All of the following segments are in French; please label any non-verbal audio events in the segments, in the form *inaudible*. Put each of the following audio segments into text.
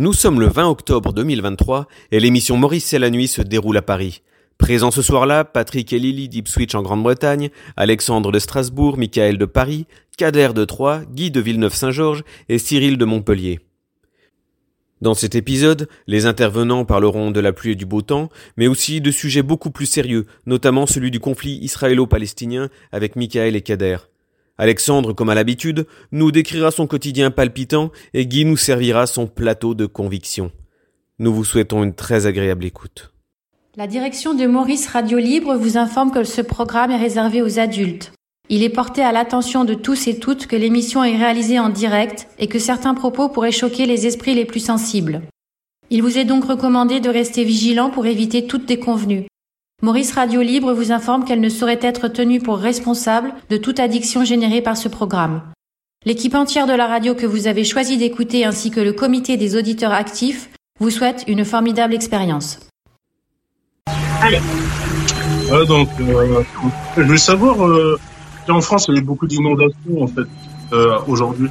Nous sommes le 20 octobre 2023 et l'émission Maurice c'est la nuit se déroule à Paris. Présents ce soir-là, Patrick et Lily d'Ipswich en Grande-Bretagne, Alexandre de Strasbourg, Michael de Paris, Kader de Troyes, Guy de Villeneuve-Saint-Georges et Cyril de Montpellier. Dans cet épisode, les intervenants parleront de la pluie et du beau temps, mais aussi de sujets beaucoup plus sérieux, notamment celui du conflit israélo-palestinien avec Michael et Kader. Alexandre, comme à l'habitude, nous décrira son quotidien palpitant et Guy nous servira son plateau de conviction. Nous vous souhaitons une très agréable écoute. La direction de Maurice Radio Libre vous informe que ce programme est réservé aux adultes. Il est porté à l'attention de tous et toutes que l'émission est réalisée en direct et que certains propos pourraient choquer les esprits les plus sensibles. Il vous est donc recommandé de rester vigilant pour éviter toute déconvenue. Maurice Radio Libre vous informe qu'elle ne saurait être tenue pour responsable de toute addiction générée par ce programme. L'équipe entière de la radio que vous avez choisi d'écouter ainsi que le comité des auditeurs actifs vous souhaite une formidable expérience. Allez. donc, euh, je voulais savoir, euh, en France, il y a eu beaucoup d'inondations en fait euh, aujourd'hui.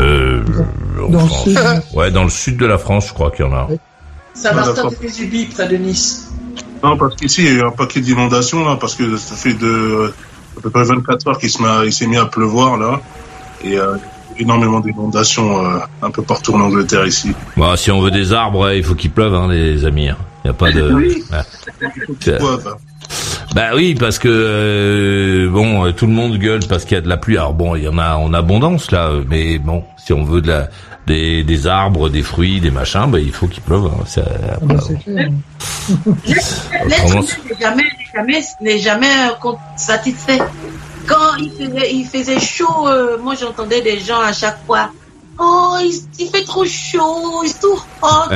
Euh, dans le sud. Ouais, dans le sud de la France, je crois qu'il y en a. Ça va de Zubi, près de Nice. Non, parce qu'ici, il y a eu un paquet d'inondations, là, parce que ça fait de, à peu près 24 heures qu'il s'est mis à pleuvoir, là. Et, euh, énormément d'inondations euh, un peu partout en Angleterre ici. Bah, si on veut des arbres, il faut qu'il pleuve, hein, les amis. Hein. Il n'y a pas de. Oui. Bah oui, parce que euh, bon, tout le monde gueule parce qu'il y a de la pluie. Alors bon, il y en a en abondance là, mais bon, si on veut de la des, des arbres, des fruits, des machins, bah, il faut qu'il pleuve. Hein. Ça, ah bah, n'est jamais, jamais, n'est jamais euh, satisfait. Quand il faisait, il faisait chaud, euh, moi j'entendais des gens à chaque fois. Oh, il, fait trop chaud, il tout hot.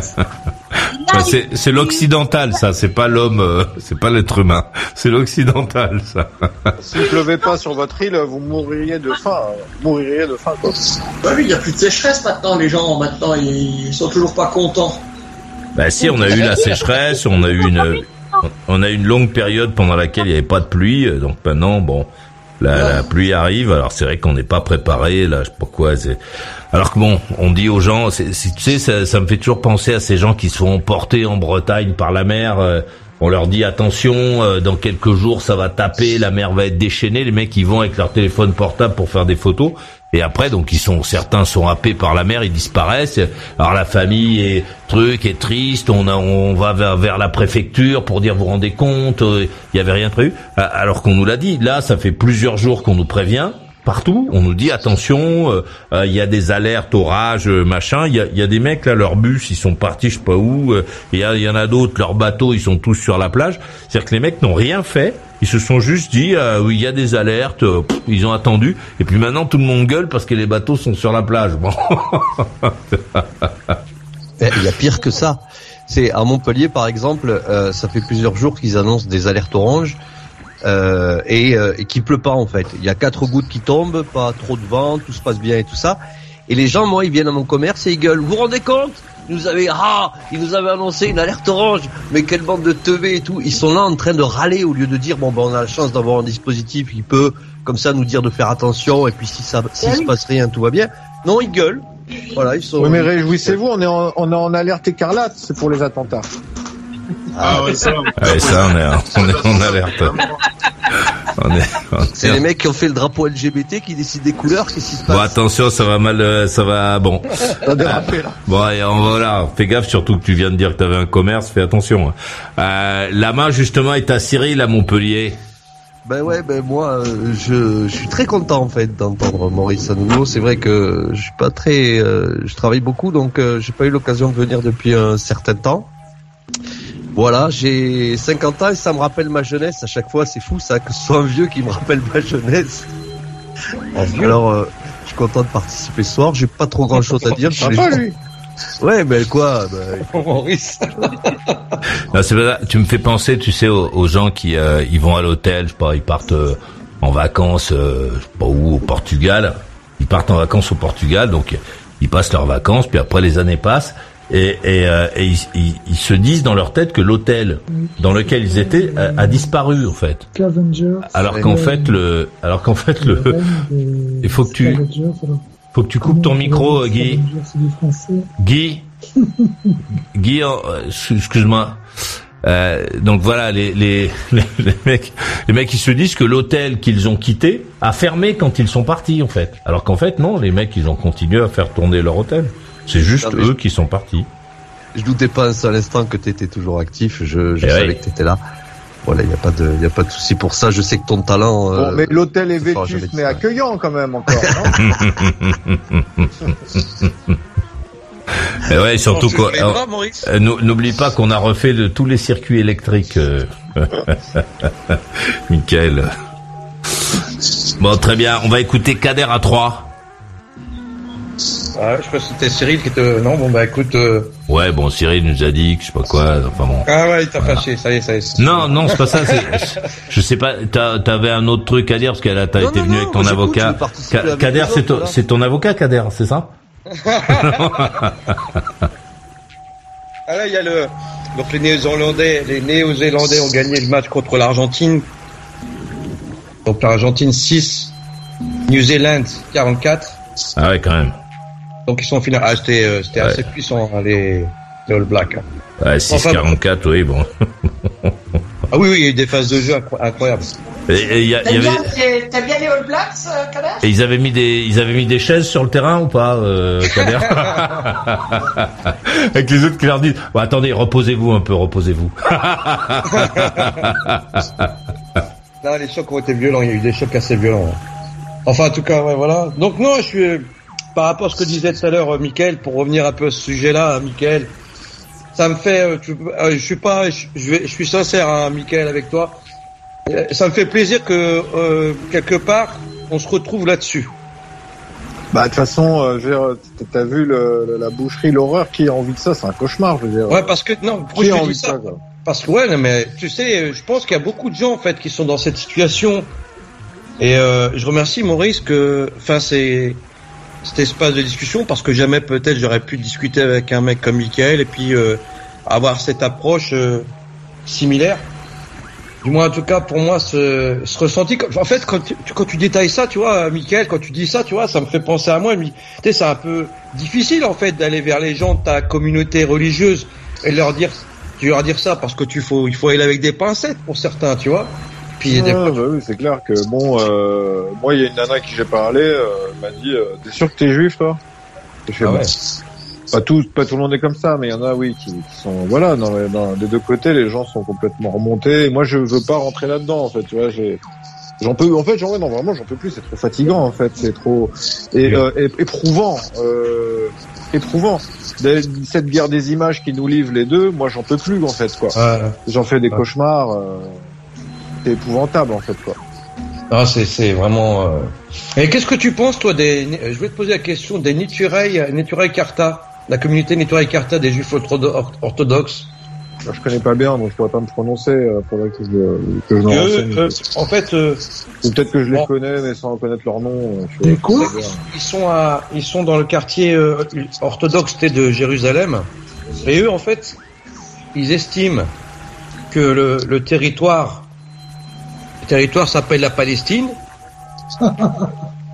*laughs* c'est l'occidental, ça. C'est pas l'homme, euh, c'est pas l'être humain. C'est l'occidental, ça. *laughs* S'il pleuvait pas sur votre île, vous mourriez de faim. mourriez de faim, quoi. Bah oui, il y a plus de sécheresse maintenant. Les gens, maintenant, ils sont toujours pas contents. Bah si, on a eu la sécheresse, on a eu une, on a eu une longue période pendant laquelle il n'y avait pas de pluie. Donc maintenant, bon, la, pluie arrive. Alors c'est vrai qu'on n'est pas préparé. Là, je sais pas quoi. Alors que bon, on dit aux gens, tu sais, ça, ça, me fait toujours penser à ces gens qui se font en Bretagne par la mer. Euh, on leur dit attention, euh, dans quelques jours ça va taper, la mer va être déchaînée. Les mecs ils vont avec leur téléphone portable pour faire des photos. Et après, donc ils sont certains sont happés par la mer, ils disparaissent. Alors la famille est truc est triste. On a, on va vers, vers la préfecture pour dire vous rendez compte, euh, il y avait rien prévu. Alors qu'on nous l'a dit. Là, ça fait plusieurs jours qu'on nous prévient partout. On nous dit attention, euh, euh, il y a des alertes orage, machin. Il y a, y a, des mecs là, leurs bus, ils sont partis, je sais pas où. Il y, y, en a d'autres, leurs bateaux, ils sont tous sur la plage. C'est-à-dire que les mecs n'ont rien fait ils se sont juste dit, euh, il y a des alertes, euh, ils ont attendu, et puis maintenant tout le monde gueule parce que les bateaux sont sur la plage. Bon. *laughs* Eh, il y a pire que ça. C'est à Montpellier, par exemple, euh, ça fait plusieurs jours qu'ils annoncent des alertes oranges euh, et, euh, et qu'il pleut pas en fait. Il y a quatre gouttes qui tombent, pas trop de vent, tout se passe bien et tout ça. Et les gens, moi, ils viennent à mon commerce et ils gueulent. Vous vous rendez compte? Ils nous avaient ah, ils nous avaient annoncé une alerte orange, mais quelle bande de teubés et tout. Ils sont là en train de râler au lieu de dire bon ben on a la chance d'avoir un dispositif qui peut comme ça nous dire de faire attention et puis si ça s'il se passe rien tout va bien. Non ils gueulent. Voilà ils sont. Oui mais réjouissez-vous on est en, on est en alerte écarlate c'est pour les attentats. Ah ouais ça. Ouais, ça on est on est en alerte. C'est les mecs qui ont fait le drapeau LGBT qui décident des couleurs, qu'est-ce qui se passe Bon, attention, ça va mal, euh, ça va, bon. Ça dérapé, là. Bon, et on va là. Fais gaffe, surtout que tu viens de dire que tu avais un commerce, fais attention. Hein. Euh, la main, justement, est à Cyril à Montpellier. Ben ouais, ben moi, euh, je, je suis très content en fait d'entendre Maurice à nouveau. C'est vrai que je suis pas très, euh, je travaille beaucoup, donc j'ai pas eu l'occasion de venir depuis un certain temps. Voilà, j'ai 50 ans et ça me rappelle ma jeunesse. À chaque fois, c'est fou ça, que ce soit un vieux qui me rappelle ma jeunesse. Alors, euh, je suis content de participer ce soir. J'ai pas trop grand chose à dire. Sympa, lui. Ouais, mais quoi bah... *laughs* Maurice. *laughs* non, c'est Tu me fais penser, tu sais, aux, gens qui euh, ils vont à l'hôtel, je sais pas, ils partent euh, en vacances, je sais pas où, au Portugal. Ils partent en vacances au Portugal, donc ils passent leurs vacances, puis après les années passent et, et, euh, et ils, ils, se disent dans leur tête que l'hôtel dans lequel ils étaient a, disparu en fait. Alors qu'en fait le, alors qu'en fait le, *laughs* il faut que tu, Faut que tu coupes ton micro, euh, Guy. Guy. *laughs* Guy, euh, excuse-moi. Euh, donc voilà, les, les, les, mecs, les mecs, ils se disent que l'hôtel qu'ils ont quitté a fermé quand ils sont partis, en fait. Alors qu'en fait, non, les mecs, ils ont continué à faire tourner leur hôtel. C'est juste eux qui sont partis. Je doutais pas un seul instant que tu étais toujours actif. Je, je eh savais que tu étais là. Voilà, il n'y a pas de, y a pas de souci pour ça. Je sais que ton talent. Euh, bon, mais l'hôtel est vétuste, mais accueillant quand même encore. *laughs* *laughs* Et ouais, surtout quoi. Euh, n'oublie pas qu'on a refait de tous les circuits électriques. Euh, *laughs* Michael. Bon, très bien. On va écouter Kader à 3. Ah, je crois que c'était Cyril qui était. Non, bon bah écoute. Euh, ouais, bon, Cyril nous a dit que je sais pas quoi. Enfin bon. Ah ouais, il t'a fâché. Ça y est, ça y est. Non, non, c'est pas ça. *laughs* Je sais pas. T'avais un autre truc à dire parce qu'elle t'as été venu avec ton avocat. Kader, c'est ton, c'est ton avocat, Kader, c'est ça *laughs* Ah là, il y a le. Donc les Néo-Zélandais, les Néo-Zélandais ont gagné le match contre l'Argentine. Donc l'Argentine 6, New Zealand 44. Ah ouais, quand même. Donc ils sont en finale. Ah, c'était, euh, c'était assez puissant, hein, les, les, All Blacks. Hein. Ouais, 6-44, oui, bon. *laughs* ah oui, oui, il y a eu des phases de jeu incroyables. T'as, y bien, avait... T'as bien les All Blacks, euh, Kader? Et ils avaient mis des, ils avaient mis des chaises sur le terrain ou pas, euh, Kader? *laughs* Avec les autres qui leur disent, bon, attendez, reposez-vous un peu, reposez-vous. *laughs* non, les chocs ont été violents. Il y a eu des chocs assez violents. Enfin, en tout cas, ouais, voilà. Donc non, je suis par rapport à ce que disait tout à l'heure euh, Michael, pour revenir un peu à ce sujet-là, hein, Michael, ça me fait, euh, euh, je suis pas, je, je, suis sincère, hein, Michael, avec toi. Ça me fait plaisir que quelque part on se retrouve là-dessus. Bah de toute façon, t'as vu le, la boucherie, l'horreur, qui a envie de ça C'est un cauchemar, je veux dire. Ouais, parce que non, qui a envie de ça, Parce que ouais, mais tu sais, je pense qu'il y a beaucoup de gens en fait qui sont dans cette situation. Et je remercie Maurice que, enfin c'est cet espace de discussion parce que jamais peut-être j'aurais pu discuter avec un mec comme Michael et puis euh, avoir cette approche euh, similaire. Du moins en tout cas pour moi ce, ce ressenti. En fait quand tu, détailles ça, tu vois, Michael, quand tu dis ça, tu vois, ça me fait penser à moi. Tu sais, c'est un peu difficile en fait d'aller vers les gens de ta communauté religieuse et leur dire, tu leur dire ça parce que tu faut, il faut aller avec des pincettes pour certains, tu vois. Puis bah oui, c'est clair que bon, euh, moi il y a une nana qui j'ai parlé, euh, m'a dit, euh, t'es sûr que t'es juif toi? Je ah ouais. Pas tout, pas tout le monde est comme ça, mais il y en a oui qui, qui sont voilà dans, dans des deux côtés, les gens sont complètement remontés. Et moi je veux pas rentrer là-dedans en fait, tu vois, j'ai J'en peux, en fait, j'en non vraiment, j'en peux plus. C'est trop fatigant, en fait. C'est trop et, euh, éprouvant, euh, éprouvant. Cette guerre des images qui nous livre les deux, moi, j'en peux plus, en fait, quoi. J'en fais des cauchemars. Euh c'est épouvantable en fait quoi. Ah, c'est c'est vraiment. Euh... Et qu'est-ce que tu penses toi des Je vais te poser la question des Niturei Niturei Karta, la communauté Niturei Karta des Juifs orthodoxes. je connais pas bien, donc je pourrais pas me prononcer. Euh, faudrait que je que je. Euh, en fait, euh, peut-être que je les connais, mais sans connaître leur nom. Des quoi Ils sont à, ils sont dans le quartier euh, orthodoxe de Jérusalem, et eux, en fait, ils estiment que le, le territoire territoire s'appelle la Palestine. *laughs*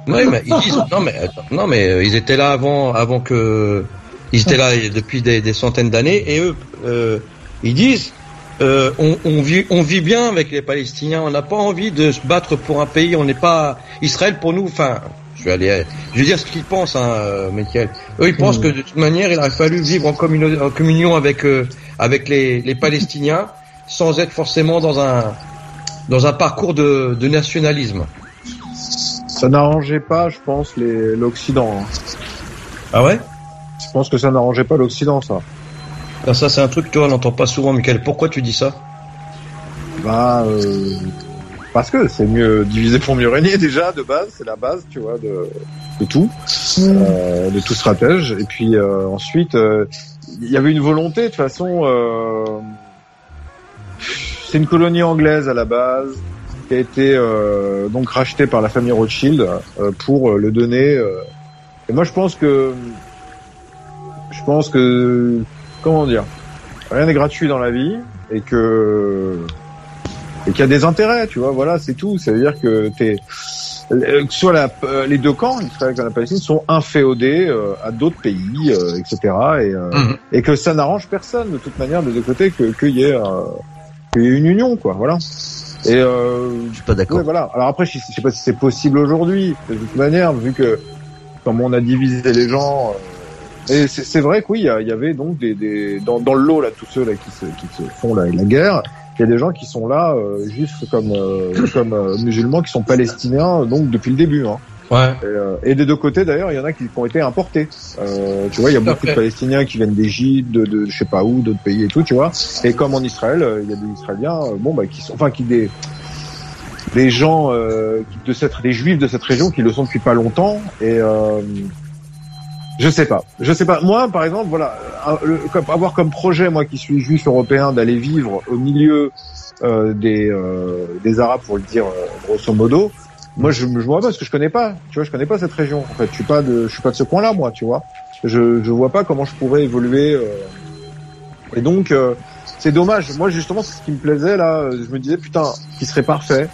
mais ils disent, non mais non mais euh, ils étaient là avant avant que ils étaient là depuis des, centaines d'années et eux euh, ils disent euh, on, on, vit on vit bien avec les Palestiniens. On n'a pas envie de se battre pour un pays. On n'est pas Israël pour nous enfin je vais aller je vais dire ce qu'ils pensent hein Michael. Eux ils pensent que de toute manière il aurait fallu vivre en, communion, en communion avec avec les, les Palestiniens sans être forcément dans un dans un parcours de, de nationalisme. Ça n'arrangeait pas, je pense, l'Occident. Hein. Ah ouais? Je pense que ça n'arrangeait pas l'Occident, ça. Ah, ça, c'est un truc que toi, on n'entend pas souvent, Michael. Pourquoi tu dis ça? Bah, euh, parce que c'est mieux diviser pour mieux régner déjà de base, c'est la base, tu vois, de, de tout, mmh. euh, de tout stratège. Et puis euh, ensuite, euh, il y avait une volonté de toute façon euh, c'est une colonie anglaise à la base qui a été euh, donc rachetée par la famille Rothschild euh, pour euh, le donner. et moi, je pense que je pense que comment dire, rien n'est gratuit dans la vie et que et qu'il y a des intérêts, tu vois. Voilà, c'est tout. Ça veut dire que t'es que soit la, les deux camps, Israël et la Palestine, sont inféodés à d'autres pays, etc. Et, mhm. et que ça n'arrange personne de toute manière de deux côtés que qu'il y ait qu'il y ait une union, quoi. Voilà. Et euh, je suis pas d'accord. voilà. Alors après, je, sais pas si c'est possible aujourd'hui, de toute manière, vu que comme on a divisé les gens. Euh, et c'est vrai que oui, il y, avait donc des, des dans, dans, le lot là, tous ceux là qui se, qui se font la, la guerre. Il y a des gens qui sont là, euh, juifs comme euh, comme euh, musulmans, qui sont palestiniens donc depuis le début. Hein. Ouais. Et, euh, et, des deux côtés d'ailleurs, il y en a qui, ont été importés. Euh, tu vois, il y a beaucoup de Palestiniens qui viennent d'Égypte, de, de je sais pas où, d'autres pays et tout, tu vois. Et comme en Israël, euh, il y a des Israéliens, euh, bon bah qui sont, enfin qui des des gens euh, de cette, des Juifs de cette région qui le sont depuis pas longtemps et je sais pas, je sais pas. Moi, par exemple, voilà, avoir comme projet, moi qui suis juif européen, d'aller vivre au milieu des des Arabes, pour le dire grosso modo moi je, je vois pas parce que je connais pas. Tu vois je connais pas cette région en fait. Je suis pas de je suis pas de ce coin là moi tu vois. Je je vois pas comment je pourrais évoluer euh. et donc euh, c'est dommage. Moi justement c'est ce qui me plaisait là. Je me disais putain qui serait parfait.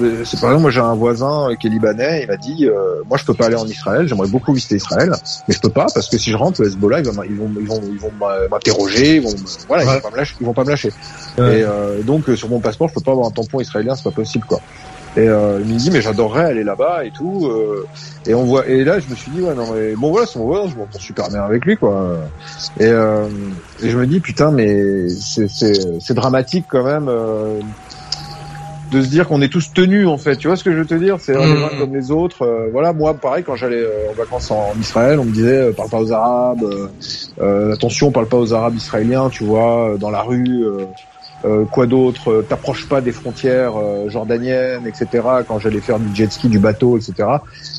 Euh, c'est par exemple moi j'ai un voisin qui est libanais. Il m'a dit moi je peux pas aller en Israël. J'aimerais beaucoup visiter Israël. Mais je peux pas parce que si je rentre le Hezbollah ils vont ils vont ils vont ils vont m'interroger. Ils vont voilà ils vont pas me lâcher ils vont pas me lâcher. Et donc sur mon passeport je peux pas avoir un tampon israélien. C'est pas possible quoi et euh, il me dit mais j'adorerais aller là-bas et tout. Euh, et on voit et là je me suis dit ouais non mais bon voilà c'est mon voisin, je m'entends super bien avec lui quoi. Et, euh, et je me dis putain mais c'est c'est dramatique quand même. Euh, de se dire qu'on est tous tenus en fait, tu vois ce que je veux te dire? C'est mmh. comme les autres. Euh, voilà, moi pareil quand j'allais euh, en vacances en, Israël, on me disait parle pas aux Arabes, attention parle pas aux Arabes israéliens, tu vois, dans la rue. Euh, quoi d'autre euh, T'approches pas des frontières euh, jordaniennes, etc. Quand j'allais faire du jet ski, du bateau, etc.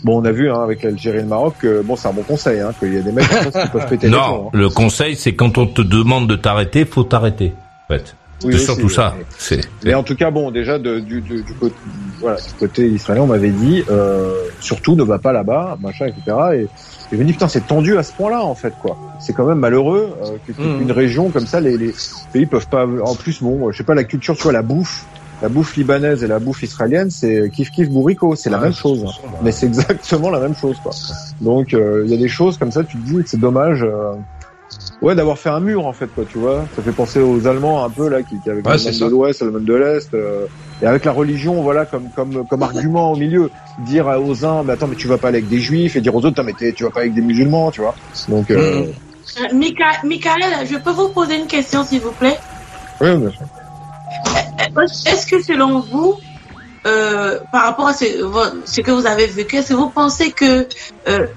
Bon, on a vu hein, avec l'Algérie et le Maroc, que, bon, c'est un bon conseil, hein, qu'il y a des mecs qui peuvent *laughs* péter Non, hein. le conseil, c'est quand on te demande de t'arrêter, faut t'arrêter. En fait. C'est surtout ça. Mais, mais, en tout cas, bon, déjà de, du, du, du, côté, voilà, du côté israélien, on m'avait dit euh, surtout ne va pas là-bas, machin, etc. Et, et je me dis putain c'est tendu à ce point-là en fait quoi. C'est quand même malheureux euh, qu'une mmh. région comme ça les, les, pays peuvent pas. En plus bon je sais pas la culture tu vois la bouffe. La bouffe libanaise et la bouffe israélienne, c'est kiff kiff bourrico, c'est la même chose. Mais c'est *laughs* exactement la même chose, quoi. Donc euh, il y a des choses comme ça, tu te dis c'est dommage. Euh, ouais, d'avoir fait un mur en fait, quoi, tu vois. Ça fait penser aux Allemands un peu là, qui, qui avaient ouais, le de l'Ouest, le de l'Est. Euh, et avec la religion, voilà, comme comme comme argument au milieu, dire aux uns, mais attends, mais tu vas pas aller avec des juifs, et dire aux autres, mais tu vas pas avec des musulmans, tu vois. Donc. Euh... Mm. euh Michael, je peux vous poser une question, s'il vous plaît? Oui, bien sûr. Euh, est-ce que selon vous, euh, par rapport à ce, ce, que vous avez vécu, est-ce que vous pensez que euh,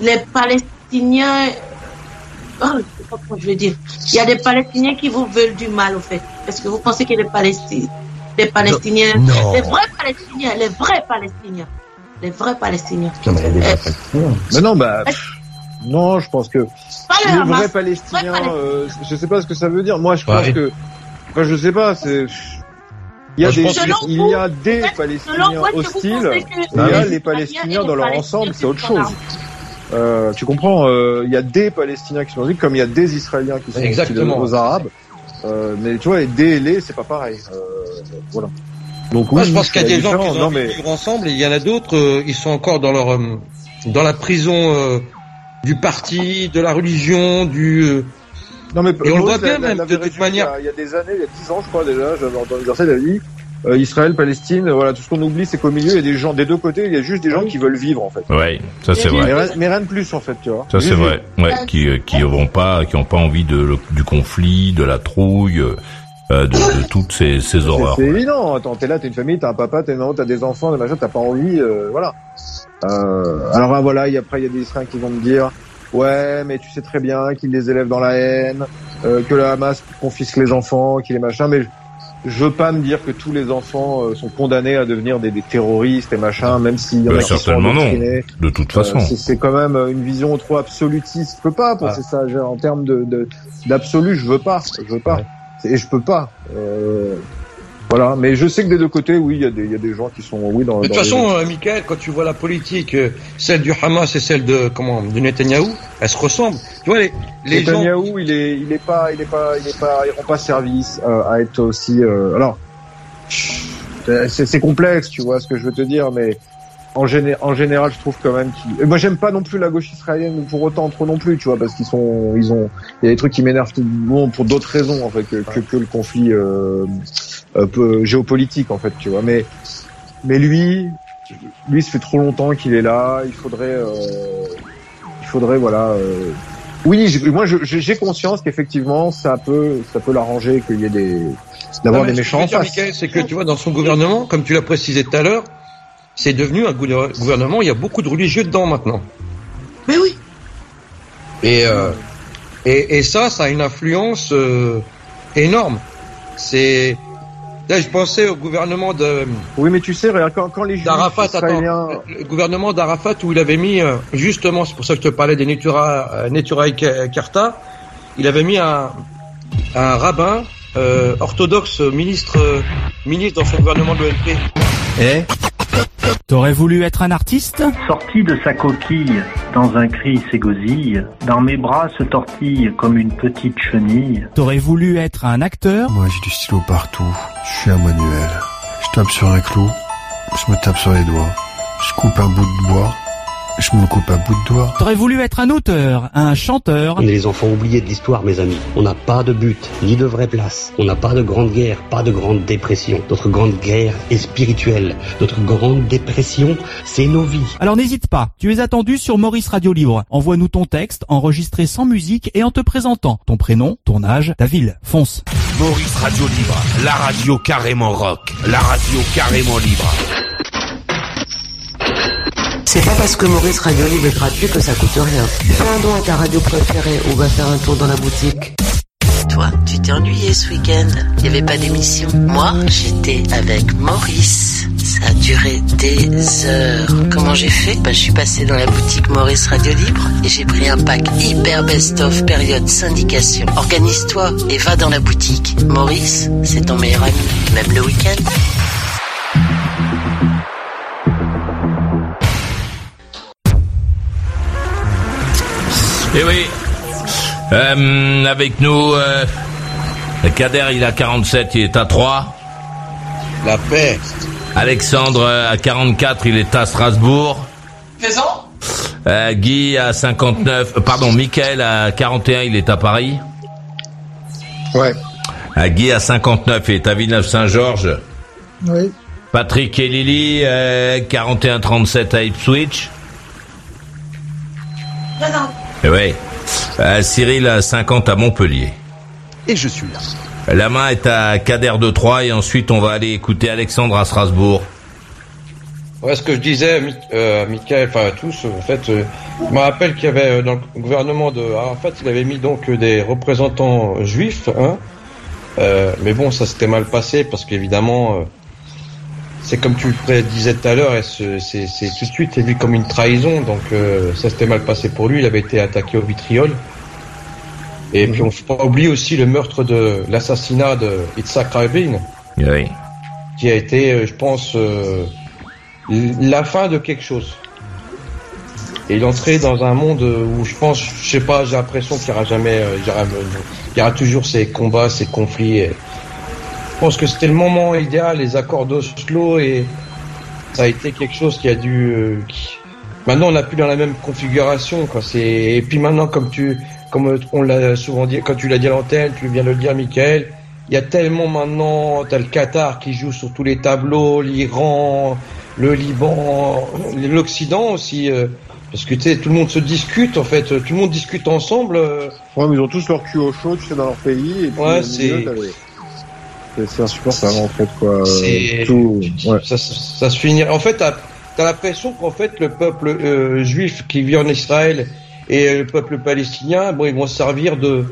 les Palestiniens, oh, je sais pas comment je veux dire, il y a des Palestiniens qui vous veulent du mal, au fait. Est-ce que vous pensez qu'il y a des Palestiniens les Palestiniens, les vrais Palestiniens, les vrais Palestiniens, les vrais Palestiniens. mais non, bah. Non, je pense que les vrais Palestiniens, euh, je sais pas ce que ça veut dire. Moi, je pense que, enfin, je sais pas, c'est. Il y a des, il y a des Palestiniens hostiles, il y a les Palestiniens dans leur ensemble, c'est autre chose. Euh, tu comprends euh, Il y a des Palestiniens qui sont hostiles, comme il y a des Israéliens qui sont Exactement. aux Arabes. Euh, mais tu vois, les D et les, c'est pas pareil. Euh, voilà. Donc Moi, je pense qu'il y a des gens qui ont mais... vivre ensemble et il y en a d'autres, ils sont encore dans leur dans la prison euh, du parti, de la religion, du non mais et on le voit bien même de toute manière. Il y, a, des années, il y a dix ans, je crois déjà, j'avais entendu il a dit euh, Israël, Palestine, voilà, tout ce qu'on oublie, c'est qu'au milieu, il y a des gens, des deux côtés, il y a juste des gens qui veulent vivre, en fait. Ouais, ça c'est vrai. Mais, rien de plus, en fait, tu vois. Ça c'est vrai. Ouais, qui euh, qui vont pas, qui ont pas envie de du conflit, de la trouille. Euh, de, de, *laughs* toutes ces, ces horreurs. C'est évident. Attends, t'es là, t'es une famille, t'as un papa, t'es une maman, t'as des enfants, des machins, t'as pas envie, euh, voilà. Euh, alors ah, voilà, y, après il y a des Israéliens qui vont me dire, ouais, mais tu sais très bien qu'ils les élèvent dans la haine, euh, que le Hamas confisque les enfants, qu'il les machins, mais je veux pas me dire que tous les enfants euh, sont condamnés à devenir des, des terroristes et machin, même s'il y en a qui sont non. De toute façon, euh, c'est quand même une vision trop absolutiste. Je peux pas penser ah. ça en termes de d'absolu. je veux pas, je veux pas, et je peux pas. Euh, voilà, mais je sais que des deux côtés, oui, il y, a des, il y a des gens qui sont, oui, dans. De toute façon, euh, Michael, quand tu vois la politique, euh, celle du Hamas et celle de comment, de Netanyahou, elles se ressemblent. Tu vois les, les Netanyahou, gens... il est, il est pas, il est pas, il est pas, il rend pas service euh, à être aussi. alors, c'est complexe, tu vois ce que je veux te dire, mais en, géné en général, je trouve quand même qu'il. Moi, j'aime pas non plus la gauche israélienne pour autant trop non plus, tu vois, parce qu'ils sont, ils ont, il y a des trucs qui m'énervent bon, pour d'autres raisons en fait que, que, que le conflit euh, peu géopolitique en fait, tu vois. Mais mais lui, lui, ça fait trop longtemps qu'il est là. Il faudrait, euh, il faudrait, voilà. Euh, oui, moi, j'ai conscience qu'effectivement, ça peut, ça peut l'arranger qu'il y ait des, d'avoir des méchants. C'est que tu vois, dans son gouvernement, comme tu l'as précisé tout à l'heure, c'est devenu un gouvernement. Il y a beaucoup de religieux dedans maintenant. Mais oui. Et euh, et, et, ça, ça a une influence euh, énorme. C'est Là, je pensais au gouvernement de. Oui, mais tu sais, quand, quand les d'Arafat, attends, le, gouvernement d'Arafat où il avait mis euh, justement, c'est pour ça que je te parlais des Netura, euh, Netura Karta, il avait mis un, un rabbin euh, orthodoxe ministre ministre dans son gouvernement de l'ONP. Eh? T'aurais voulu être un artiste Sorti de sa coquille, dans un cri s'égosille, dans mes bras se tortille comme une petite chenille. T'aurais voulu être un acteur Moi j'ai du stylo partout, je suis un manuel. Je tape sur un clou, je me tape sur les doigts. Je coupe un bout de bois, je me coupe un bout de doigt. T'aurais voulu être un auteur, un chanteur. On est les enfants oubliés de l'histoire, mes amis. On n'a pas de but, ni de vraie place. On n'a pas de grande guerre, pas de grande dépression. Notre grande guerre est spirituelle. Notre grande dépression, c'est nos vies. Alors n'hésite pas, tu es attendu sur Maurice Radio Libre. Envoie-nous ton texte, enregistré sans musique et en te présentant ton prénom, ton âge, ta ville. Fonce. Maurice Radio Libre, la radio carrément rock, la radio carrément libre. C'est pas parce que Maurice Radio Libre est gratuit que ça coûte rien. Fais un don à ta radio préférée ou va faire un tour dans la boutique. Toi, tu t'es ennuyé ce week-end. Il n'y avait pas d'émission. Moi, j'étais avec Maurice. Ça a duré des heures. Comment j'ai fait? Bah, Je suis passé dans la boutique Maurice Radio Libre et j'ai pris un pack hyper best-of période syndication. Organise-toi et va dans la boutique. Maurice, c'est ton meilleur ami, même le week-end. Eh oui. Euh, avec nous, euh, Kader, il a 47, il est à 3. La paix. Alexandre, euh, à 44, il est à Strasbourg. Présent euh, Guy, à 59, euh, pardon, Michael, à 41, il est à Paris. Ouais. Euh, Guy, à 59, il est à Villeneuve-Saint-Georges. Oui. Patrick et Lily, 41-37 à Ipswich. Présent. Eh ouais. Euh, Cyril a 50 à Montpellier. Et je suis là. La main est à Kader de Troyes et ensuite on va aller écouter Alexandre à Strasbourg. Ouais, ce que je disais euh, à Michael, enfin à tous, en fait, euh, je me rappelle qu'il y avait dans le gouvernement de fait, il avait mis donc des représentants juifs, hein, mais bon, ça s'était mal passé parce qu'évidemment, c'est comme tu le disais tout à l'heure, c'est tout de suite vu comme une trahison, donc euh, ça s'était mal passé pour lui, il avait été attaqué au vitriol. Et puis on ne faut pas oublier aussi le meurtre de l'assassinat de Itzhak Rabin, oui. qui a été, euh, je pense, euh, la fin de quelque chose. Et il entrait dans un monde où je pense, je sais pas, j'ai l'impression qu'il n'y aura jamais, il y aura toujours ces combats, ces conflits. Et, je pense que c'était le moment idéal, les accords d'Oslo, et ça a été quelque chose qui a dû. Euh, maintenant, on n'a plus dans la même configuration. Quoi. Et puis maintenant, comme tu, comme on l'a souvent dit, quand tu l'as dit à l'antenne, tu viens de le dire, Michael. Il y a tellement maintenant, t'as le Qatar qui joue sur tous les tableaux, l'Iran, le Liban, l'Occident aussi. Euh, parce que tu sais, tout le monde se discute en fait, tout le monde discute ensemble. Euh. Ouais, mais ils ont tous leur cul au chaud, tu sais, dans leur pays. Et puis ouais, c'est c'est insupportable en fait quoi. Tout, ouais. ça, ça, se finit. En fait, t'as as, l'impression qu'en fait le peuple euh, juif qui vit en Israël et le peuple palestinien, bon, ils vont se servir de.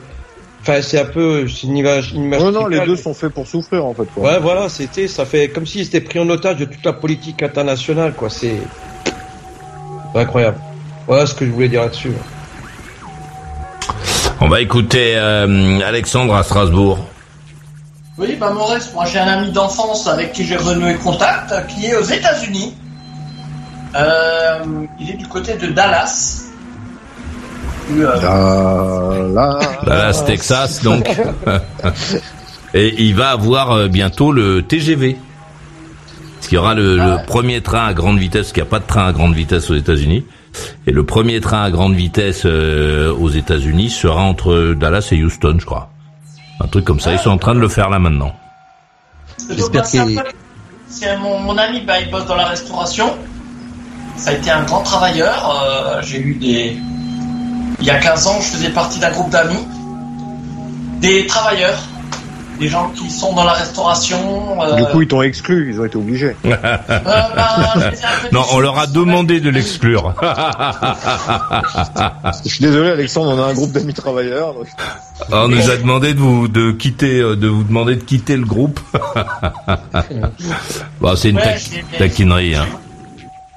Enfin, c'est un peu c'est une image. Une image non, non, les deux sont faits pour souffrir en fait. Quoi. Ouais, voilà, c'était, ça fait comme s'ils étaient pris en otage de toute la politique internationale, quoi. C'est incroyable. Voilà ce que je voulais dire là-dessus. On va écouter euh, Alexandre à Strasbourg. Oui, bah Maurice, moi j'ai un ami d'enfance avec qui j'ai renoué contact, qui est aux États-Unis. Euh, il est du côté de Dallas. Euh, Dallas, Texas, donc. *laughs* Et il va avoir euh, bientôt le TGV. Parce qu'il y aura le, le premier train à grande vitesse, parce qu'il n'y a pas de train à grande vitesse aux États-Unis. Et le premier train à grande vitesse euh, aux États-Unis sera entre Dallas et Houston, je crois. Un truc comme ça. Ils sont en train de le faire là maintenant. Un peu- c'est mon, mon ami, bah, il bosse dans la restauration. Ça a été un grand travailleur. euh, J'ai eu des. Il y a 15 ans, je faisais partie d'un groupe d'amis. Des travailleurs. Des gens qui sont dans la restauration. euh, Du coup, ils t'ont exclu, ils ont été obligés. *laughs* non, on leur a demandé de l'exclure. Je suis désolé, Alexandre, on a un groupe d'amis travailleurs. donc- on nous a demandé de vous de quitter, euh, de vous demander de quitter le groupe. *laughs* bon, c'est une Ouais, ta- j'ai- taquinerie. Hein.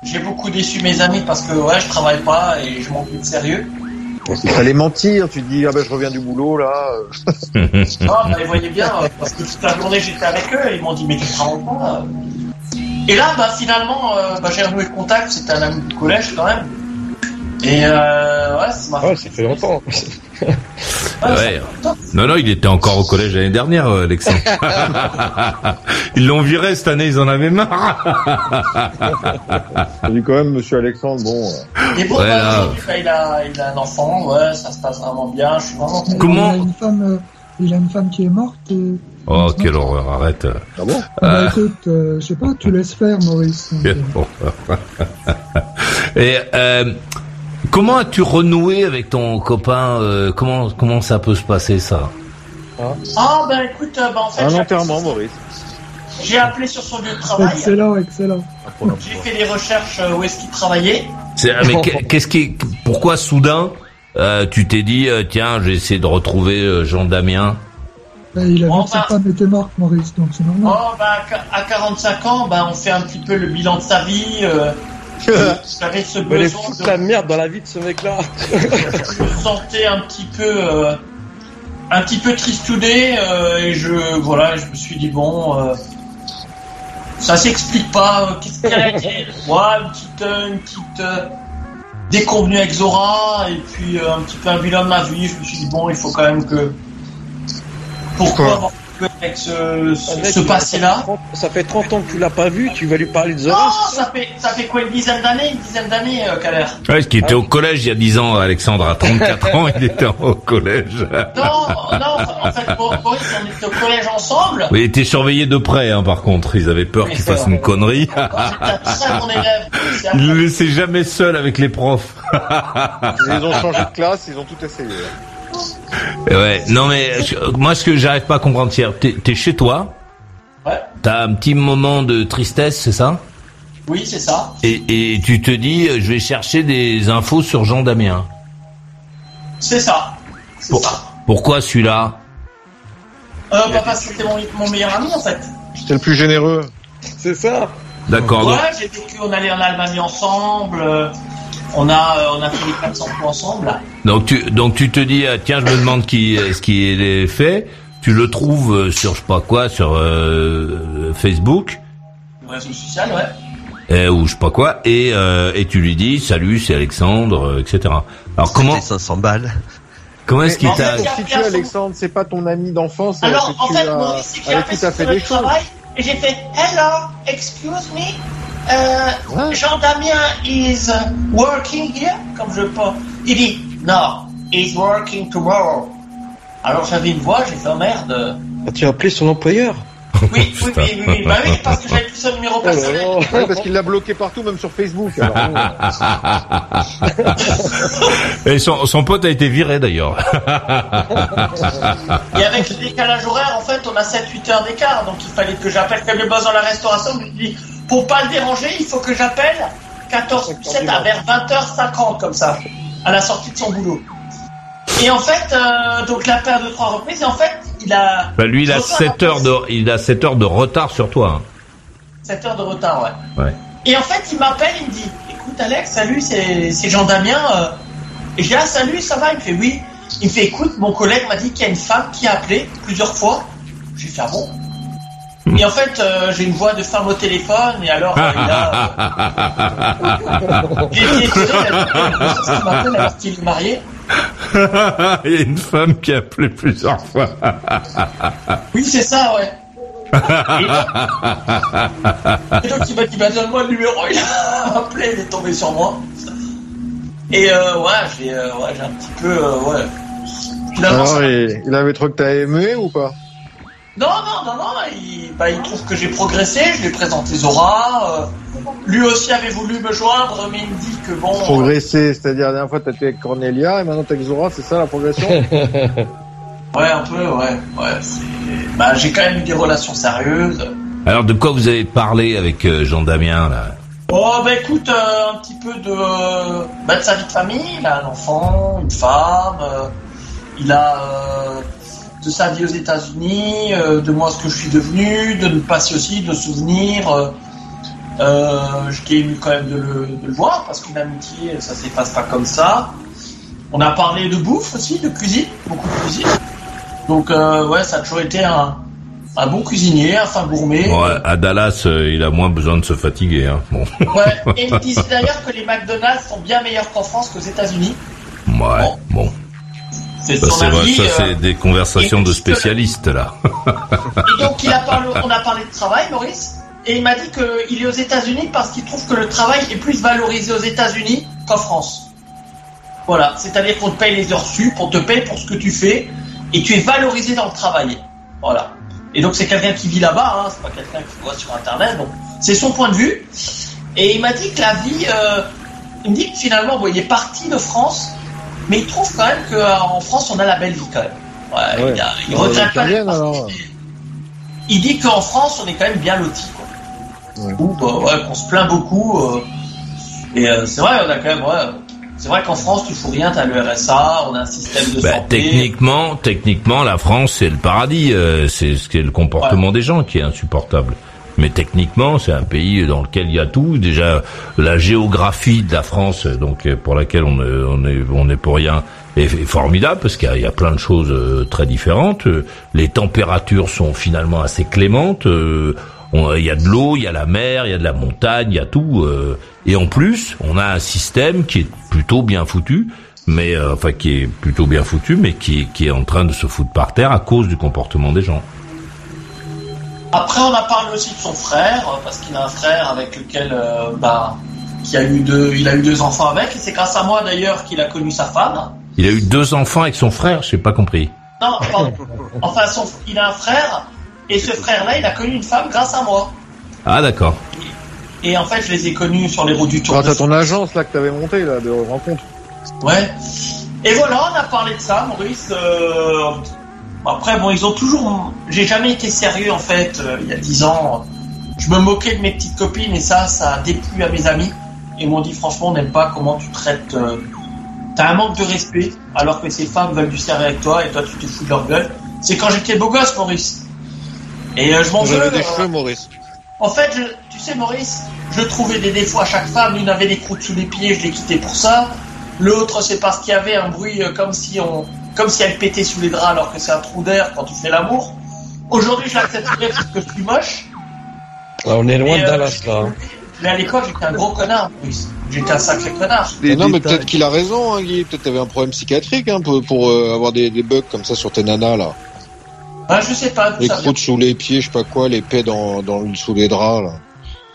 J'ai beaucoup déçu mes amis parce que ouais, je travaille pas et je manque de sérieux. Il fallait mentir, tu te dis, ah ben je reviens du boulot là. *laughs* Ah, bah, ils voyaient bien, euh, parce que toute la journée j'étais avec eux, et ils m'ont dit, mais tu travailles pas. euh? Et là, bah, finalement, euh, bah, j'ai renoué le contact, c'était un ami du collège quand même. Et euh, ouais, ça m'a Ouais, ça fait longtemps. *laughs* Ouais. Non, non, il était encore au collège l'année dernière, euh, Alexandre. *laughs* ils l'ont viré cette année, ils en avaient marre. *laughs* J'ai dit quand même, monsieur Alexandre, bon. euh, Et bon, Ouais, là. aujourd'hui, il, a, il a un enfant, ouais, ça se passe vraiment bien, je suis vraiment content. Comment Il a une femme, euh, il a une femme qui est morte. Et... Oh, quelle horreur, arrête. Ah bon? Ah bah, écoute, euh, je sais pas, tu laisses faire, Maurice. Quelle horreur. Et euh, comment as-tu renoué avec ton copain euh, Comment comment ça peut se passer ça Ah, bah écoute, euh, bah, en fait, Un j'ai- enterrement, Maurice. j'ai appelé sur son lieu de travail, Excellent, excellent. j'ai fait des recherches euh, où est-ce qu'il travaillait. C'est ah, mais qu'est- qu'est-ce qui pourquoi soudain euh, tu t'es dit euh, tiens j'ai essayé de retrouver euh, Jean Damien Bah, il a Bon, vu que sa femme était morte, Maurice, donc c'est normal. Oh, bah, à 45 ans, bah, on fait un petit peu le bilan de sa vie. Euh, j'avais ce besoin de la merde dans la vie de ce mec-là. *laughs* je me sentais un petit peu euh, un petit peu tristoudé euh, et je voilà je me suis dit bon euh, ça s'explique pas. Qu'est-ce qu'il y a ouais, une petite euh, une petite euh, déconvenue avec Zora et puis un petit peu un bilan de ma vie. Je me suis dit bon il faut quand même que pourquoi? avoir avec ce, ce, il passé-là Ça fait 30 ans que tu l'as pas vu, tu vas lui parler de Zora. Oh, ça fait, ça fait quoi, une dizaine d'années Une dizaine d'années, euh, Kader? Ouais, ce qui était au collège il y a 10 ans, Alexandre, à 34 *laughs* ans, il était au collège. Non, non, en fait, Bo- Boris, on était au collège ensemble. Oui, il était surveillé de près, hein, par contre. Ils avaient peur qu'il fasse une connerie. J'étais un très bon élève. *laughs* C'est Ils le laissaient jamais seul avec les profs. Ils ont changé de *laughs* classe, ils ont tout essayé. Ouais, non mais moi ce que j'arrive pas à comprendre, c'est t'es t'es chez toi, Ouais. t'as un petit moment de tristesse, c'est ça? Oui, c'est ça. et, et tu te dis, euh, je vais chercher des infos sur Jean Damien. C'est ça. C'est Pour- ça. Pourquoi celui-là? Euh, bah, parce que c'était mon, mon meilleur ami, en fait. C'était le plus généreux. C'est ça. D'accord. donc- Ouais, j'ai vécu, on allait en Allemagne ensemble. euh, on a, euh, on a fait les 400 coups ensemble. Donc tu donc tu te dis, euh, tiens, je me demande qui ce qui est fait. Tu le trouves euh, sur je sais pas quoi, sur euh, Facebook. Réseau social, ouais. euh, ou je sais pas quoi, et, euh, et tu lui dis salut, c'est Alexandre, euh, etc. Alors comment 500 balles. comment est-ce qu'il t'a fait, pour situer, Alexandre, c'est pas ton ami d'enfance Alors, en tu fait, as- Maurice, c'est que j'ai sur fait le des choses. travail et j'ai fait Hello, excuse me. Euh, Jean-Damien is working here Comme je peux. Il dit No, he's working tomorrow. Alors j'avais une voix, j'ai fait oh merde. Ah, tu as appelé son employeur Oui, oui, oui, oui, oui, bah oui, parce que j'avais plus son numéro personnel. Ouais, parce qu'il l'a bloqué partout, même sur Facebook. *laughs* Et son, son pote a été viré d'ailleurs. Et avec le décalage horaire, en fait, on a 7-8 heures d'écart, donc il fallait que j'appelle comme le boss dans la restauration. Je lui dis, pour pas le déranger, il faut que j'appelle 14 7 à vers 20h50 comme ça, à la sortie de son boulot. Et en fait, euh, donc la paire de trois reprises, et en fait, il a Bah, lui, il a Je reçois 7 heures de, il a 7 heures de retard sur toi. 7 heures de retard, ouais. Ouais. Et en fait, il m'appelle, il me dit Écoute, Alex, salut, c'est c'est Jean Damien. euh. Et je dis Ah, salut, ça va? Il me fait Oui. Il me fait Écoute, mon collègue m'a dit qu'il y a une femme qui a appelé plusieurs fois. J'ai fait Ah bon? Et en fait, euh, j'ai une voix de femme au téléphone, et alors, euh, il a. Il a qu'il m'appelle alors qu'il est marié *laughs* il y a une femme qui a appelé plusieurs fois. *laughs* Oui, c'est ça, ouais. *laughs* Et donc il m'a dit bah donne-moi le numéro, il a appelé, il est tombé sur moi. Et euh, ouais, j'ai euh, ouais, j'ai un petit peu euh, ouais. Finalement, Alors, ça- il, il avait trop que t'as aimé ou pas? Non, non, non, non, il, bah, il trouve que j'ai progressé, je lui ai présenté Zora. euh, lui aussi avait voulu me joindre, mais il me dit que bon. Progresser, c'est-à-dire la dernière fois t'étais avec Cornelia et maintenant t'es avec Zora, c'est ça la progression? *laughs* Ouais, un peu, ouais, ouais. c'est- Bah, j'ai quand même eu des relations sérieuses. Alors de quoi vous avez parlé avec euh, Jean Damien là? Oh, bah écoute, euh, un petit peu de, bah, de sa vie de famille. Il a un enfant, une femme. euh, il a euh, de sa vie aux États-Unis, euh, de moi ce que je suis devenu, de me passer aussi de souvenirs. Euh, euh, J'étais ému quand même de le, de le voir parce qu'une amitié, ça s'efface pas comme ça. On a parlé de bouffe aussi, de cuisine, beaucoup de cuisine. Donc euh, ouais, ça a toujours été un, un bon cuisinier, un fin gourmet. Ouais, à Dallas, euh, il a moins besoin de se fatiguer. Hein. Bon. Ouais, *laughs* et il disait d'ailleurs que les McDonald's sont bien meilleurs qu'en France qu'aux États-Unis. Ouais, bon. C'est vrai, avis. ça, euh, c'est des conversations de spécialistes, là. *laughs* Et donc il a parlé, on a parlé de travail, Maurice, et il m'a dit qu'il est aux États-Unis parce qu'il trouve que le travail est plus valorisé aux États-Unis qu'en France. Voilà, c'est-à-dire qu'on te paye les heures sup, on te paye pour ce que tu fais, et tu es valorisé dans le travail. Voilà. Et donc c'est quelqu'un qui vit là-bas, hein, c'est pas quelqu'un qui voit sur Internet, donc c'est son point de vue. Et il m'a dit que la vie, euh, il me dit que finalement, bon, il est parti de France, mais il trouve quand même qu'en France, on a la belle vie quand même. Ouais, Ouais. il, a- il Ouais, regrette pas. alors. Il dit qu'en France, on est quand même bien loti. Ou bah, ouais, qu'on se plaint beaucoup. euh, et euh, c'est vrai, on a quand même. Ouais, c'est vrai qu'en France, tu fous rien, t'as le RSA, on a un système de Bah, santé. techniquement, techniquement, la France, c'est le paradis. euh, c'est ce qui est le comportement des gens qui est insupportable. Mais techniquement, c'est un pays dans lequel il y a tout. Déjà, la géographie de la France, donc euh, pour laquelle on est, on est, on est pour rien, est, formidable parce qu'il y, a- plein de choses euh, très différentes. Euh, Les températures sont finalement assez clémentes. euh, Il y a de l'eau, il y a la mer, il y a de la montagne, il y a tout. euh, et en plus, on a un système qui est plutôt bien foutu mais euh, enfin qui est plutôt bien foutu, mais qui est en train de se foutre par terre à cause du comportement des gens. Après, on a parlé aussi de son frère, euh, parce qu'il a un frère avec lequel, euh, bah, qui a eu deux, il a eu deux enfants avec, et c'est grâce à moi d'ailleurs qu'il a connu sa femme. Il a eu deux enfants avec son frère, j'ai pas compris. Non, pardon. enfin, son, il a un frère, et ce frère-là, il a connu une femme grâce à moi. Ah d'accord. Et en fait, je les ai connus sur les routes du Tour. Grâce à ton agence là que t'avais monté là de rencontre. Ouais. Et voilà, on a parlé de ça, Maurice. euh, Après, bon, ils ont toujours. J'ai jamais été sérieux en fait. euh, il y a dix ans, je me moquais de mes petites copines et ça, ça a déplu à mes amis. Et ils m'ont dit franchement, on n'aime pas comment tu traites. euh, T'as un manque de respect alors que ces femmes veulent du sérieux avec toi et toi tu te fous de leur gueule. C'est quand j'étais beau gosse, Maurice. Et euh, je m'en veux. Des cheveux, Maurice. en fait, je- tu sais, Maurice, je trouvais des défauts à chaque femme. L'une avait des croûtes sous les pieds, je l'ai quitté pour ça. L'autre, c'est parce qu'il y avait un bruit comme si on, comme si elle pétait sous les draps alors que c'est un trou d'air quand tu fais l'amour. Aujourd'hui, je l'accepterais parce que je suis moche. Ah, on est loin Et, de euh, Dallas là. hein. Mais à l'école, j'étais un gros connard, Maurice. J'étais un sacré connard. Mais non, mais peut-être qu'il a raison, hein, Guy. Peut-être t'avais un problème psychiatrique hein, pour, pour, euh, avoir des, des bugs comme ça sur tes nanas là. Bah, je sais pas. Les ça vient. croûtes sous les pieds, je sais pas quoi, les paix dans, sous les draps là.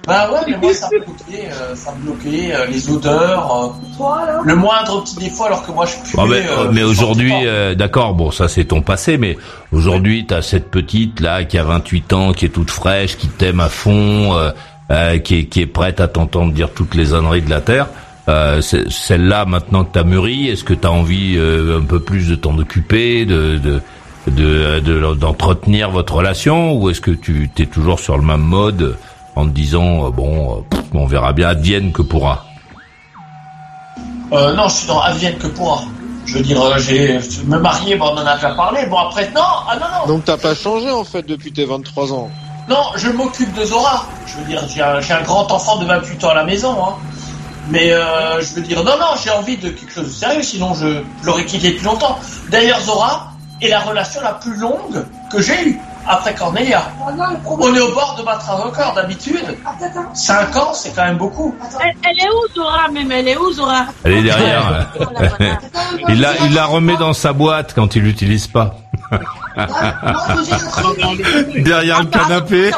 Bah ouais, mais moi, ça me bloquait, euh, ça me bloquait euh, les odeurs, euh, le moindre petit défaut alors que moi, je puais. Ah, mais euh, mais aujourd'hui, euh, d'accord, bon ça c'est ton passé, mais aujourd'hui t'as cette petite là qui a 28 ans, qui est toute fraîche, qui t'aime à fond, euh, euh, qui, est, qui est prête à t'entendre dire toutes les âneries de la terre. Euh, c'est- Celle-là, maintenant que t'as mûri, est-ce que t'as envie euh, un peu plus de t'en occuper, de de de- de- d'entretenir votre relation, ou est-ce que tu t'es toujours sur le même mode en te disant euh, bon, euh, pff, on verra bien, advienne que pourra. Euh, non, je suis dans Advienne que pourra. Je veux dire, euh, j'ai me marier, bon, on en a déjà parlé. Bon, après, non, ah non, non. Donc t'as pas changé en fait depuis tes 23 ans. Non, je m'occupe de Zora. Je veux dire, j'ai un, j'ai un grand enfant de 28 ans à la maison. Hein. Mais euh, je veux dire, non, non, j'ai envie de quelque chose de sérieux, sinon je, je l'aurais quitté depuis longtemps. D'ailleurs, Zora est la relation la plus longue que j'ai eue après Cornelia. On est au bord de battre un record d'habitude. 5 ans, c'est quand même beaucoup. Elle, elle est où Zora même? Elle est où Zora? Elle est derrière. il la, il la remet dans sa boîte quand il l'utilise pas. Derrière le canapé.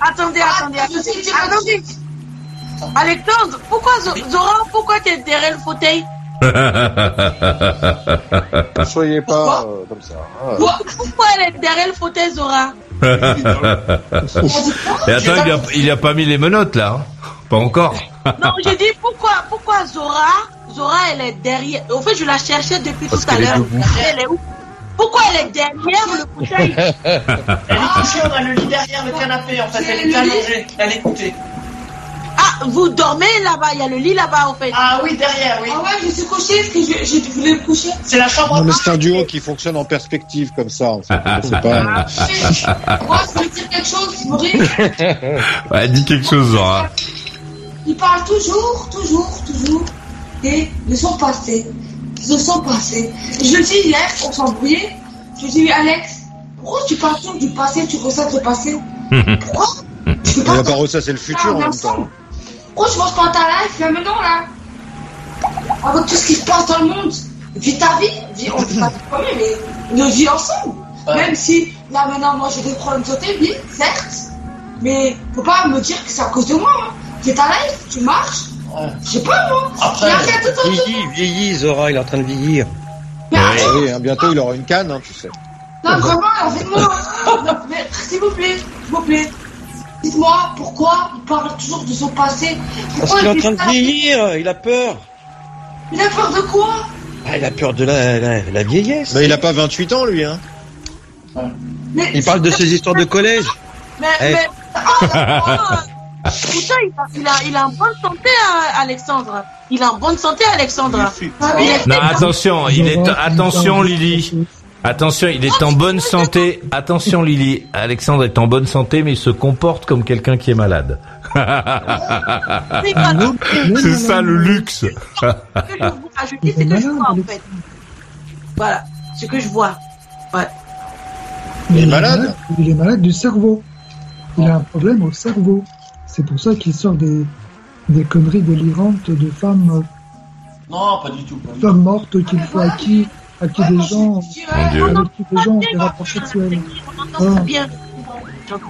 Attendez, attendez, attendez. attendez. Alexandre, pourquoi Zo- Zora, pourquoi t'es derrière le fauteuil? Ne soyez pas euh, comme ça. hein. Pour- Pourquoi elle est derrière le fauteuil, Zora Et attends, il a, il a pas mis les menottes là. hein Pas encore. Non, j'ai dit pourquoi, pourquoi Zora, Zora, elle est derrière. En fait, je la cherchais depuis Parce tout à qu'elle est l'heure. debout. Elle est où? Pourquoi elle est derrière le fauteuil? Elle est couchée, on a le lit derrière le canapé, en fait. Elle est allongée. Elle écoutait. Ah, vous dormez là-bas, il y a le lit là-bas, en fait. Ah oui, derrière, oui. Ah ouais, je suis couchée parce que je, je voulais me coucher. C'est la chambre Non, mais c'est un duo qui fonctionne en perspective comme ça. En fait. C'est pas... Moi, je voulais dire quelque chose, Maurice. *laughs* Ouais, dis quelque chose, Zora. Il parle toujours, toujours, toujours des leçons passées. Des leçons passées. Je le dis hier, on s'embrouillait. Je lui dis, Alex, pourquoi tu parles toujours du passé, tu ressens le passé? *laughs* Pourquoi? On va pas ressasser le futur en même temps. Pourquoi tu manges pas ta life là maintenant là Avec tout ce qui se passe dans le monde. Vis ta vie, vis, on vit pas comme mais on vit ensemble. Même si là maintenant moi j'ai des problèmes de santé, oui, certes. Mais faut pas me dire que c'est à cause de moi. Hein. Vis ta life, tu marches. Je sais pas moi. Après, Il y a rien tout autour. vieillit, vieillit, Zora, il est en train de vieillir. Oui, hein, bientôt il aura une canne, hein, tu sais. Non, vraiment, avec moi. Non, mais s'il vous plaît, s'il vous plaît. Dites-moi pourquoi il parle toujours de son passé. Parce Pourquoi qu'il est en train de vieillir, il a peur. Il a peur de quoi? Ah, il a peur de la, la, la vieillesse. Bah, il a pas 28 ans lui, hein. Mais Il parle de ses histoires de collège. Mais, Eh. mais, oh, oh, euh, pourtant, il a, il, a, il a en bonne santé, hein, Alexandre. Il est en bonne santé, Alexandre. Non, attention, il est attention Lily. Attention, il est en bonne santé. Attention Lily, Alexandre est en bonne santé mais il se comporte comme quelqu'un qui est malade. C'est ça le luxe. Ce que je vous rajouter, c'est que je vois, en fait. Voilà, ce que je vois. Ouais. Il est malade Il est malade du cerveau. Il a un problème au cerveau. C'est pour ça qu'il sort des, des conneries délirantes de femmes, Non, pas du tout. pas du femmes mortes qu'il faut à qui, à qui des gens, Mon Dieu. avec qui des gens ont des rapports sexuels. Ah. bien.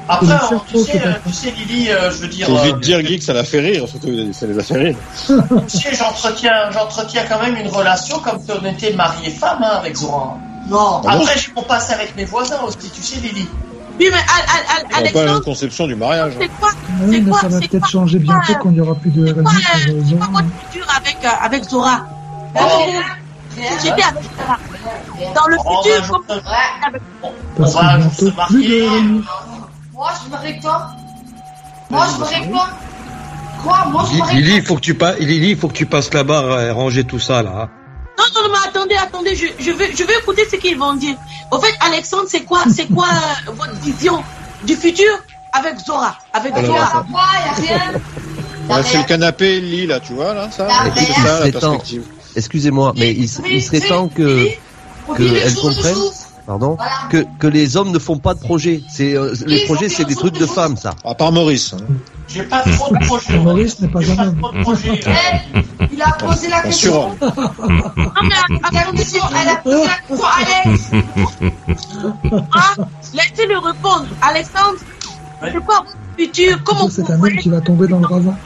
Après, euh, cerveau tu sais, euh, tu sais, Lily, euh, je veux dire, Faut euh, vite dire Guy que ça l'a fait rire, surtout ça les a fait rire. *laughs* tu sais, j'entretiens, j'entretiens quand même une relation comme si on était mari et femme hein, avec Zora. Non. Ah bon Après, je peux passer avec mes voisins aussi, tu sais, Lily. Oui, mais Al- Al- Al- On n'a pas la même Alexandre, conception du mariage. c'est quoi, Oui, mais quoi- ça va c'est peut-être changer bientôt quand il n'y aura plus de euh, c'est quoi votre futur avec, euh, avec Zora? Oh. J'étais avec Zora. Dans le Oh, futur, je- On que va se plus de marier. Moi, je me marie toi. Moi, je me marie toi. Quoi? Moi, je me marie Lily, avec il faut que tu passes, Lily, il faut que tu passes là-bas, euh, ranger tout ça là. Non, non, non, mais attendez, attendez, je, je, veux, je veux écouter ce qu'ils vont dire. Au fait, Alexandre, c'est quoi, c'est quoi euh, *laughs* votre vision du futur avec Zora Avec Oh là Zora? ça- toi. Il y a rien. Ouais, c'est le canapé et le lit là, tu vois là, ça. La C'est ça la temps. Excusez-moi, mais il, il serait temps que qu'elles comprennent, pardon, que, que les hommes ne font pas de projets. C'est euh, les projets, c'est des trucs de femmes, ça. À part Maurice. hein. J'ai pas trop de projets. Maurice n'est pas un homme. Trop de projets. Il a posé la On question. surhomme. Non, mais Il a posé- Elle a posé la question, Alex. *laughs* ah, laissez-le répondre. Alexandre, c'est quoi votre futur Comment C'est vous, un homme qui va tomber dans le ravin.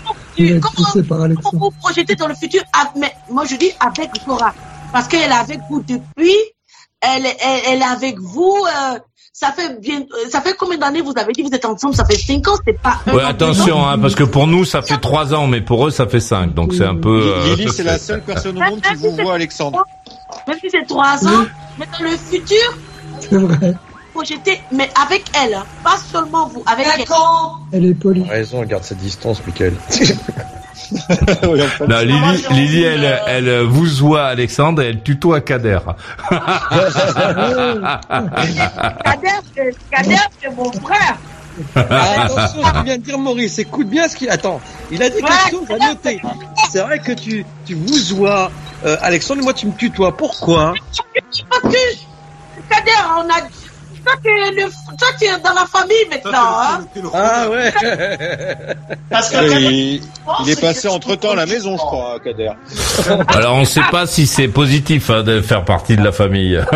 Par comment vous projetez dans le futur Ah, mais Moi, je dis avec Zora. Parce qu'elle est avec vous depuis. Elle, est- elle, elle est avec vous. euh, ça fait bien. euh, Ça fait combien d'années vous avez dit que vous êtes ensemble? Ça fait 5 ans, c'est pas. un Ouais, attention, hein, parce que pour nous ça fait trois ans, mais pour eux ça fait cinq, donc c'est un peu. euh, Lily, c'est la seule personne au monde qui vous voit, Alexandre. Même si c'est 3 ans, mais dans le futur, C'est vrai. Projeté, mais avec elle, hein, pas seulement vous, avec elle. Elle est polie. Raison, garde cette distance, Michael. *laughs* Non, Lily, Lily, elle, elle vous voit Alexandre et elle tutoie Kader. *laughs* Kader, c'est- Kader, c'est mon frère. Ah, attention, tu viens de dire Maurice, écoute bien ce qu'il attend. Il a dit quelque chose à noter. C'est vrai que tu, tu vous vois, euh, Alexandre, moi tu me tutoies. Pourquoi? Parce que, Kader, on a, toi, tu es, le, toi, tu es dans la famille maintenant. Hein? Ah ouais. Parce que Kader- il, est passé entre temps à la maison, je crois, Kader. *laughs* Alors on ne sait pas si c'est positif hein, de faire partie de la famille. *laughs*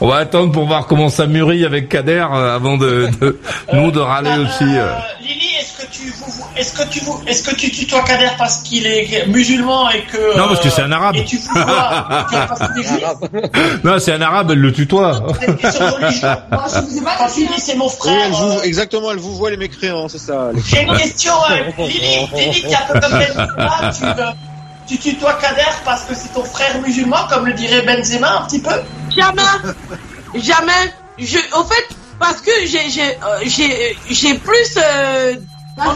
on va attendre pour voir comment ça mûrit avec Kader euh, avant de, de- nous de râler aussi. euh. Euh, Lily, que tu vous, vous- est-ce que tu vous, est-ce que tu tutoies Kader parce qu'il est musulman et que Non, parce que euh, c'est un arabe. Et tu vous vois, tu vois, parce qu'il est juif. Non, c'est un arabe, elle le tutoie. *laughs* Moi, je vous ai pas dit. dis c'est mon Oui, frère. elle vous, euh, exactement, elle vous voit les mécréants, c'est ça. les- J'ai une question, euh, Lily, Lily, qui un peu comme Benzema, tu, euh, tu tutoies Kader parce que c'est ton frère musulman, comme le dirait Benzema un petit peu? Jamais, jamais. Je, au fait, parce que j'ai, j'ai, euh, j'ai, j'ai plus. euh, on, a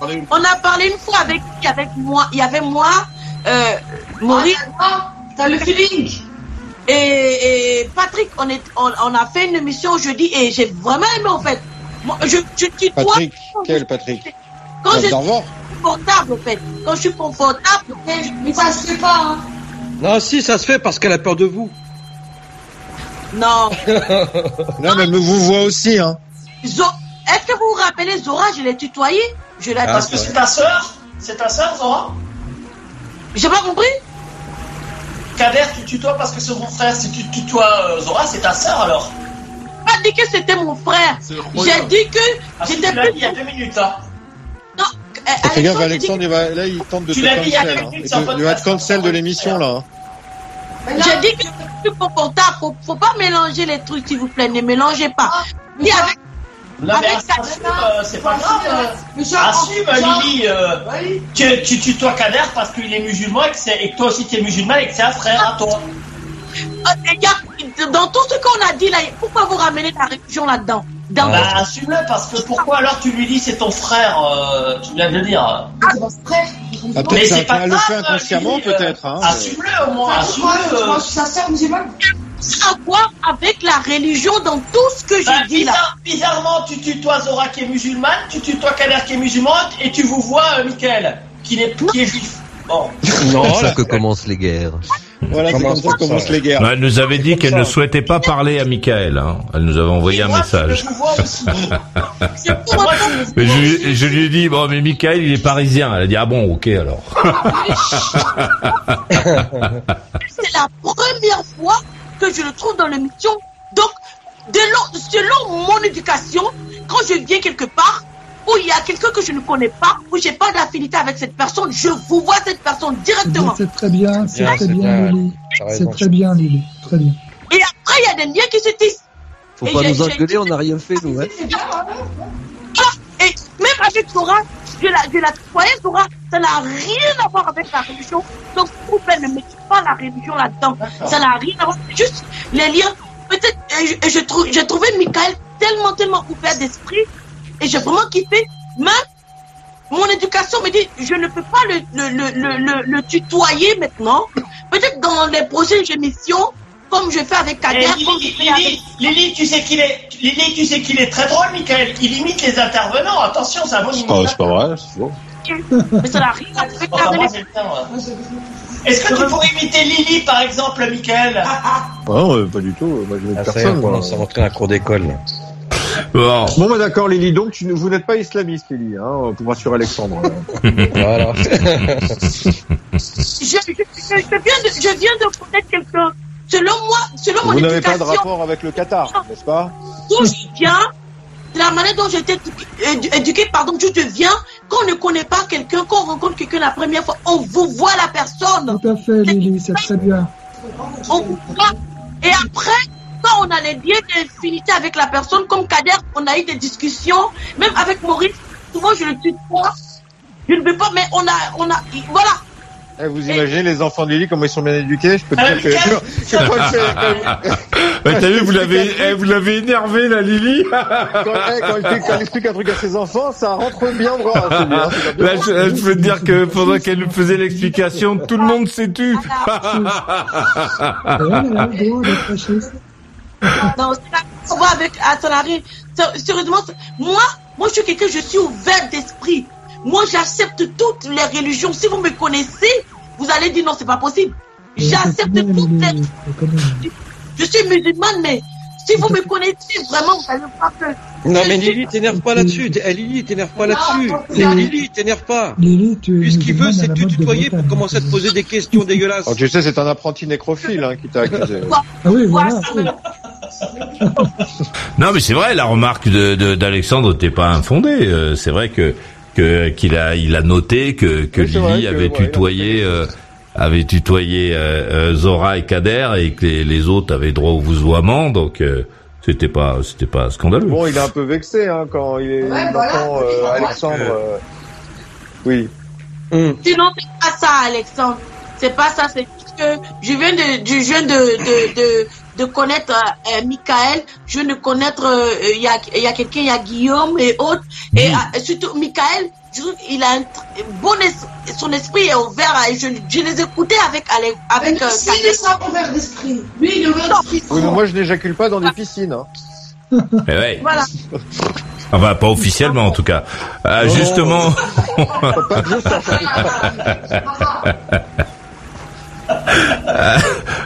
parlé, on a parlé une fois avec avec moi. Il y avait moi, euh, Maurice. Ah, T'as le feeling. Et, et Patrick, on, est, on, on a fait une émission jeudi et j'ai vraiment aimé en fait. Moi, je, je tutoie Patrick, quel Patrick quand je suis confortable en fait. Quand je suis confortable, Mais ça se fait pas, hein. Non, si, ça se fait parce qu'elle a peur de vous. non. *laughs* Non, mais elle me vous voit aussi, hein. Zo- Est-ce que vous vous rappelez Zora, je l'ai tutoyé? Je l'ai Ah, Parce que c'est ta sœur? C'est ta sœur, Zora? J'ai pas compris Kader, tu tutoies parce que c'est mon frère. Si tu tutoies euh, Zora, c'est ta sœur alors J'ai pas dit que c'était mon frère. J'ai dit que Ah, j'étais tu l'as plus. dit il y a deux minutes. Hein. Non, euh, Fais gaffe, Alexandre, Alexandre, il va, là, il tente de te Tu l'as dit il y a cancel. deux hein. minutes, Il c'est te- il va te cancel de l'émission, là. hein. J'ai dit que suis plus confortable. Faut, faut pas mélanger les trucs, s'il vous plaît. Ne mélangez pas. Ni avec, Non, mais assume, euh, c'est pas grave. euh, Assume, Lily. euh, Oui. tu, tu tutoies Kader parce qu'il est musulman et que, c'est- et que toi aussi tu es musulman et que c'est un frère à toi. Euh, il y a- dans tout ce qu'on a dit là, pourquoi vous ramenez la religion là-dedans? Dans Bah, assume-le parce que pourquoi alors tu lui dis c'est ton frère euh, Tu viens de le dire. Ah, c'est mon frère. Ah, Mais c'est pas elle le fait inconsciemment, Lily, euh, peut-être, hein. Assume-le au moins, Moi, assume-le. moi, je suis sa sœur musulmane. À voir avec la religion dans tout ce que Bah, j'ai dit là. bizarre- bizarrement, tu tutoies Zora qui est musulmane, tu tutoies Kader qui est musulman et tu vous vois euh, Michael qui est, qui est juif. Bon. C'est Non, comme ça que commencent les guerres. Voilà, c'est Comment comme ça que ça, commencent ça les guerres. Non, elle nous avait dit qu'elle ça. ne souhaitait pas parler à Michael. Hein. Elle nous avait envoyé un moi, message. Je vous vois aussi. *laughs* C'est pour Moi, autant- je- Mais je, lui- je lui ai dit, bon, mais Michael, il est parisien. Elle a dit, ah bon, ok, alors. *laughs* c'est la première fois que je le trouve dans l'émission. Donc, de selon mon éducation, quand je viens quelque part où il y a quelqu'un que je ne connais pas, où j'ai pas d'affinité avec cette personne, je vous vois cette personne directement. C'est très bien, c'est Bien, très c'est bien, bien, Lily. C'est très bien, Lily. Très bien. Et après, il y a des liens qui se tissent. Faut Et pas nous engueuler, on n'a rien fait, nous. Hein. Hein. Et même avec Zora, je la, je la Zora, ça n'a rien à voir avec la religion. Donc, s'il vous plaît, ne mettez pas la religion là-dedans. Ça n'a rien à voir. Juste les liens. Peut-être, et je, je j'ai trouvé Michael tellement, tellement ouvert d'esprit. Et j'ai vraiment kiffé. Même mon éducation me dit, je ne peux pas le, le, le, le, le tutoyer maintenant. Peut-être dans les prochaines émissions, comme je fais avec Kader, comme je Lily, fais avec... Lily, Lily, tu sais qu'il est, Lily, tu sais qu'il est très drôle, Michael. Il imite les intervenants. Attention, c'est un bon C'est pas, c'est pas vrai, c'est faux. *laughs* Mais ça n'a rien à Bon, ça ouais. Est-ce que tu pourrais imiter Lily, par exemple, Michael? Non, euh, pas du tout. Moi, je n'ai Ah, ça personne, on moi. commence à la cour d'école. Bon. Bon, bah, d'accord, Lily. Donc, tu, vous n'êtes pas islamiste, Lily, hein, pour rassurer Alexandre. *laughs* Voilà. je, je, je, je viens de, je viens de connaître quelqu'un. Selon moi, selon mon vous n'avez pas de éducation, rapport avec le Qatar, n'est-ce pas d'où je viens, la manière dont j'ai été éduqué, édu- éduqué, pardon, d'où je viens, quand on ne connaît pas quelqu'un, quand on rencontre quelqu'un la première fois, on vous voit la personne. Tout à fait, Lily, c'est très bien. On vous voit. Et après, quand on a les liens d'infinité avec la personne, comme Kader, on a eu des discussions, même avec Maurice, souvent je le tutoie. Je ne veux pas, mais on a, on a, voilà. Eh, Vous imaginez les enfants de Lily, comment ils sont bien éduqués Je peux te Ah, dire que... Que quand je fais- Ouais, T'as vu, vous l'avez, *laughs* eh, vous l'avez énervé, la Lily. quand, eh, quand il explique- quand il explique un truc à ses enfants, ça rentre bien droit. hein, c'est bien, c'est bien. Là, je, je peux te dire que pendant qu'elle nous faisait l'explication, tout le monde s'est tu. Non, c'est pas on va avec Atanari. Sérieusement, c'est- moi, moi, je suis quelqu'un, je suis ouvert d'esprit. Moi, j'accepte toutes les religions. Si vous me connaissez, vous allez dire non, c'est pas possible. J'accepte toutes les je suis musulmane, mais si vous me connaissez vraiment, vous allez que. Non mais Lily, t'énerve pas là-dessus. Eh, Lily, t'énerve pas là-dessus. Lily, t'énerve pas. Lily, tu Lui, ce qu'il veut, c'est mode de tutoyer pour commencer à te poser des questions *laughs* dégueulasses. Alors, tu sais, c'est un apprenti nécrophile hein, qui t'a accusé. *laughs* Ah oui, voilà. *laughs* Non, mais c'est vrai, la remarque de de- d'Alexandre n'était pas infondée. Euh, c'est vrai que que qu'il a il a noté que que Oui, Lily que, avait ouais, tutoyé euh, avait tutoyé euh, euh, Zora et Kader et que les, les autres avaient droit au vouvoiement, donc euh, c'était pas c'était pas scandaleux. Bon, il est un peu vexé hein, quand il, est, Ouais, il voilà. entend euh, Alexandre. euh, Oui. Sinon, c'est pas ça, Alexandre. C'est pas ça, c'est juste que je viens de, je viens de, de, de, de connaître euh, euh, Michael. Je viens de connaître, euh, il y a, il y a quelqu'un, il y a Guillaume et autres. Et euh, surtout, Michael, qu'il a un bon es- son esprit est ouvert. à- Je, je les écoutais avec, avec, avec euh, Si, il est ça, ouvert d'esprit. Lui, il est ouvert d'esprit. Oui, moi, je n'éjacule pas dans des piscines. Hein. Mais ouais. Voilà. Enfin, pas officiellement en tout cas. Euh, Non. justement. *laughs* Euh,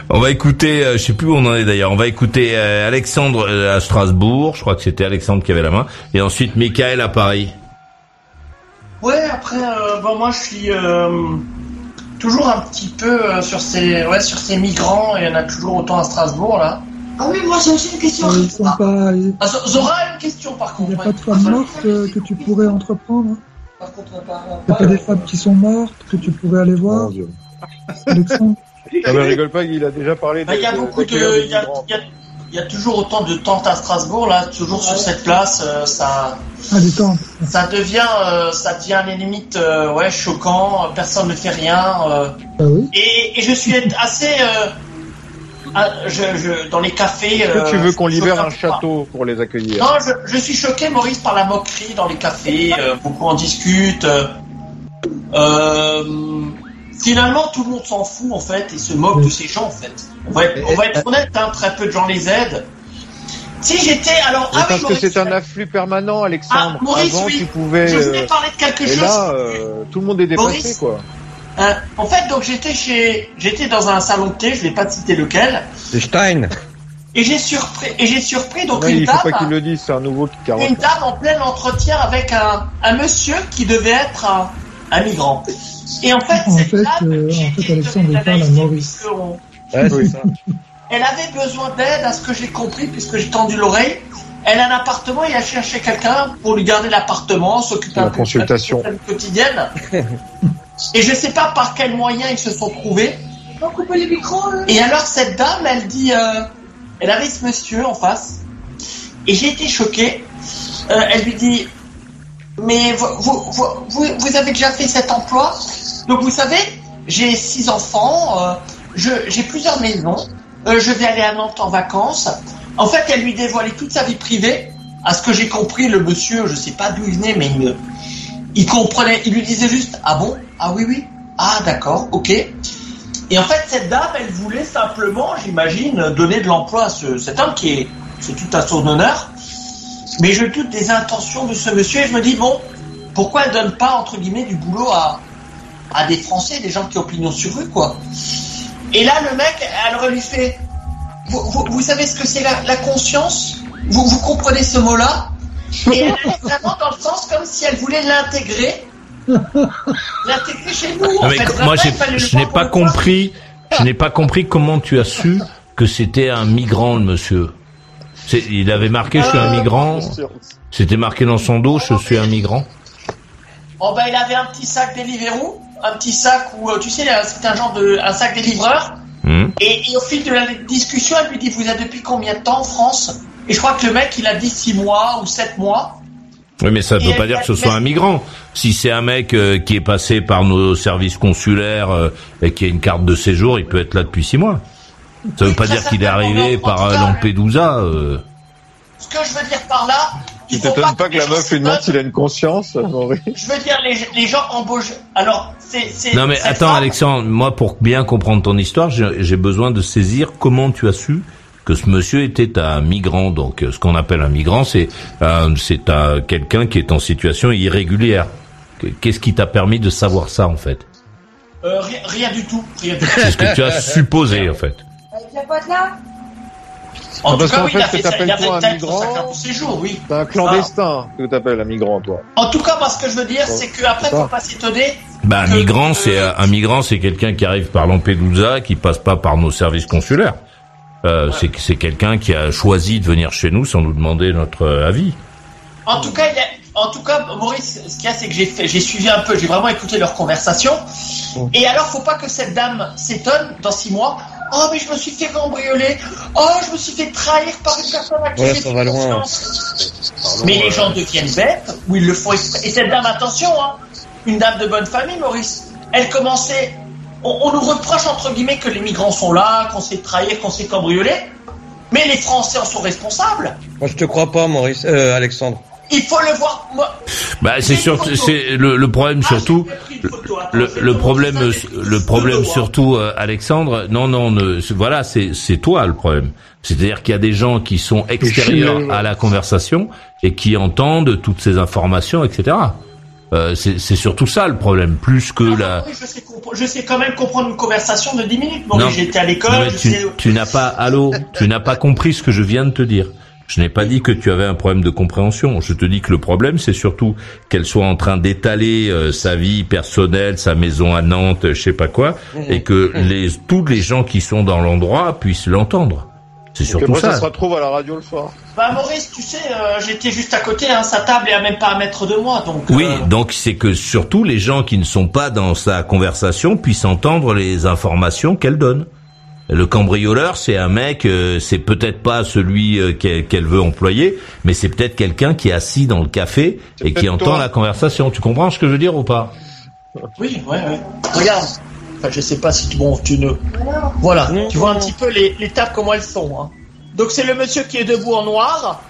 on va écouter, euh, je sais plus où on en est d'ailleurs. On va écouter euh, Alexandre à Strasbourg. Je crois que c'était Alexandre qui avait la main. Et ensuite Michael à Paris. Ouais, après, euh, bon, moi je suis euh, toujours un petit peu euh, sur ces, ouais, sur ces migrants. Il y en a toujours autant à Strasbourg là. Ah oui, moi j'ai aussi une question. Pas. Il Ah, Z- Zora a une question par contre. n'y a pas de femmes mortes que tu pourrais entreprendre. Par contre, on va pas- Il n'y a pas des femmes qui sont mortes que tu pourrais aller voir. Alexandre. Non, mais rigole pas, il a déjà parlé de. Bah, Il y a beaucoup de, il y a, migrants. il y a- il y a toujours autant de tentes à Strasbourg là, toujours sur cette place. euh, ça, Ah, des tentes. ça devient, euh, ça devient les limites, euh, ouais, choquant. Personne ne fait rien. euh. Ah oui. Et, et je suis *laughs* assez, euh, ah, je, je, dans les cafés. Est-ce que tu veux qu'on libère un château pour les accueillir? Non, je, je suis choqué, Maurice, par la moquerie dans les cafés. euh, beaucoup en discutent. euh, euh, finalement, tout le monde s'en fout en fait et se moque de ces gens en fait. On va être, on va être honnête, hein, très peu de gens les aident. Si j'étais alors, ah oui, Parce que Maurice, c'est un afflux permanent, Alexandre. Ah, Maurice, Avant, oui. tu pouvais. Je voulais euh, parler de quelque Et chose. là, euh, tout le monde est dépassé, Maurice. quoi. Hein, en fait, donc j'étais chez, j'étais dans un salon de thé, je vais pas citer lequel, C'est Stein. et j'ai surpris, et j'ai surpris donc Ouais, une il faut dame, pas qu'il le dise, c'est un nouveau qui une dame en plein entretien avec un, un monsieur qui devait être un, un migrant. Et en fait, En cette fait, dame, euh, en fait, Alexandre parle à Maurice. Ouais, Oui. ça. *laughs* Elle avait besoin d'aide, à ce que j'ai compris, puisque j'ai tendu l'oreille. Elle a un appartement et elle cherchait quelqu'un pour lui garder l'appartement, s'occuper La un peu consultation. de la vie quotidienne. *laughs* et je sais pas par quels moyens ils se sont trouvés. On va couper les micros. hein. Et alors cette dame, elle dit, euh, elle avait ce monsieur en face, et j'ai été choqué. Euh, elle lui dit, mais vous, avez déjà fait cet emploi Donc vous savez, j'ai six enfants, euh, j'ai plusieurs maisons, euh, je vais aller à Nantes en vacances. En fait, elle lui dévoilait toute sa vie privée. À ce que j'ai compris, le monsieur, je sais pas d'où il venait, mais il, comprenait, il lui disait juste, ah bon, ah oui oui, ah d'accord, ok. Et en fait, cette dame, elle voulait simplement, j'imagine, donner de l'emploi à ce, cet homme qui est, c'est tout à son honneur. Mais je doute des intentions de ce monsieur et je me dis, bon, pourquoi elle donne pas, entre guillemets, du boulot à, à des Français, des gens qui ont pignon sur rue, quoi? Et là, le mec, elle lui fait, vous, vous, vous savez ce que c'est la, la conscience? Vous, vous comprenez ce mot-là? Et elle allait vraiment dans le sens comme si elle voulait l'intégrer. L'intégrer chez nous. En mais fait. Vraiment, moi, je n'ai pas compris. Je n'ai pas compris comment tu as su que c'était un migrant, le monsieur. C'est- Il avait marqué je suis un Euh, migrant. C'était marqué dans son dos je suis un migrant. Oh ben il avait un petit sac Deliveroo, un petit sac où euh, tu sais là, c'est un genre de un sac des livreurs. Hmm. Et, et au fil de la discussion, elle lui dit vous êtes depuis combien de temps en France? Et je crois que le mec il a dit six mois ou sept mois. Oui, mais ça ne veut pas dire que ce soit un migrant. Si c'est un mec euh, qui est passé par nos services consulaires euh, et qui a une carte de séjour, il peut être là depuis six mois. Ça veut pas dire qu'il est arrivé par tout euh, Lampedusa. euh. Ce que je veux dire par là, Tu t'étonnes pas que que la meuf lui demande s'il a une conscience, Maurice Je veux dire les, les gens embauchent. Alors c'est c'est. Non mais attends femme- Alexandre, moi pour bien comprendre ton histoire, j'ai besoin de saisir comment tu as su que ce monsieur était un migrant. Donc euh, ce qu'on appelle un migrant, c'est euh, c'est un- quelqu'un qui est en situation irrégulière. Que- Qu'est-ce qui t'a permis de savoir ça en fait? Euh, rien, rien du tout, rien du tout. C'est ce que tu as supposé en fait. Avec la pote là En parce tout cas, oui, fait, il a ce que fait ça, t'appelles il a fait toi un peut-être migrant, sa carte de séjour, oui. C'est un clandestin que t'appelles un migrant, toi. En tout cas, moi, ce que je veux dire, c'est qu'après, faut pas s'étonner. Bah, un migrant, c'est un migrant, c'est quelqu'un qui arrive par Lampedusa, qui passe pas par nos services consulaires. Euh, c'est c'est quelqu'un qui a choisi de venir chez nous sans nous demander notre euh, avis. En tout cas, il y a- en tout cas, Maurice, ce qu'il y a, c'est que j'ai fait, j'ai suivi un peu, j'ai vraiment écouté leur conversation. Et alors, faut pas que cette dame s'étonne dans six mois. Oh, mais je me suis fait cambrioler. Oh, je me suis fait trahir par une personne à qui Ouais, ça va loin. Mais les gens deviennent bêtes, ou ils le font exprès. Et cette dame, attention, hein, une dame de bonne famille, Maurice, elle commençait. On, on nous reproche, entre guillemets, que les migrants sont là, qu'on s'est trahir, qu'on s'est cambrioler. Mais les Français en sont responsables. Moi, je te crois pas, Maurice, euh, Alexandre. Il faut le voir. Moi, Bah, c'est surtout, c'est le, le problème surtout, le, le problème, le problème surtout, euh, Alexandre. Non, non, ne, c'est- voilà, c'est c'est toi le problème. C'est-à-dire qu'il y a des gens qui sont extérieurs à la conversation et qui entendent toutes ces informations, etc. Euh, c'est c'est surtout ça le problème, plus que la. Oui, je sais, je sais quand même comprendre une conversation de 10 minutes. Bon, Non, j'étais à l'école, tu, sais. tu n'as pas, allô, tu n'as pas compris ce que je viens de te dire. Je n'ai pas dit que tu avais un problème de compréhension. Je te dis que le problème, c'est surtout qu'elle soit en train d'étaler euh, sa vie personnelle, sa maison à Nantes, je sais pas quoi, et que les tous les gens qui sont dans l'endroit puissent l'entendre. C'est surtout après, ça ça. se retrouve à la radio le soir. Bah, Maurice, tu sais, euh, j'étais juste à côté, hein, sa table est à même pas un mètre de moi, donc. Oui, euh, donc c'est que surtout les gens qui ne sont pas dans sa conversation puissent entendre les informations qu'elle donne. Le cambrioleur, c'est un mec, euh, c'est peut-être pas celui euh, qu'elle qu'elle veut employer, mais c'est peut-être quelqu'un qui est assis dans le café et qui entend toi. la conversation. Tu comprends ce que je veux dire ou pas? Oui, ouais, ouais. Regarde. Enfin, je sais pas si tu, bon, tu ne. Voilà. Tu vois un petit peu les, les tables comment elles sont. Hein. Donc c'est le monsieur qui est debout en noir,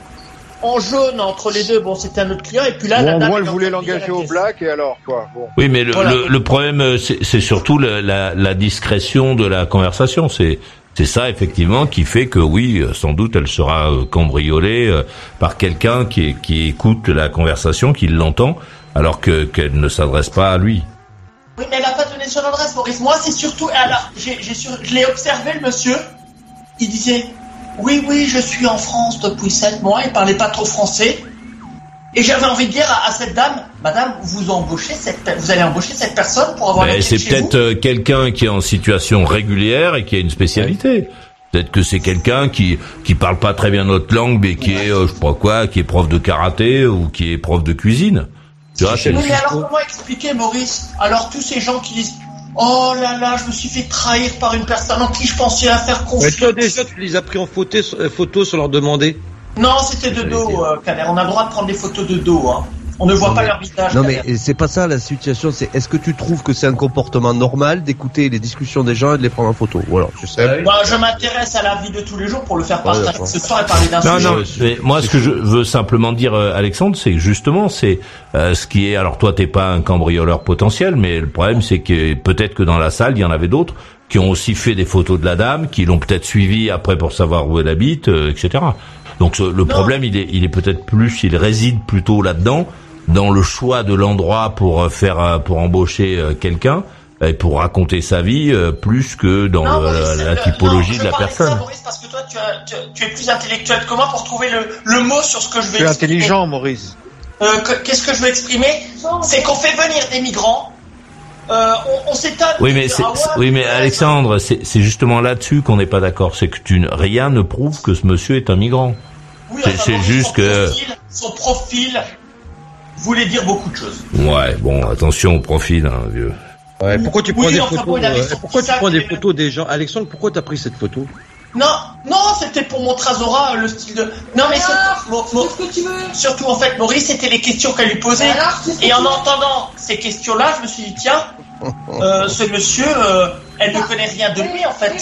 en jaune entre les deux. Bon, c'était un autre client. Et puis là, Bon, la dame voulait train de l'engager au black, et alors, quoi bon. Oui, mais le, Voilà. le, le problème, euh, c'est surtout la, la discrétion de la conversation. C'est c'est ça effectivement qui fait que oui, euh, sans doute, elle sera euh, cambriolée par quelqu'un qui, qui écoute la conversation, qui l'entend, alors que qu'elle ne s'adresse pas à lui. Oui, mais elle a pas donné son adresse, Maurice. Moi, c'est surtout. Alors, j'ai, je l'ai observé, le monsieur. Il disait Oui, oui, je suis en France depuis sept mois. Il parlait pas trop français. Et j'avais envie de dire à, à cette dame Madame, vous embauchez cette, vous allez embaucher cette personne pour avoir Ben, c'est chez vous peut-être euh, quelqu'un qui est en situation régulière et qui a une spécialité. Peut-être que c'est quelqu'un qui qui parle pas très bien notre langue, mais qui est, euh, je sais pas quoi, qui est prof de karaté ou qui est prof de cuisine. Tu vois, c'est- Oui, mais alors comment expliquer, Maurice? Alors tous ces gens qui disent Oh là là, je me suis fait trahir par une personne en qui je pensais à faire Mais confiance. toi, déjà, tu les as pris en photo, euh, photo sans leur demander. Non, c'était de dos, euh, Kader. On a le droit de prendre des photos de dos. Hein. On ne voit Non, pas mais- leur visage. Non mais c'est pas ça la situation, c'est est-ce que tu trouves que c'est un comportement normal d'écouter les discussions des gens et de les prendre en photo? Voilà, je sais. Bah, je m'intéresse à la vie de tous les jours pour le faire partager ce soir et parler d'un Non, sujet. non. mais moi, ce que je veux simplement dire, euh, Alexandre, c'est que justement, c'est euh, ce qui est. Alors, toi, t'es pas un cambrioleur potentiel, mais le problème, c'est que peut-être que dans la salle, il y en avait d'autres qui ont aussi fait des photos de la dame, qui l'ont peut-être suivi après pour savoir où elle habite, euh, etc. Donc, ce- le problème, il est, il est peut-être plus, il réside plutôt là-dedans, dans le choix de l'endroit pour euh, faire, euh, pour embaucher euh, quelqu'un et pour raconter sa vie, plus que dans Non, Maurice, la, la typologie non, je de la personne. ça, Maurice, parce que toi, tu, as- tu- tu es plus intellectuel que moi pour trouver le, le mot sur ce que je vais Tu es exprimer. intelligent, Maurice. Euh, que- Qu'est-ce que je veux exprimer? C'est qu'on fait venir des migrants. Euh, on on s'étonne. Oui, mais c'est, ah ouais, oui, mais Alexandre, c'est, c'est justement là-dessus qu'on n'est pas d'accord. C'est que tu, ne- rien ne prouve que ce monsieur est un migrant. oui, c'est- enfin, juste son que- Profil, son profil voulait dire beaucoup de choses. Ouais, bon, attention au profil, hein, vieux. Ouais, pourquoi tu prends Oui, des photos euh, Pourquoi tu prends des photos des gens? Alexandre, pourquoi t'as pris cette photo? Non, non, c'était pour montrer à Zora le style de. Non, mais surtout, Mo- Mo- surtout en fait, Maurice, c'était les questions qu'elle lui posait. Alors, que Et en entendant ces questions-là, je me suis dit, tiens, euh, ce monsieur, euh, elle ne connaît rien de lui en fait.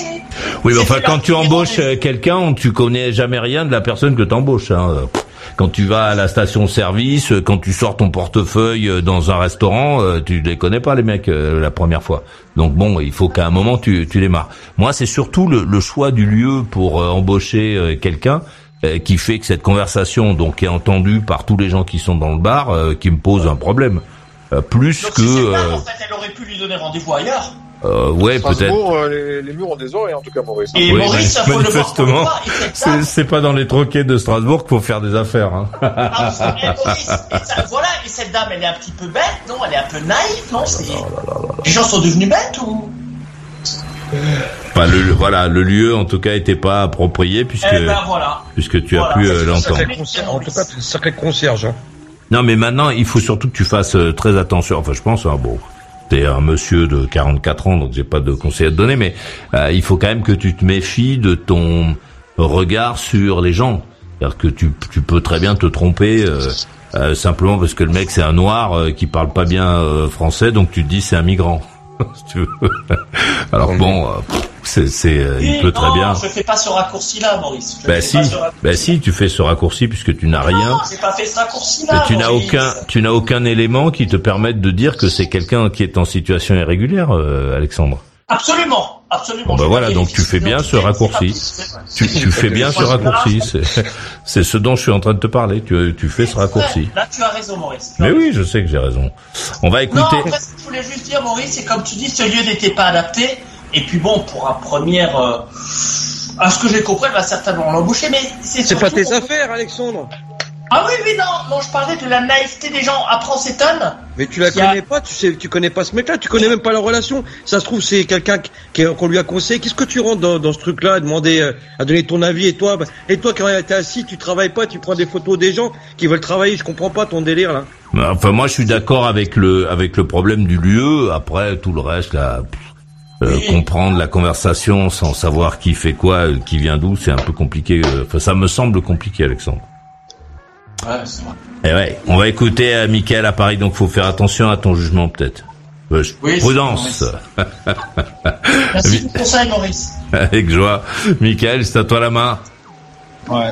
Oui, mais enfin, quand tu embauches euh, quelqu'un, tu connais jamais rien de la personne que t'embauches. Hein. Quand tu vas à la station-service, euh, quand tu sors ton portefeuille euh, dans un restaurant, euh, tu les connais pas les mecs la première fois. Donc bon, il faut qu'à un moment tu, tu démarres. Moi, c'est surtout le, le choix du lieu pour embaucher quelqu'un qui fait que cette conversation, donc, est entendue par tous les gens qui sont dans le bar, qui me pose un problème. Plus Donc que si ça, en fait, elle aurait pu lui donner rendez-vous ailleurs. Euh, ouais, peut-être. Euh, les, les murs ont des oreilles, en tout cas, Maurice. Et Oui, Maurice, mais faut le voir manifestement, ça, ça. c'est c'est pas dans les troquets de Strasbourg qu'il faut faire des affaires. Hein. Ah, et Maurice, et ça- voilà, et cette dame, elle est un petit peu bête, non? Elle est un peu naïve, non? C'est- Les gens sont devenus bêtes ou? Enfin, le, voilà, le lieu en tout cas était pas approprié puisque Eh ben voilà. puisque tu as pu ça, euh, l'entendre. En tout cas, sacré concierge. Hein. Non, mais maintenant, il faut surtout que tu fasses euh, très attention. Enfin, je pense, hein, bon, t'es un monsieur de 44 ans, donc j'ai pas de conseils à te donner, mais euh, il faut quand même que tu te méfies de ton regard sur les gens. C'est-à-dire que tu, tu peux très bien te tromper euh, euh, simplement parce que le mec c'est un noir qui parle pas bien français, donc tu te dis c'est un migrant. *laughs* si tu veux. Alors bon, c'est, c'est, euh, il peut très bien. je fais pas ce raccourci-là, Maurice. Je Bah si, bah si, tu fais ce raccourci puisque tu n'as rien. Non, j'ai pas fait ce raccourci-là. Mais tu n'as aucun, tu n'as aucun élément qui te permette de dire que c'est quelqu'un qui est en situation irrégulière, euh, Alexandre. Absolument, absolument. Bon, bah J'ai voilà, donc fait tu fais bien ce raccourci. Tu, tu fais bien ce raccourci. C'est, c'est ce dont je suis en train de te parler. Tu, tu fais ce raccourci. Là, tu as raison, Maurice. Mais oui, je sais que j'ai raison. On va Non, écouter. après, ce que je voulais juste dire, Maurice, c'est comme tu dis, ce lieu n'était pas adapté. Et puis bon, pour un premier... Euh, à ce que j'ai compris, elle va certainement l'embaucher, mais c'est C'est pas tes affaires, Alexandre. Ah oui, oui, non, non, je parlais de la naïveté des gens. Après, on s'étonne. Mais tu la a- connais pas, tu sais, tu connais pas ce mec-là, tu connais même pas la relation. Ça se trouve, c'est quelqu'un qu'on lui a conseillé. Qu'est-ce que tu rentres dans, dans ce truc-là, à demander, euh, à donner ton avis et toi, bah, et toi quand t'es assis, tu travailles pas, tu prends des photos des gens qui veulent travailler. Je comprends pas ton délire là. Enfin, moi, je suis d'accord avec le, avec le problème du lieu. Après, tout le reste, là, pff, euh, comprendre la conversation sans savoir qui fait quoi, euh, qui vient d'où, c'est un peu compliqué. euh, Enfin, ça me semble compliqué, Alexandre. Ouais, c'est vrai. Eh ouais, on va écouter euh, Mickaël à Paris, donc faut faire attention à ton jugement peut-être. Euh, Oui, prudence. *laughs* Merci du conseil, Maurice. Avec joie. Mickaël, c'est à toi la main. Ouais.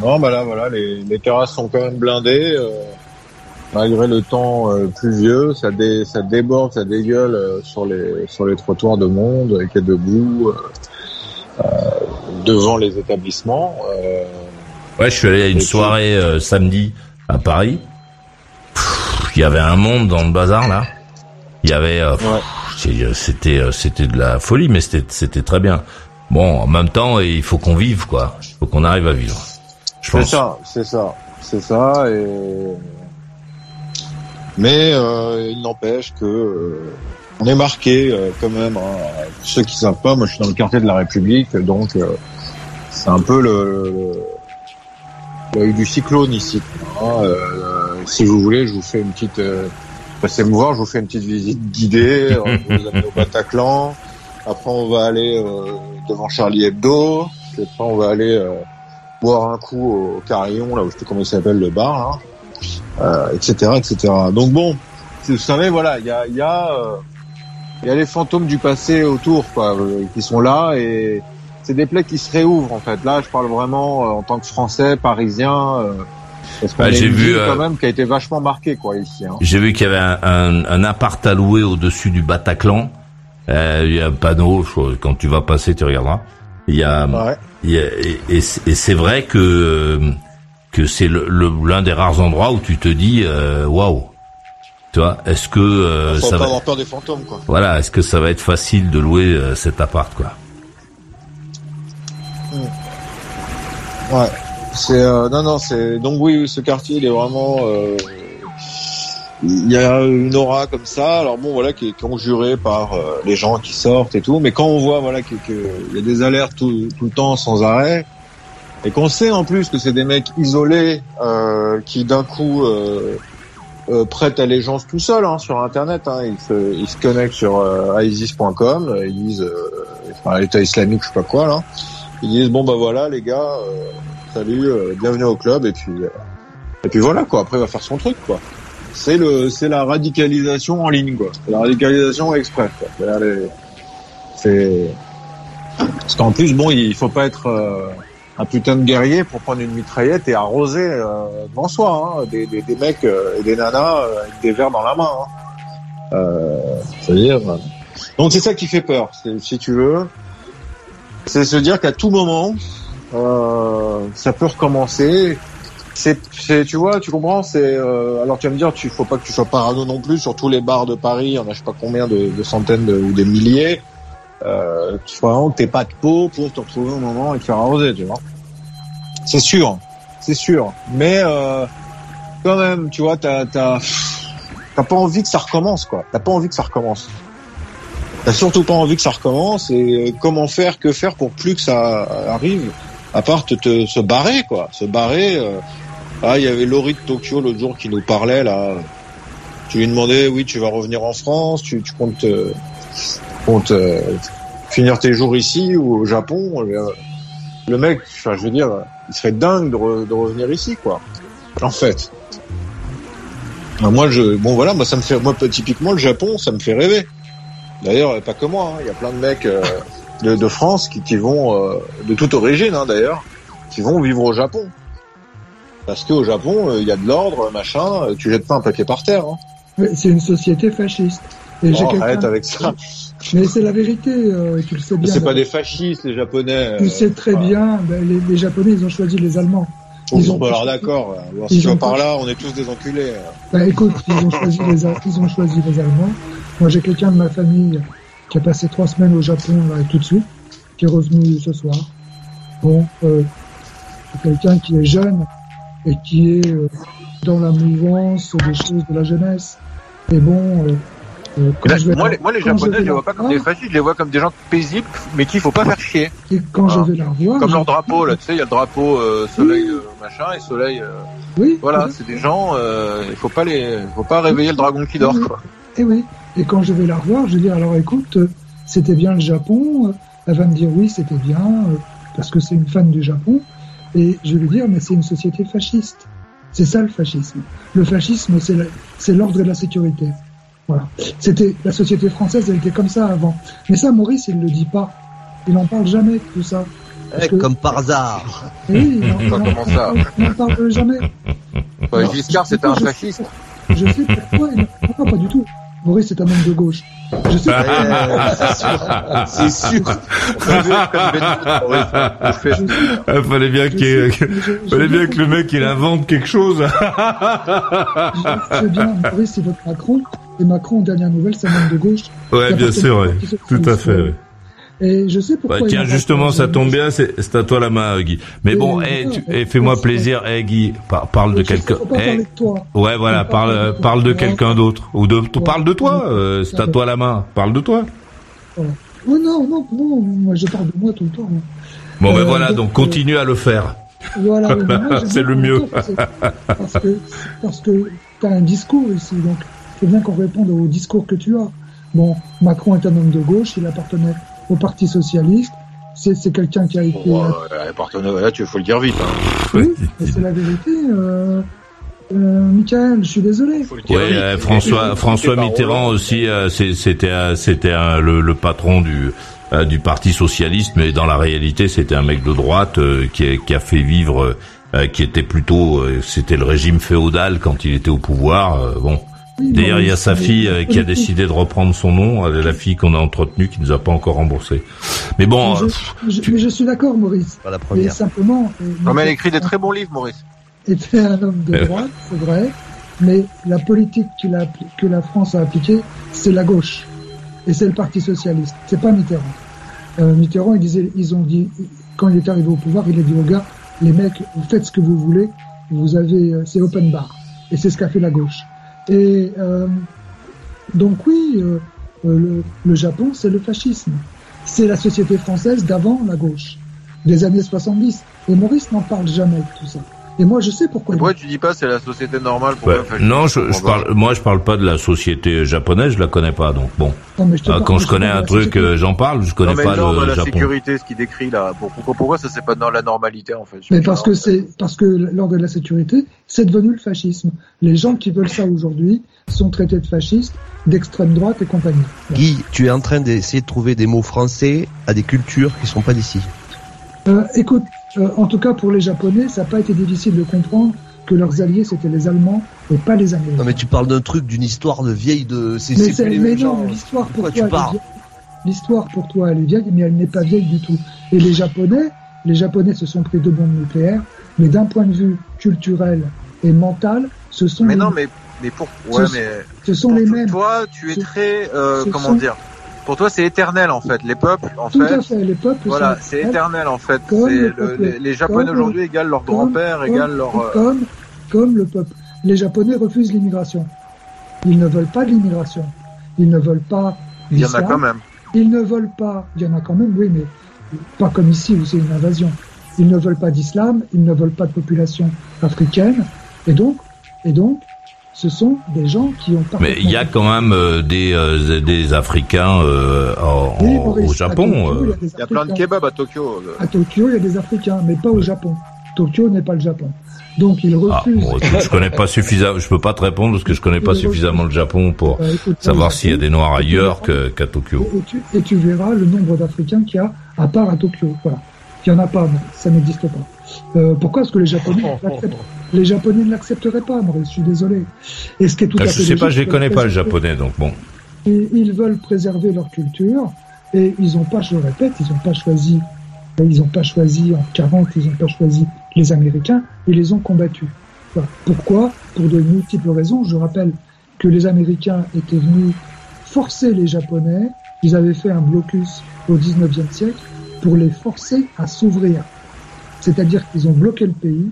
Non, bah là, voilà, les, les terrasses sont quand même blindées. euh, malgré le temps euh, pluvieux, ça, dé, ça déborde, ça dégueule euh, sur les sur les trottoirs de monde qui est debout euh, euh, devant les établissements. euh, Ouais, je suis allé à une soirée euh, samedi à Paris. Il y avait un monde dans le bazar là. Il y avait, euh, c'est- c'était, euh, c'était de la folie, mais c'était, c'était très bien. Bon, en même temps, il faut qu'on vive quoi. Il faut qu'on arrive à vivre. C'est ça, c'est ça, c'est ça. Et... Mais euh, il n'empêche que euh, on est marqué euh, quand même. Hein. Pour ceux qui savent pas, moi je suis dans le quartier de la République, donc euh, c'est un peu le, le l'œil du cyclone ici. hein. Euh, si vous voulez, je vous fais une petite. Euh, passez me voir, je vous fais une petite visite guidée. on *laughs* vous amène au Bataclan. Après, on va aller euh, devant Charlie Hebdo. Puis après, on va aller euh, boire un coup au Carillon, là où je sais comment il s'appelle le bar, euh, etc., etc. Donc bon, vous savez, voilà, il y a, il y a, euh, il y a les fantômes du passé autour, quoi, euh, qui sont là et c'est des plaies qui se réouvrent en fait. Là, je parle vraiment euh, en tant que Français, Parisien. Euh, parce Bah, j'ai vu, euh, quand même qui a été vachement marquée, quoi, ici. Hein. J'ai vu qu'il y avait un, un, un appart à louer au-dessus du Bataclan. Euh, il y a un panneau, quand tu vas passer, tu regarderas. Il y a, il y a- et, et c'est vrai que que c'est le- le- l'un des rares endroits où tu te dis euh, waouh. Tu vois, est-ce que euh, ça va avoir peur des fantômes, quoi. voilà, est-ce que ça va être facile de louer euh, cet appart quoi? Ouais. C'est euh, non non c'est donc oui ce quartier il est vraiment il y a une aura comme ça alors bon voilà qui est conjurée par les gens qui sortent et tout mais quand on voit voilà que que il y a des alertes tout, tout le temps sans arrêt et qu'on sait en plus que c'est des mecs isolés euh, qui d'un coup euh, euh, prêtent allégeance tout seuls hein, sur internet hein, ils se ils se connectent sur euh, isis.com ils disent euh, enfin l'État islamique je sais pas quoi là. Ils disent bon bah voilà les gars euh, salut euh, bienvenue au club et puis euh, et puis voilà quoi. Après il va faire son truc quoi. C'est le c'est la radicalisation en ligne quoi. C'est la radicalisation express les- c'est parce qu'en plus bon il faut pas être euh, un putain de guerrier pour prendre une mitraillette et arroser euh, devant soi hein, des, des, des mecs euh, et des nanas euh, avec des verres dans la main hein. euh, c'est-à-dire euh, donc c'est ça qui fait peur si tu veux c'est se dire qu'à tout moment, euh, ça peut recommencer. c'est, tu vois, tu comprends, c'est, alors tu vas me dire, tu faut pas que tu sois parano non plus sur tous les bars de Paris, on a je sais pas combien de, de centaines ou des milliers. Euh, tu vois vraiment pas de peau pour te retrouver au moment et te faire arroser, tu vois. C'est sûr, c'est sûr. Mais euh, quand même, tu vois, t'as, t'as, pas envie que ça recommence, quoi. T'as pas envie que ça recommence. T'as surtout pas envie que ça recommence et euh, comment faire, que faire pour plus que ça arrive, à part te, te- se barrer, quoi. Se barrer. euh, ah, il y avait Laurie de Tokyo l'autre jour qui nous parlait là. Tu lui demandais, oui, tu vas revenir en France, tu, tu comptes, euh, comptes euh, finir tes jours ici ou au Japon. euh, Le mec, enfin, je veux dire, il serait dingue de, re- de revenir ici, quoi. En fait. Moi, je, bon voilà, moi ça me fait, moi typiquement le Japon, ça me fait rêver. D'ailleurs, pas que moi, hein, il y a plein de mecs euh, de, de France qui, qui vont, euh, de toute origine hein, d'ailleurs, qui vont vivre au Japon. Parce qu'au Japon, euh, il y a de l'ordre, machin, euh, tu jettes pas un papier par terre. Hein. C'est une société fasciste. Et Oh, arrête avec ça. Mais c'est la vérité, euh, tu le sais bien. C'est pas des fascistes, les Japonais. Tu euh, sais très bien, ben, les, les Japonais, ils ont choisi les Allemands. Ils Ils ont pas alors d'accord. Si tu vas par là, on est tous des enculés. euh. Bah, écoute, ils ont choisi les, ils ont choisi les Allemands. Moi, j'ai quelqu'un de ma famille qui a passé trois semaines au Japon là, tout de suite, qui est revenu ce soir. Bon, euh, c'est quelqu'un qui est jeune et qui est euh, dans la mouvance des choses de la jeunesse. Et bon, euh, euh, Là, vais moi, la- les, moi, les quand Japonais, vais je les vois pas comme voir, des fascistes, je les vois comme des gens paisibles, mais qu'il faut pas faire chier. Et quand Voilà. je vais la revoir, Comme je- leur drapeau, là, tu sais, il y a le drapeau euh, soleil euh, machin et soleil. euh, Oui, voilà, oui. c'est des gens. euh, il faut pas les, faut pas réveiller le dragon qui dort, Oui. quoi. Et Eh oui. Et quand je vais la revoir, je dis alors écoute, c'était bien le Japon. Elle va me dire oui, c'était bien parce que c'est une fan du Japon. Et je vais lui dire mais c'est une société fasciste. C'est ça le fascisme. Le fascisme, c'est l'ordre et la sécurité. Voilà. C'était la société française, elle était comme ça avant. Mais ça, Maurice, il le dit pas. Il en parle jamais de tout ça. Que- Eh, Comme par hasard. Eh oui, il en- il *laughs* en- Comment ça il en parle *laughs* jamais. Alors, Giscard, c'était un fasciste. Je sais pourquoi. il- Non, pas du tout. Maurice, c'est un homme de gauche. Je sais C'est sûr. Il fallait bien qu'il fallait bien que le mec il invente quelque chose. Je sais bien, Maurice, il vote Macron. Et Macron, dernière nouvelle, c'est un homme de gauche. Ouais, bien sûr, ouais. Tout à fait. ouais. Et je sais pourquoi. Bah, tiens, en justement, parle. ça tombe bien, c'est à toi la main, Guy. Mais bon, Et eh, eh, fais-moi plaisir, eh, Guy, par- parle de quelqu'un. toi. ouais, voilà, parle, euh, parle de Ouais. quelqu'un d'autre. Ou de, tu parles de toi, euh, c'est à toi la main. Parle de toi. Voilà. Oh non, non, non, moi je parle de moi tout le temps. hein. Bon, ben Euh, voilà, donc, donc continue à le faire. Voilà, *laughs* C'est le mieux. Parce que, parce que, parce que t'as un discours ici, donc faut bien qu'on réponde au discours que tu as. Bon, Macron est un homme de gauche, il appartenait au Parti Socialiste, c'est c'est quelqu'un qui a été... Bon, euh, là, tu faut le dire vite. Hein. Oui, mais c'est la vérité. Euh, euh, Michael, je suis désolé. Euh, François François Mitterrand aussi, euh, c'était euh, c'était le, le patron du euh, du Parti socialiste, mais dans la réalité, c'était un mec de droite euh, qui, a, qui a fait vivre, euh, qui était plutôt, euh, c'était le régime féodal quand il était au pouvoir. euh, bon. D'ailleurs, il y a mais sa fille euh, qui a décidé de reprendre son nom, la fille qu'on a entretenue, qui nous a pas encore remboursé. Mais bon, je, euh, je- mais je suis d'accord, Maurice. Pas la Mais première. simplement... euh, Non, mais elle écrit des très bons livres, Maurice. *laughs* était un homme de droite, c'est vrai, mais la politique que la France a appliquée, c'est la gauche. Et c'est le Parti Socialiste, c'est pas Mitterrand. Euh, Mitterrand, il disait, ils ont dit, quand il est arrivé au pouvoir, il a dit aux gars, les mecs, vous faites ce que vous voulez, vous avez, c'est open bar. Et c'est ce qu'a fait la gauche. Et euh, donc oui, euh, euh, le, le Japon, c'est le fascisme. C'est la société française d'avant la gauche, des années 70. Et Maurice n'en parle jamais de tout ça. Et moi, je sais pourquoi. Pourquoi tu dis pas c'est la société normale pour fasciste non, je, je bah, parle, moi je parle pas de la société japonaise, je la connais pas, donc bon. Non, mais je te Ah, quand je connais un truc, euh, j'en parle, je connais non, mais pas l'ordre, le la Japon. sécurité, ce qu'il décrit là, pour- pourquoi, pourquoi ça c'est pas dans la normalité en fait Mais parce que c'est parce que l'ordre de la sécurité, c'est devenu le fascisme. Les gens qui veulent ça aujourd'hui sont traités de fascistes, d'extrême droite et compagnie. Guy, tu es en train d'essayer de trouver des mots français à des cultures qui sont pas d'ici. Euh, écoute, euh, en tout cas pour les Japonais, ça n'a pas été difficile de comprendre que leurs alliés c'était les Allemands et pas les Américains. Non mais tu parles d'un truc, d'une histoire de vieille de... C'est Mais, c'est mais non, l'histoire pour toi, tu elle est parles vieille. l'histoire pour toi, elle est vieille, mais elle n'est pas vieille du tout. Et les Japonais, les Japonais se sont pris deux bombes nucléaires Mais d'un point de vue culturel et mental, ce sont Mais les, non, mais, mais pour, ouais, Ce- mais. ce sont pour les toi- mêmes. Toi, tu es Ce- très, euh, ce comment sont- dire? Pour toi, c'est éternel, en fait. Les peuples, en Tout fait. fait, les peuples Voilà, c'est éternel, en fait. Le le- les, les Japonais aujourd'hui égalent leur grand-père, égalent leur, euh, Comme, comme le peuple. Les Japonais refusent l'immigration. Ils ne veulent pas de l'immigration. Ils ne veulent pas il y en a quand même. Ils ne veulent pas, il y en a quand même, oui, mais pas comme ici où c'est une invasion. Ils ne veulent pas d'islam, ils ne veulent pas de population africaine, et donc, et donc, ce sont des gens qui ont Mais il y a quand même euh, des, euh, des Africains euh, en- Oui, en- Maurice, au Japon. Tokyo, euh. il y a Il y plein de kebabs à Tokyo. euh. À Tokyo, il y a des Africains, mais pas au Japon. Tokyo n'est pas le Japon. Donc, ils Ah, bon, écoute, je connais pas suffisamment, je peux pas te répondre parce que je connais pas suffisamment le Japon pour Euh, écoute, savoir s'il y a des Noirs ailleurs qu'à Tokyo. Et tu, et tu verras le nombre d'Africains qu'il y a à part à Tokyo. Voilà. Il n'y en a pas, non, ça n'existe pas. Euh, pourquoi Parce que les Japonais, l'acceptent- les Japonais ne l'accepteraient pas, Maurice, je suis désolé. Et ce qui est tout Ah, à je fait sais pas, je logique, les connais pas le préserver- japonais, donc bon. Ils, ils veulent préserver leur culture et ils n'ont pas, je le répète, ils n'ont pas choisi, ils n'ont pas choisi en 40, ils n'ont pas choisi les Américains, ils les ont combattus. Pourquoi? Pour de multiples raisons. Je rappelle que les Américains étaient venus forcer les Japonais, ils avaient fait un blocus au 19e siècle pour les forcer à s'ouvrir. C'est-à-dire qu'ils ont bloqué le pays,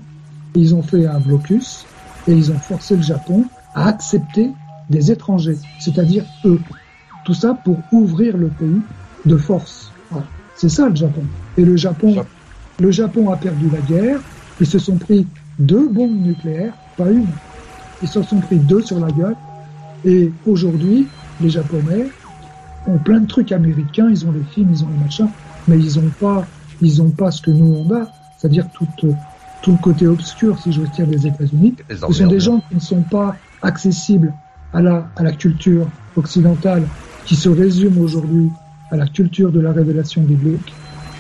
ils ont fait un blocus et ils ont forcé le Japon à accepter des étrangers, c'est-à-dire eux. Tout ça pour ouvrir le pays de force. Voilà. C'est ça le Japon. Et le Japon, le Japon a perdu la guerre. Ils se sont pris deux bombes nucléaires, pas une. Ils se sont pris deux sur la gueule. Et aujourd'hui, les Japonais ont plein de trucs américains. Ils ont les films, ils ont les machins, mais ils ont pas, ils ont pas ce que nous on a, c'est-à-dire tout, euh, tout le côté obscur, si j'ose dire, des États-Unis. Les Ce sont des gens qui ne sont pas accessibles à la, à la culture occidentale, qui se résume aujourd'hui à la culture de la révélation biblique.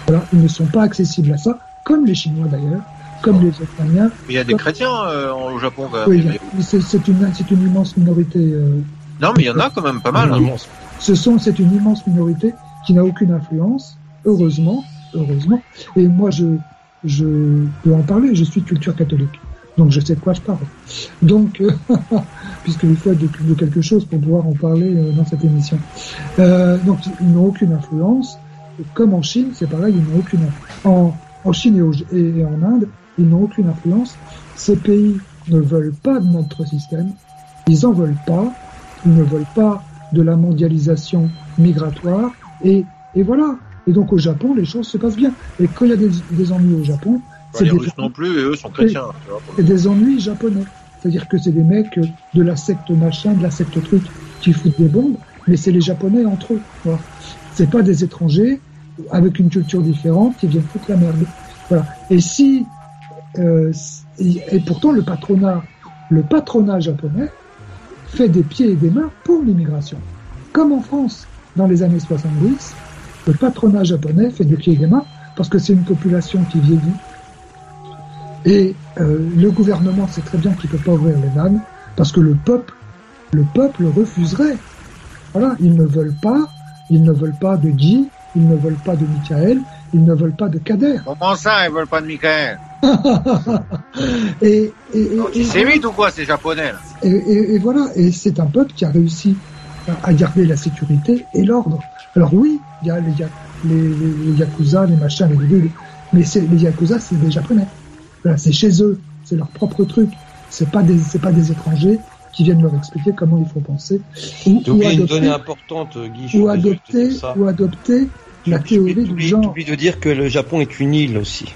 Voilà, ils ne sont pas accessibles à ça, comme les Chinois d'ailleurs, comme les Vietnamiens. Mais il y a des comme- chrétiens euh, au Japon. Oui, a- c'est c'est une, c'est une immense minorité. euh, Non, mais il y en a quand même pas mal. hein. ce sont, c'est une immense minorité qui n'a aucune influence, heureusement, heureusement. Et moi, je, je peux en parler. Je suis culture catholique, donc je sais de quoi je parle. Donc, euh, *laughs* puisqu'il faut être de, quelque chose pour pouvoir en parler euh, dans cette émission. Euh, donc, ils n'ont aucune influence. Comme en Chine, c'est pareil, ils n'ont aucune. En, en Chine et, en Inde, ils n'ont aucune influence. Ces pays ne veulent pas de notre système. Ils en veulent pas. Ils ne veulent pas de la mondialisation migratoire. Et voilà. Et donc au Japon, les choses se passent bien. Et quand il y a des, des ennuis au Japon, c'est les des, Russes non plus, et eux sont chrétiens. tu vois. c'est des ennuis japonais. C'est-à-dire que c'est des mecs de la secte machin, de la secte truc, qui foutent des bombes, mais c'est les Japonais entre eux. Voilà. C'est pas des étrangers avec une culture différente qui viennent foutre la merde. Voilà. Et si euh, et, et pourtant le patronat, le patronat japonais fait des pieds et des mains pour l'immigration. Comme en France, dans les années 70, le patronat japonais fait des mains parce que c'est une population qui vieillit. Et euh, le gouvernement sait très bien qu'il ne peut pas ouvrir les vannes parce que le peuple, le peuple refuserait. Voilà, ils ne veulent pas, ils ne veulent pas de Guy, ils ne veulent pas de Michael, ils ne veulent pas de Kader. Comment ça, ils veulent pas de Michael *laughs* et, et, et, et- C'est vite ou quoi, ces japonais là? Et voilà, et c'est un peuple qui a réussi à- garder la sécurité et l'ordre. Alors oui, il y a les, les, les, les yakuza, les machins, les bidules, mais c'est, les yakuza, c'est des japonais. Voilà, c'est chez eux, c'est leur propre truc. C'est pas des, c'est pas des étrangers qui viennent leur expliquer comment il faut penser ou, une adopter, donnée importante, Guy. suis ou adopter, ou adopter la théorie du genre. t'oublies de dire que le Japon est une île aussi.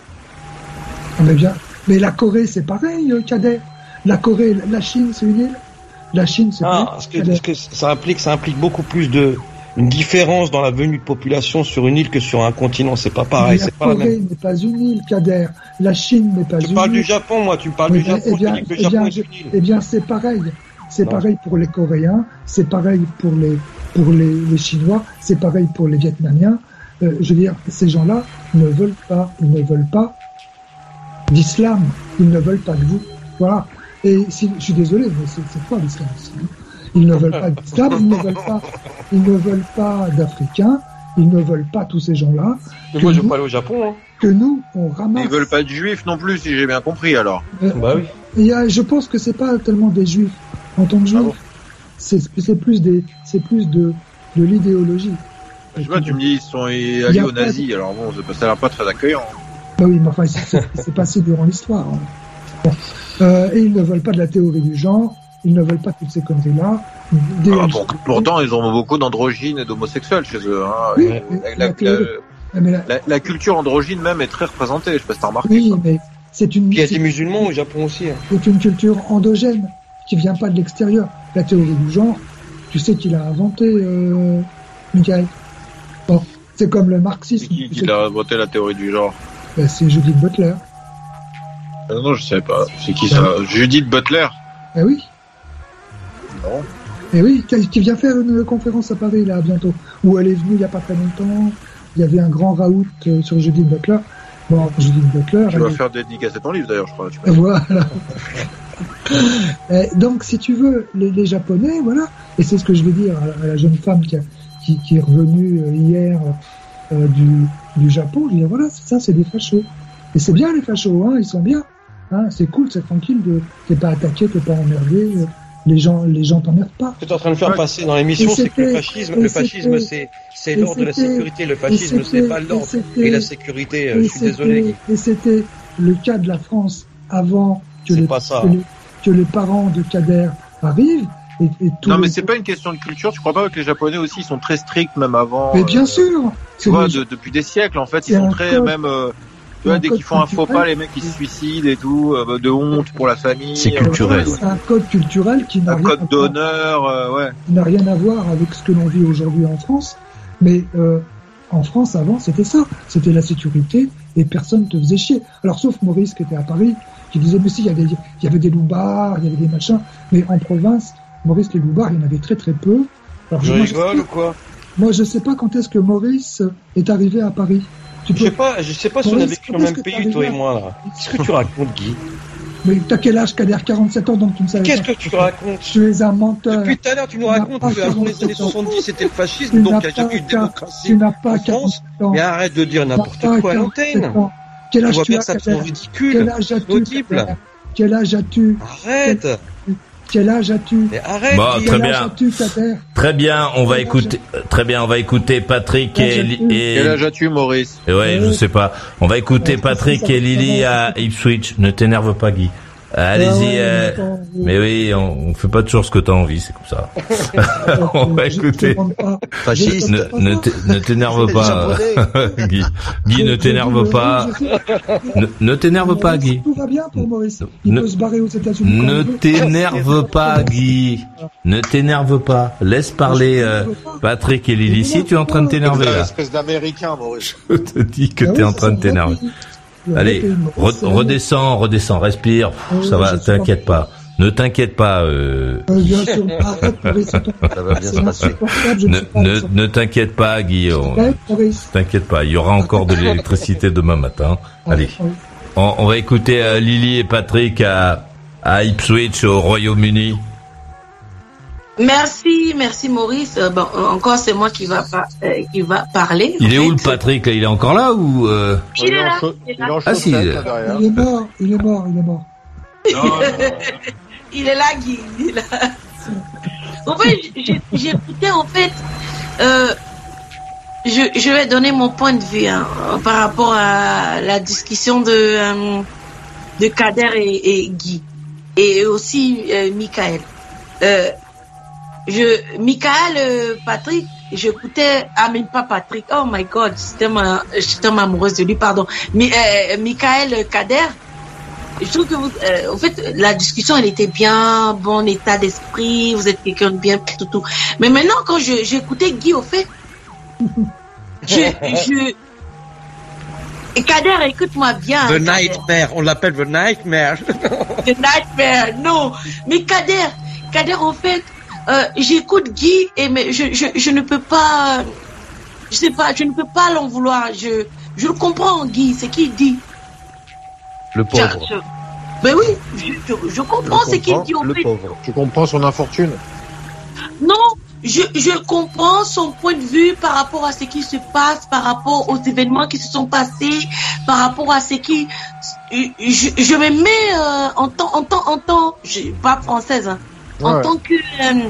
Ah, mais bien, mais la Corée, c'est pareil, euh, Kader. La Corée, la Chine, c'est une île. La Chine, c'est Ah, parce que, parce que ça implique, ça implique beaucoup plus de une différence dans la venue de population sur une île que sur un continent. C'est pas pareil. la C'est pas la Corée même. n'est pas une île, Kader. La Chine n'est pas Tu une parles île. du Japon, moi. Tu parles Eh du bien, Japon. eh bien, tu dis que le eh Japon bien, est je- une île. eh bien, c'est pareil. C'est pareil pour les Coréens, c'est pareil pour les pour les, les Chinois, c'est pareil pour les Vietnamiens. Euh, je veux dire, ces gens-là ne veulent pas, ils ne veulent pas d'islam, ils ne veulent pas de vous. Voilà. Et si, je suis désolé, mais c'est quoi l'islam aussi, hein? Ils ne veulent pas d'islam, ils ne veulent pas, ils ne veulent pas d'Africains, ils ne veulent pas tous ces gens-là. Mais que moi, je veux pas aller au Japon. Hein. Que nous, on ramasse. Ils veulent pas de juifs non plus, si j'ai bien compris alors. Euh, Bah oui. il y a- je pense que c'est pas tellement des juifs en tant que juifs. c'est c'est plus des, c'est plus de, de l'idéologie. Je sais pas, tu me dis ils sont alliés aux nazis, alors bon, ça a l'air pas très accueillant. Bah oui, mais enfin, c'est- passé durant l'histoire. hein. Bon. Euh, et ils ne veulent pas de la théorie du genre, ils ne veulent pas toutes ces conneries-là. Ah, pour- pourtant, ils ont beaucoup d'androgynes et d'homosexuels chez eux. Hein. Oui, la, la la- théorie- la- mais la- la- la culture androgyne même est très représentée, je sais pas si t'as remarqué. oui, mais c'est une, il y a des musulmans au Japon aussi. hein. c'est une culture endogène qui vient pas de l'extérieur. La théorie du genre, tu sais qu'il a inventé, euh, Michael? Bon, c'est comme le marxisme. Qui, qui a voté la théorie du genre? Bah, c'est Judith Butler. Ah Non, je sais pas. C'est qui ça? Judith Butler? Eh oui, Non. eh oui, qui vient faire une conférence à Paris là bientôt, où elle est venue il y a pas très longtemps. Il y avait un grand raout euh, sur Judith Butler. Bon, Judith Butler. Tu vas est- faire dédicacer ton livre d'ailleurs, je crois. Voilà. Et donc, si tu veux, les, les Japonais, voilà, et c'est ce que je vais dire à, la jeune femme qui, a- qui, qui est revenue euh, hier euh, du, du Japon, je dis voilà, ça, c'est des fachos. Et c'est bien les fachos, hein, ils sont bien. Hein, c'est cool, c'est tranquille, de, t'es pas attaqué, t'es pas emmerdé, euh, les gens, les gens t'emmerdent pas. Ce que tu es en train de faire passer dans l'émission, c'est que le fascisme, le fascisme, c'est, c'est l'ordre de la sécurité. Le fascisme, c'est pas l'ordre et la sécurité. euh, et Je suis désolé. Et c'était le cas de la France avant que, les, pas ça. que, les, que les parents de Kader arrivent. Et, et Non, mais c'est pas une question de culture. Tu crois pas que les Japonais aussi ils sont très stricts, même avant. Mais bien euh, sûr Tu c'est vois, de- depuis des siècles, en fait, ils sont très code- même. euh, tu vois, un dès qu'ils font un faux pas, les mecs ils se suicident et tout, euh, de honte pour la famille. C'est euh, culturel. C'est un code culturel qui n'a Un rien, code à voir- d'honneur, euh, ouais. qui n'a rien à voir avec ce que l'on vit aujourd'hui en France. Mais euh, en France, avant, c'était ça. C'était la sécurité et personne te faisait chier. Alors, sauf Maurice qui était à Paris, qui disait, mais si, il y avait, il y avait des loupards, il y avait des machins. Mais en province, Maurice, les loupards, il y en avait très très peu. Alors, Je moi, rigole ou quoi? Moi, je sais pas quand est-ce que Maurice est arrivé à Paris. Tu Je sais pas, je sais pas si on a vécu dans le même pays, toi et moi, là? Qu'est-ce que tu racontes, Guy? Mais t'as quel âge, Kader? 47 ans, donc tu ne savais Qu'est-ce pas. que tu racontes? Tu es un menteur. Depuis tout à l'heure, tu nous Tu racontes qu'avant les 47 années ans. 70, c'était le Tu fascisme, donc il n'y a jamais eu de démocratie. Tu n'as pas en France. 47 ans. Mais arrête de dire Tu n'importe quoi à 47 l'antenne. Quel Tu âge vois tu bien as, ça ridicule. Quel âge as-tu Quel âge as-tu? Arrête Quel âge as-tu arrête Bon, très Quel âge bien. as-tu, Kader Très bien, on va écouter. Très bien, on va écouter Patrick et, et Quel âge as-tu, Maurice? Ouais, je sais pas. On va écouter Patrick et Lily à Ipswich. Ne t'énerve pas, Guy. Allez-y. Ah ouais, euh, mais oui, on, on fait pas toujours ce que t'as envie, c'est comme ça. *laughs* on va écouter. Fasciste. Ne, ne t'é- ne t'énerve *laughs* pas, *laughs* Guy. Guy, ne t'énerve pas. Ne, ne t'énerve pas, Guy. Tout va bien pour Maurice. Il Ne- peut se barrer aux États-Unis. Ne t'énerve pas, Guy. Ne t'énerve pas. Laisse parler euh, Patrick et Lily. Si tu es en train de t'énerver là, Espèce d'américain, Maurice. je te dis que Ah t'es en train de t'énerver. Allez, re- redescends, redescends, respire. Pff, Ouais, ça va, t'inquiète pas. Ne t'inquiète pas. Euh, Ça va bien se passer. ne t'inquiète pas, Guillaume. T'inquiète pas, il y aura encore de l'électricité demain matin. Allez, Oui. on, on va écouter euh, Lily et Patrick à, à Ipswich au Royaume-Uni. Merci, merci Maurice. Euh, bon, euh, encore c'est moi qui va pas, euh, qui va parler. Il est où le Patrick? Là Il est encore là ou euh... Il est là. en il est il là. est en Ah, si, là. Il est mort, il est mort, il est mort. *laughs* Il est là, Guy. Il est là. En fait, écouté, en fait, euh, je, je vais donner mon point de vue hein, par rapport à la discussion de, euh, de Kader et, et Guy. Et aussi euh, Michael. Je, Michael, euh, Patrick, j'écoutais, ah mais pas Patrick, oh my god, j'étais ma, j'étais amoureuse de lui, pardon. Mais euh, Michael Kader, je trouve que vous, euh, en fait, la discussion, elle était bien, bon état d'esprit, vous êtes quelqu'un de bien, tout, tout. Mais maintenant, quand j'écoutais Guy, au fait, *laughs* je, je, et Kader, écoute-moi bien. The Kader. Nightmare, on l'appelle The Nightmare. *laughs* The Nightmare, non. Mais Kader, Kader, en fait, euh, j'écoute Guy et mais je, je, je ne peux pas, je sais pas, je ne peux pas l'en vouloir. Je, je le comprends, Guy, c'est qu'il dit. Le pauvre. je- ben oui, je, je, je comprends ce qu'il dit, en le fait. pauvre. Tu comprends son infortune? Non, je, je comprends son point de vue par rapport à ce qui se passe, par rapport aux événements qui se sont passés, par rapport à ce qui... Je, je me mets euh, en tant... En tant, en tant je, pas française, hein, en tant que... euh,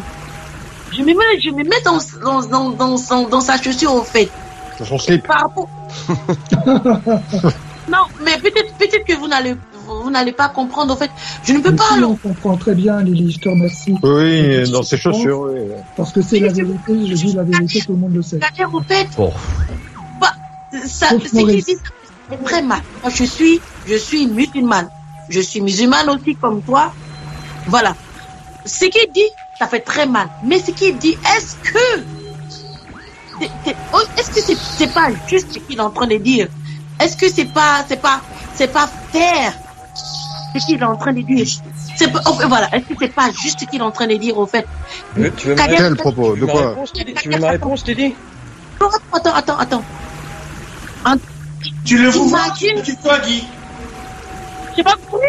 je me mets, je me mets dans, dans, dans, dans, dans sa chaussure, au fait. Dans son slip. Par rapport... *laughs* non, mais peut-être peut-être que vous n'allez vous n'allez pas comprendre, au fait. Je ne peux Mais pas... si, on comprend très bien, Lily, je te remercie. Oui, dans ses chaussures, oui. Parce que c'est la vérité, je dis la vérité, tout le monde le sait. C'est-à-dire, au fait, Bon. Bah, ça, Sauf ce qu'il Maurice. dit, ça? Fait très mal. Moi, je suis, je suis musulmane. Je suis musulmane aussi comme toi. Voilà. Ce qu'il dit, ça fait très mal. Mais ce qu'il dit, est-ce que, oh, est-ce que c'est, c'est pas juste ce qu'il est en train de dire? Est-ce que c'est pas, c'est pas, c'est pas faire ce qu'il est en train de dire? C'est pas, oh, voilà. Est-ce que c'est pas juste ce qu'il est en train de dire, au fait? Tu veux, tu veux Kader- ma- Quel propos tu De veux ma quoi? réponse, Teddy Tu veux ma réponse, Teddy Attends, attends, attends. Tu le vous vois, Imagine- tu tutoies Guy? J'ai pas compris.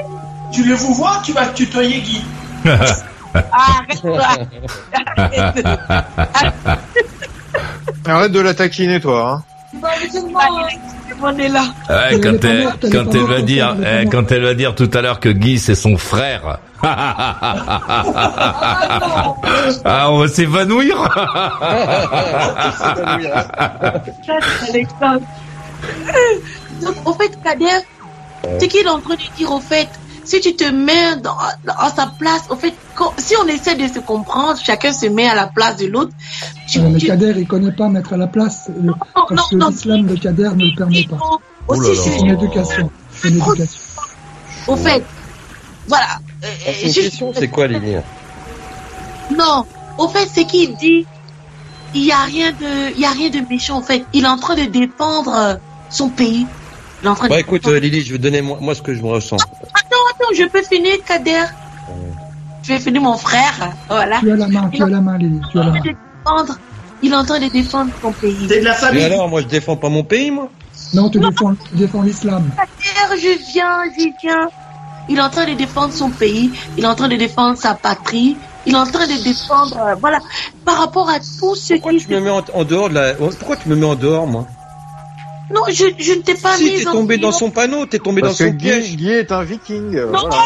Tu le vous vois, tu vas tutoyer Guy. *laughs* Arrête-toi. Arrête de la taquiner, toi. Hein. On est là. Ouais, quand elle, quand elle va dire, eh, quand elle va dire tout à l'heure que Guy c'est son frère. *laughs* ah, on va s'évanouir. *laughs* Donc, au fait, Kader, ce qu'il est en train de dire, au fait, si tu te mets dans, à sa place, au fait, quand- si on essaie de se comprendre, chacun se met à la place de l'autre. Tu, Euh, le tu- Kader, il connaît pas mettre à la place, le- parce que non, l'islam de Kader ne le permet pas. aussi, C'est une éducation. C'est une éducation. au fait, voilà. Euh, C'est c'est quoi, Lily Non, au fait, ce qu'il dit, il y a rien de, il y a rien de méchant. En fait, il est en train de défendre euh, son pays. De Bah écoute, euh, Lily, je vais donner moi, moi ce que je me ressens. Attends, attends, je peux finir, Kader. Je vais finir mon frère. Voilà. Tu as la main, tu as la main, Lily, tu as la main. Il est en train de défendre- Il est en train de défendre son pays. T'es de la Et famille. alors, moi je défends pas mon pays, moi? Non, tu défends, tu défends l'islam. Kader, je viens, j'y viens. Il est en train de défendre son pays. Il est en train de défendre sa patrie. Il est en train de défendre, euh, voilà, par rapport à tout ce Pourquoi qui. tu me mets en, en dehors de la... Pourquoi tu me mets en dehors, moi? Non, je, je ne t'ai pas Si, mis t'es en tombé dans son panneau, t'es tombé Parce dans que son piège. Guy, Guy est un viking. euh, Non, voilà.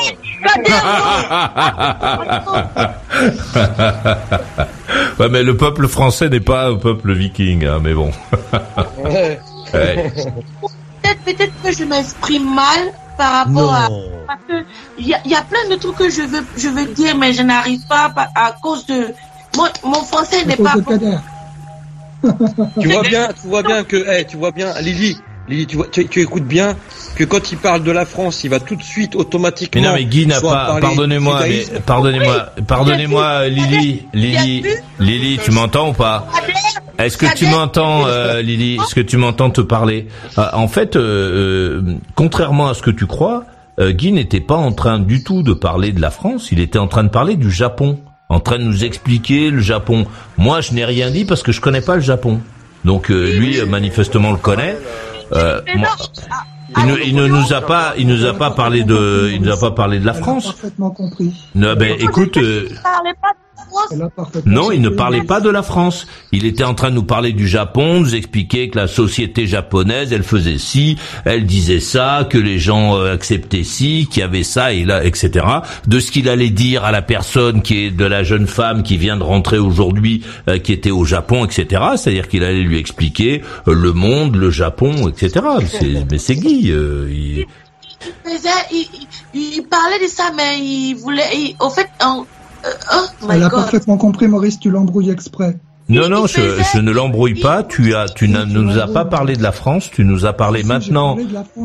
*laughs* ouais, mais le peuple français n'est pas un peuple viking, hein, mais bon. Ouais. *laughs* Ouais. Peut-être, peut-être que je m'exprime mal par rapport à. Parce que il y y a plein de trucs que je veux, je veux dire, mais je n'arrive pas par- à cause de. Mon, mon français À n'est pas. Kader. Tu vois bien, tu vois bien que, eh, tu vois bien, Lily, Lily, tu vois, tu, tu écoutes bien que quand il parle de la France, il va tout de suite automatiquement. Mais non, mais Guy n'a pas. Pardonnez-moi, pardonnez-moi, pardonnez-moi, Lily, Lily, Lily, tu m'entends ou pas? Est-ce que tu m'entends, euh, Lily? Est-ce que tu m'entends te parler? Euh, En fait, euh, euh, contrairement à ce que tu crois, euh, Guy n'était pas en train du tout de parler de la France. Il était en train de parler du Japon, en train de nous expliquer le Japon. Moi, je n'ai rien dit parce que je connais pas le Japon. Donc euh, lui, euh, manifestement, le connaît. Euh, moi- il, ne, il ne nous a pas, il nous a pas parlé de, il nous a pas parlé de la France. parfaitement compris. Non, ben écoute, euh, Non, il ne parlait pas de la France. Il était en train de nous parler du Japon, nous expliquer que la société japonaise, elle faisait ci, elle disait ça, que les gens euh, acceptaient ci, qu'il y avait ça et là, etc. De ce qu'il allait dire à la personne qui est de la jeune femme qui vient de rentrer aujourd'hui, euh, qui était au Japon, etc. C'est-à-dire qu'il allait lui expliquer euh, le monde, le Japon, etc. C'est- mais c'est Guy. euh, il- Il, faisait- il, il- il parlait de ça, mais il voulait. il- au fait, en, oh my Elle a God. parfaitement compris, Maurice, tu l'embrouilles exprès. Non, non, je, je ne l'embrouille pas. Tu as, tu ne nous as pas parlé de la France. Tu nous as parlé maintenant.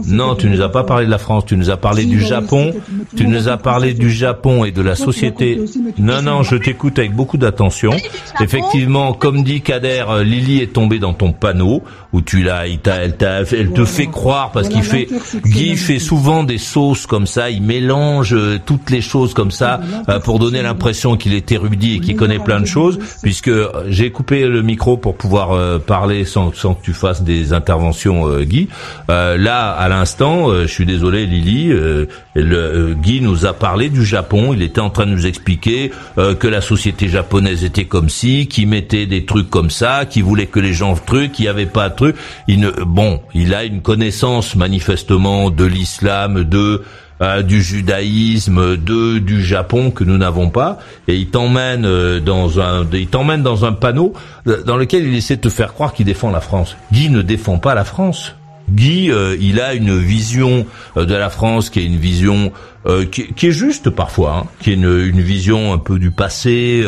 Non, tu nous as pas parlé de la France. Tu nous as parlé du Japon. Tu nous as parlé du Japon et de la société. Non, non, je t'écoute avec beaucoup d'attention. Effectivement, comme dit Kader, euh, Lily est tombée dans ton panneau où tu l'as, elle, t'a- elle te fait croire parce qu'il fait, Guy fait souvent des sauces comme ça. Il mélange euh, toutes les choses comme ça euh, pour donner l'impression qu'il est érudit et qu'il connaît plein de choses. Puisque j'ai j'ai coupé le micro pour pouvoir euh, parler sans, sans que tu fasses des interventions, euh, Guy. Euh, là, à l'instant, euh, je suis désolé, Lily, euh, le, euh, Guy nous a parlé du Japon. Il était en train de nous expliquer que la société japonaise était comme si, qui mettait des trucs comme ça, qui voulait que les gens trucs, qu'il n'y avait pas de trucs. Il ne, bon, il a une connaissance manifestement de l'islam, de euh, du judaïsme, de du Japon que nous n'avons pas, et il t'emmène euh, dans un, il t'emmène dans un panneau euh, dans lequel il essaie de te faire croire qu'il défend la France. Guy ne défend pas la France. Guy, euh, il a une vision euh, de la France qui est une vision euh, qui, est juste parfois, hein, qui est une, vision un peu du passé,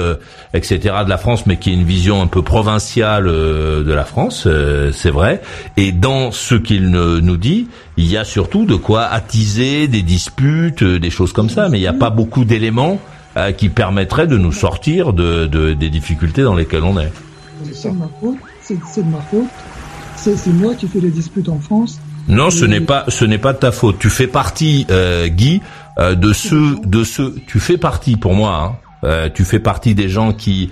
etc. de la France, mais qui est une vision un peu provinciale de la France, c'est vrai. Et dans ce qu'il nous dit, il y a surtout de quoi attiser des disputes, des choses comme ça, mais il n'y a pas beaucoup d'éléments qui permettraient de nous sortir de, de- des difficultés dans lesquelles on est. C'est de ma faute, c'est de ma faute. C'est moi qui fais les disputes en France. Non, ce n'est pas ce n'est pas de ta faute. Tu fais partie, euh, Guy, euh, de ceux de ceux. Tu fais partie pour moi. Hein, euh, tu fais partie des gens qui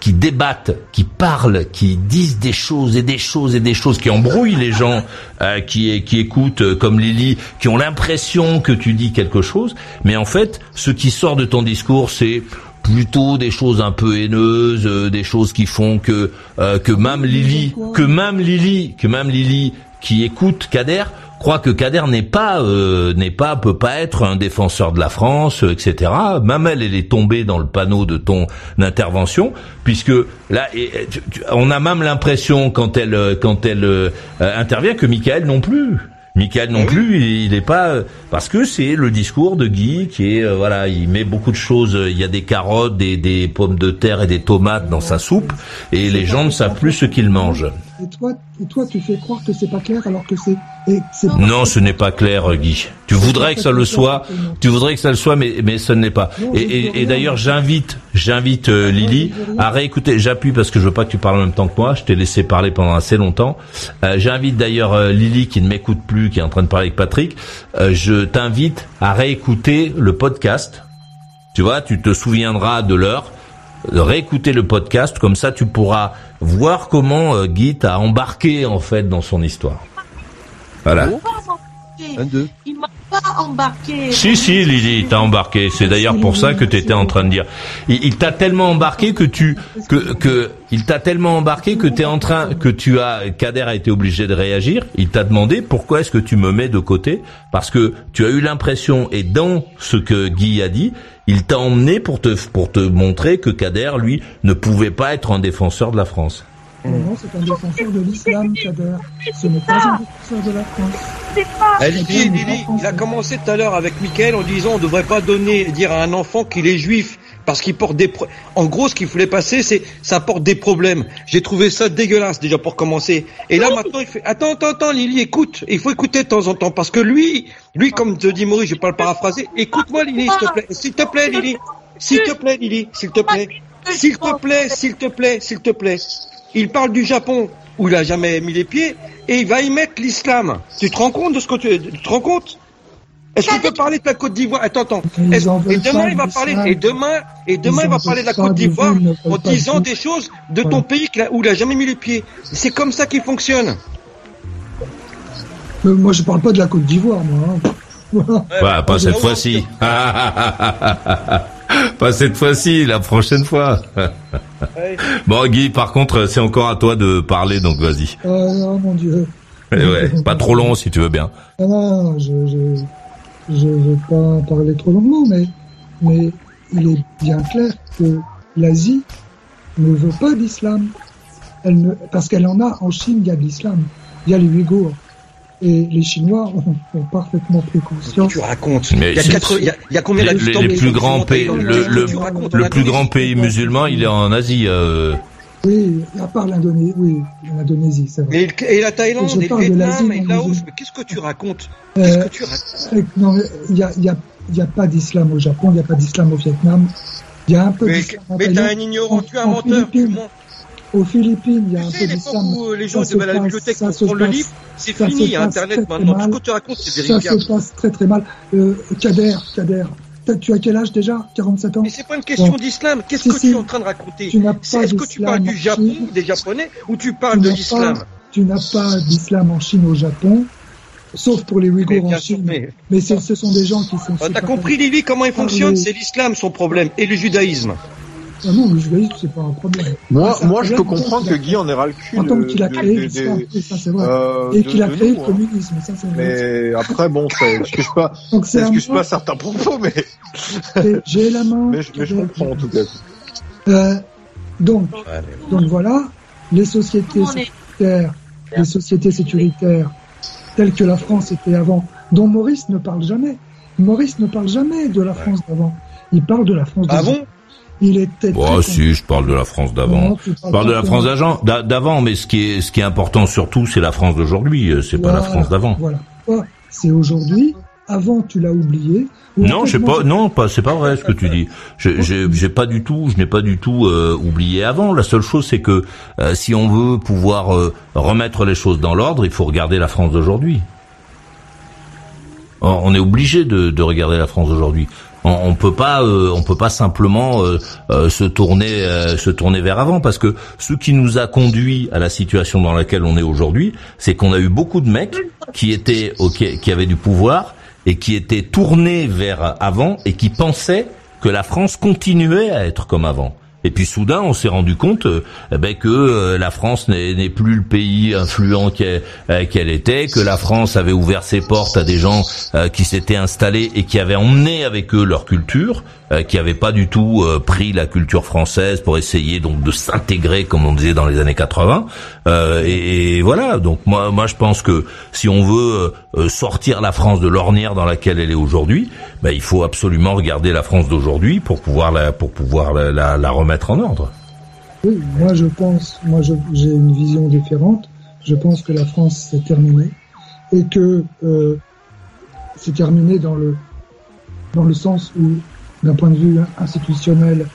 qui débattent, qui parlent, qui disent des choses et des choses et des choses, qui embrouillent les gens, euh, qui qui écoutent euh, comme Lily, qui ont l'impression que tu dis quelque chose, mais en fait, ce qui sort de ton discours, c'est plutôt des choses un peu haineuses, euh, des choses qui font que euh, que même Lily, que même Lily, que même Lily qui écoute Kader croit que Kader n'est pas euh, n'est pas peut pas être un défenseur de la France, euh, etc. Même elle, elle est tombée dans le panneau de ton intervention, puisque là, et, et, tu- tu- on a même l'impression quand elle euh, quand elle intervient que Michael non plus. Michael non plus, il n'est pas euh, parce que c'est le discours de Guy qui est euh, voilà, il met beaucoup de choses. euh, Il y a des carottes, des, des pommes de terre et des tomates dans sa soupe, et les gens ne savent plus ce qu'ils mangent. Et toi, et toi, tu fais croire que c'est pas clair alors que c'est. Non, ce n'est pas clair, euh, Guy. Tu voudrais que ça le soit, tu voudrais que ça le soit, mais mais ce n'est pas. Et, et, et d'ailleurs, j'invite, j'invite euh, Lily à réécouter. J'appuie parce que je veux pas que tu parles en même temps que moi. Je t'ai laissé parler pendant assez longtemps. Euh, j'invite d'ailleurs euh, Lily qui ne m'écoute plus, qui est en train de parler avec Patrick. euh, je t'invite à réécouter le podcast. Tu vois, tu te souviendras de l'heure. Réécouter le podcast, comme ça tu pourras voir comment euh, Guy t'a embarqué en fait dans son histoire. Voilà. Un, deux. Pas embarqué. Si, si, Lily, il t'a embarqué. C'est d'ailleurs pour ça que tu étais en train de dire. Il, il t'a tellement embarqué que tu, que, que, il t'a tellement embarqué que t'es en train, que tu as, Kader a été obligé de réagir. Il t'a demandé pourquoi est-ce que tu me mets de côté? Parce que tu as eu l'impression, et dans ce que Guy a dit, il t'a emmené pour te, pour te montrer que Kader, lui, ne pouvait pas être un défenseur de la France. Non, non, c'est un défenseur de l'islam, Kader. Ce n'est pas un défenseur de la France. Eh, Lily, Lily, il a commencé tout à l'heure avec Mickaël en disant on ne devrait pas donner, dire à un enfant qu'il est juif parce qu'il porte des pro- en gros ce qu'il voulait passer c'est ça porte des problèmes. J'ai trouvé ça dégueulasse déjà pour commencer. Et là maintenant il fait attends attends attends Lily écoute il faut écouter de temps en temps parce que lui lui comme te dit Maurice je vais pas le paraphraser écoute-moi Lily s'il te plaît s'il te plaît Lily s'il te plaît Lily s'il te plaît s'il te plaît s'il te plaît s'il te plaît il parle du Japon où il a jamais mis les pieds et il va y mettre l'islam. Tu te rends compte de ce que tu, tu te rends compte? Est-ce qu'il peut parler de la Côte d'Ivoire? Attends, attends. Et demain il va parler et demain et demain il va parler de la Côte d'Ivoire en disant des choses de ton pays où il a jamais mis les pieds. C'est comme ça qu'il fonctionne. Mais moi, je parle pas de la Côte d'Ivoire, moi. hein. Voilà, pas cette fois-ci. *laughs* pas cette fois-ci, la prochaine fois. bon, Guy, par contre, c'est encore à toi de parler, donc vas-y. Non, mon Dieu. Eh ouais, pas trop long si tu veux bien. Ah non, je je je vais pas parler trop longuement, mais mais il est bien clair que l'Asie ne veut pas d'islam. Elle ne, parce qu'elle en a en Chine, il y a de l'islam, il y a les Ouïghours et les Chinois ont, ont parfaitement pris conscience. Tu racontes. Mais il, y a quatre- il y a- il y a combien les, d'habitants les de- plus grands pays, le, le, le plus grand pays musulman, il est en Asie. euh, Oui, à part l'Indonésie, oui, l'Indonésie, c'est vrai. Et, et la Thaïlande, Je et le parle de l'Asie, et Laos. je- Mais qu'est-ce que tu racontes Euh, Qu'est-ce que tu racontes euh, non, mais il y a, y a, y a pas d'islam au Japon, il n'y a pas d'islam au Vietnam. Il y a un peu Mais, mais t'es un ignorant, tu es un En menteur. Tu mens. Aux Philippines, il y a un peu l'époque où les gens Ça se devaient à la bibliothèque ça pour se prendre le livre, c'est ça fini, se il y a passe Internet maintenant. Tout ce que tu racontes, c'est Ça vérifiable. se passe très très mal. Euh, Kader, Kader, tu as quel âge déjà? 47 ans? Mais c'est pas une question d'islam. Qu'est-ce que tu es en train de raconter? Est-ce que tu parles du Japon, des Japonais, ou tu parles de l'islam? Tu n'as pas d'islam en Chine au Japon, sauf pour les Ouïghours en Chine. mais- Mais ce, ce sont des gens qui sont. Ah, T'as compris, Lily, comment il fonctionne? C'est l'islam son problème, et le judaïsme. Ah non, le judaïsme, c'est pas un problème. Moi, Ah, moi, je peux comprendre que Guy en ait ras le cul. En tant qu'il a créé de- des- ça c'est vrai. euh, Et qu'il a créé nous, le hein. communisme, ça c'est vrai. Mais après, bon, ça excuse pas, Donc, c'est ça excuse moi- pas certains propos, mais. J'ai la main. mais, je- mais je comprends en tout cas. Euh, donc, donc voilà, les sociétés sécuritaires, les sociétés sécuritaires telles que la France était avant, dont Maurice ne parle jamais. Maurice ne parle jamais de la France d'avant. Il parle de la France Ah d'avant. bon? Il était. Oh très si, je parle de la France d'avant. Je parle de la France d'avant, mais ce qui est ce qui est important surtout, c'est la France d'aujourd'hui. euh, C'est pas la Voilà, France d'avant. Voilà. C'est aujourd'hui. Avant, tu l'as oublié. Non, moi, pas. Non, pas. C'est pas vrai ce que tu dis. Je- J'ai j'ai pas du tout. Je n'ai pas du tout euh, oublié avant. La seule chose, c'est que euh, si on veut pouvoir euh, remettre les choses dans l'ordre, il faut regarder la France d'aujourd'hui. On on est obligé de, de regarder la France d'aujourd'hui. On, on peut pas, euh, on peut pas simplement euh, euh, se tourner, euh, se tourner vers avant, parce que ce qui nous a conduit à la situation dans laquelle on est aujourd'hui, c'est qu'on a eu beaucoup de mecs qui étaient, qui avaient du pouvoir et qui étaient tournés vers avant et qui pensaient que la France continuait à être comme avant. Et puis soudain, on s'est rendu compte euh, ben, que euh, la France n'est plus le pays influent qu'elle euh, qu'elle était, que la France avait ouvert ses portes à des gens euh, qui s'étaient installés et qui avaient emmené avec eux leur culture, euh, qui n'avaient pas du tout euh, pris la culture française pour essayer donc de s'intégrer, comme on disait dans les années 80. Euh, et, et voilà. Donc moi, moi, je pense que si on veut euh, sortir la France de l'ornière dans laquelle elle est aujourd'hui, ben, il faut absolument regarder la France d'aujourd'hui pour pouvoir la pour pouvoir la, la, la remettre en ordre. Oui, moi je pense, moi j'ai une vision différente. Je pense que la France c'est terminé et que euh, c'est terminé dans le dans le sens où, d'un point de vue institutionnel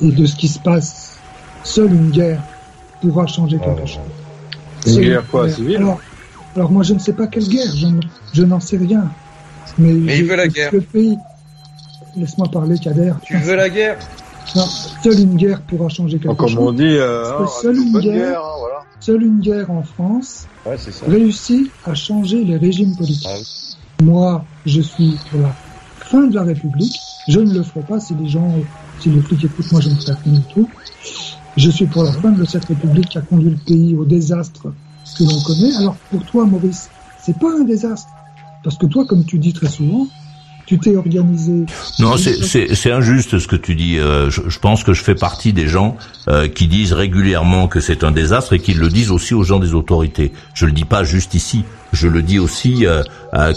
et de ce qui se passe, seule une guerre pourra changer quelque chose. Une Seule guerre quoi, civile Alors, alors moi je ne sais pas quelle guerre, je, ne- je n'en sais rien. Mais, Mais il veut la guerre. Le pays. Laisse-moi parler, Kader. Tu veux la guerre? Non, seule une guerre pourra changer quelque Comme chose. on dit, euh, Parce que hein, seule une guerre, guerre, hein, voilà. seule une guerre en France Ouais, ça. réussit à changer les régimes politiques. Moi, je suis pour la fin de la République. Je ne le ferai pas si les gens, si les flics écoutent, moi je ne ferai rien du tout. Je suis pour la fin de cette République qui a conduit le pays au désastre que l'on connaît. Alors pour toi, Maurice, c'est pas un désastre. Parce que toi, comme tu dis très souvent, tu t'es organisé. Non, c'est- injuste ce que tu dis. Euh, je, je pense que je fais partie des gens euh, qui disent régulièrement que c'est un désastre et qui le disent aussi aux gens des autorités. Je le dis pas juste ici. Je le dis aussi euh,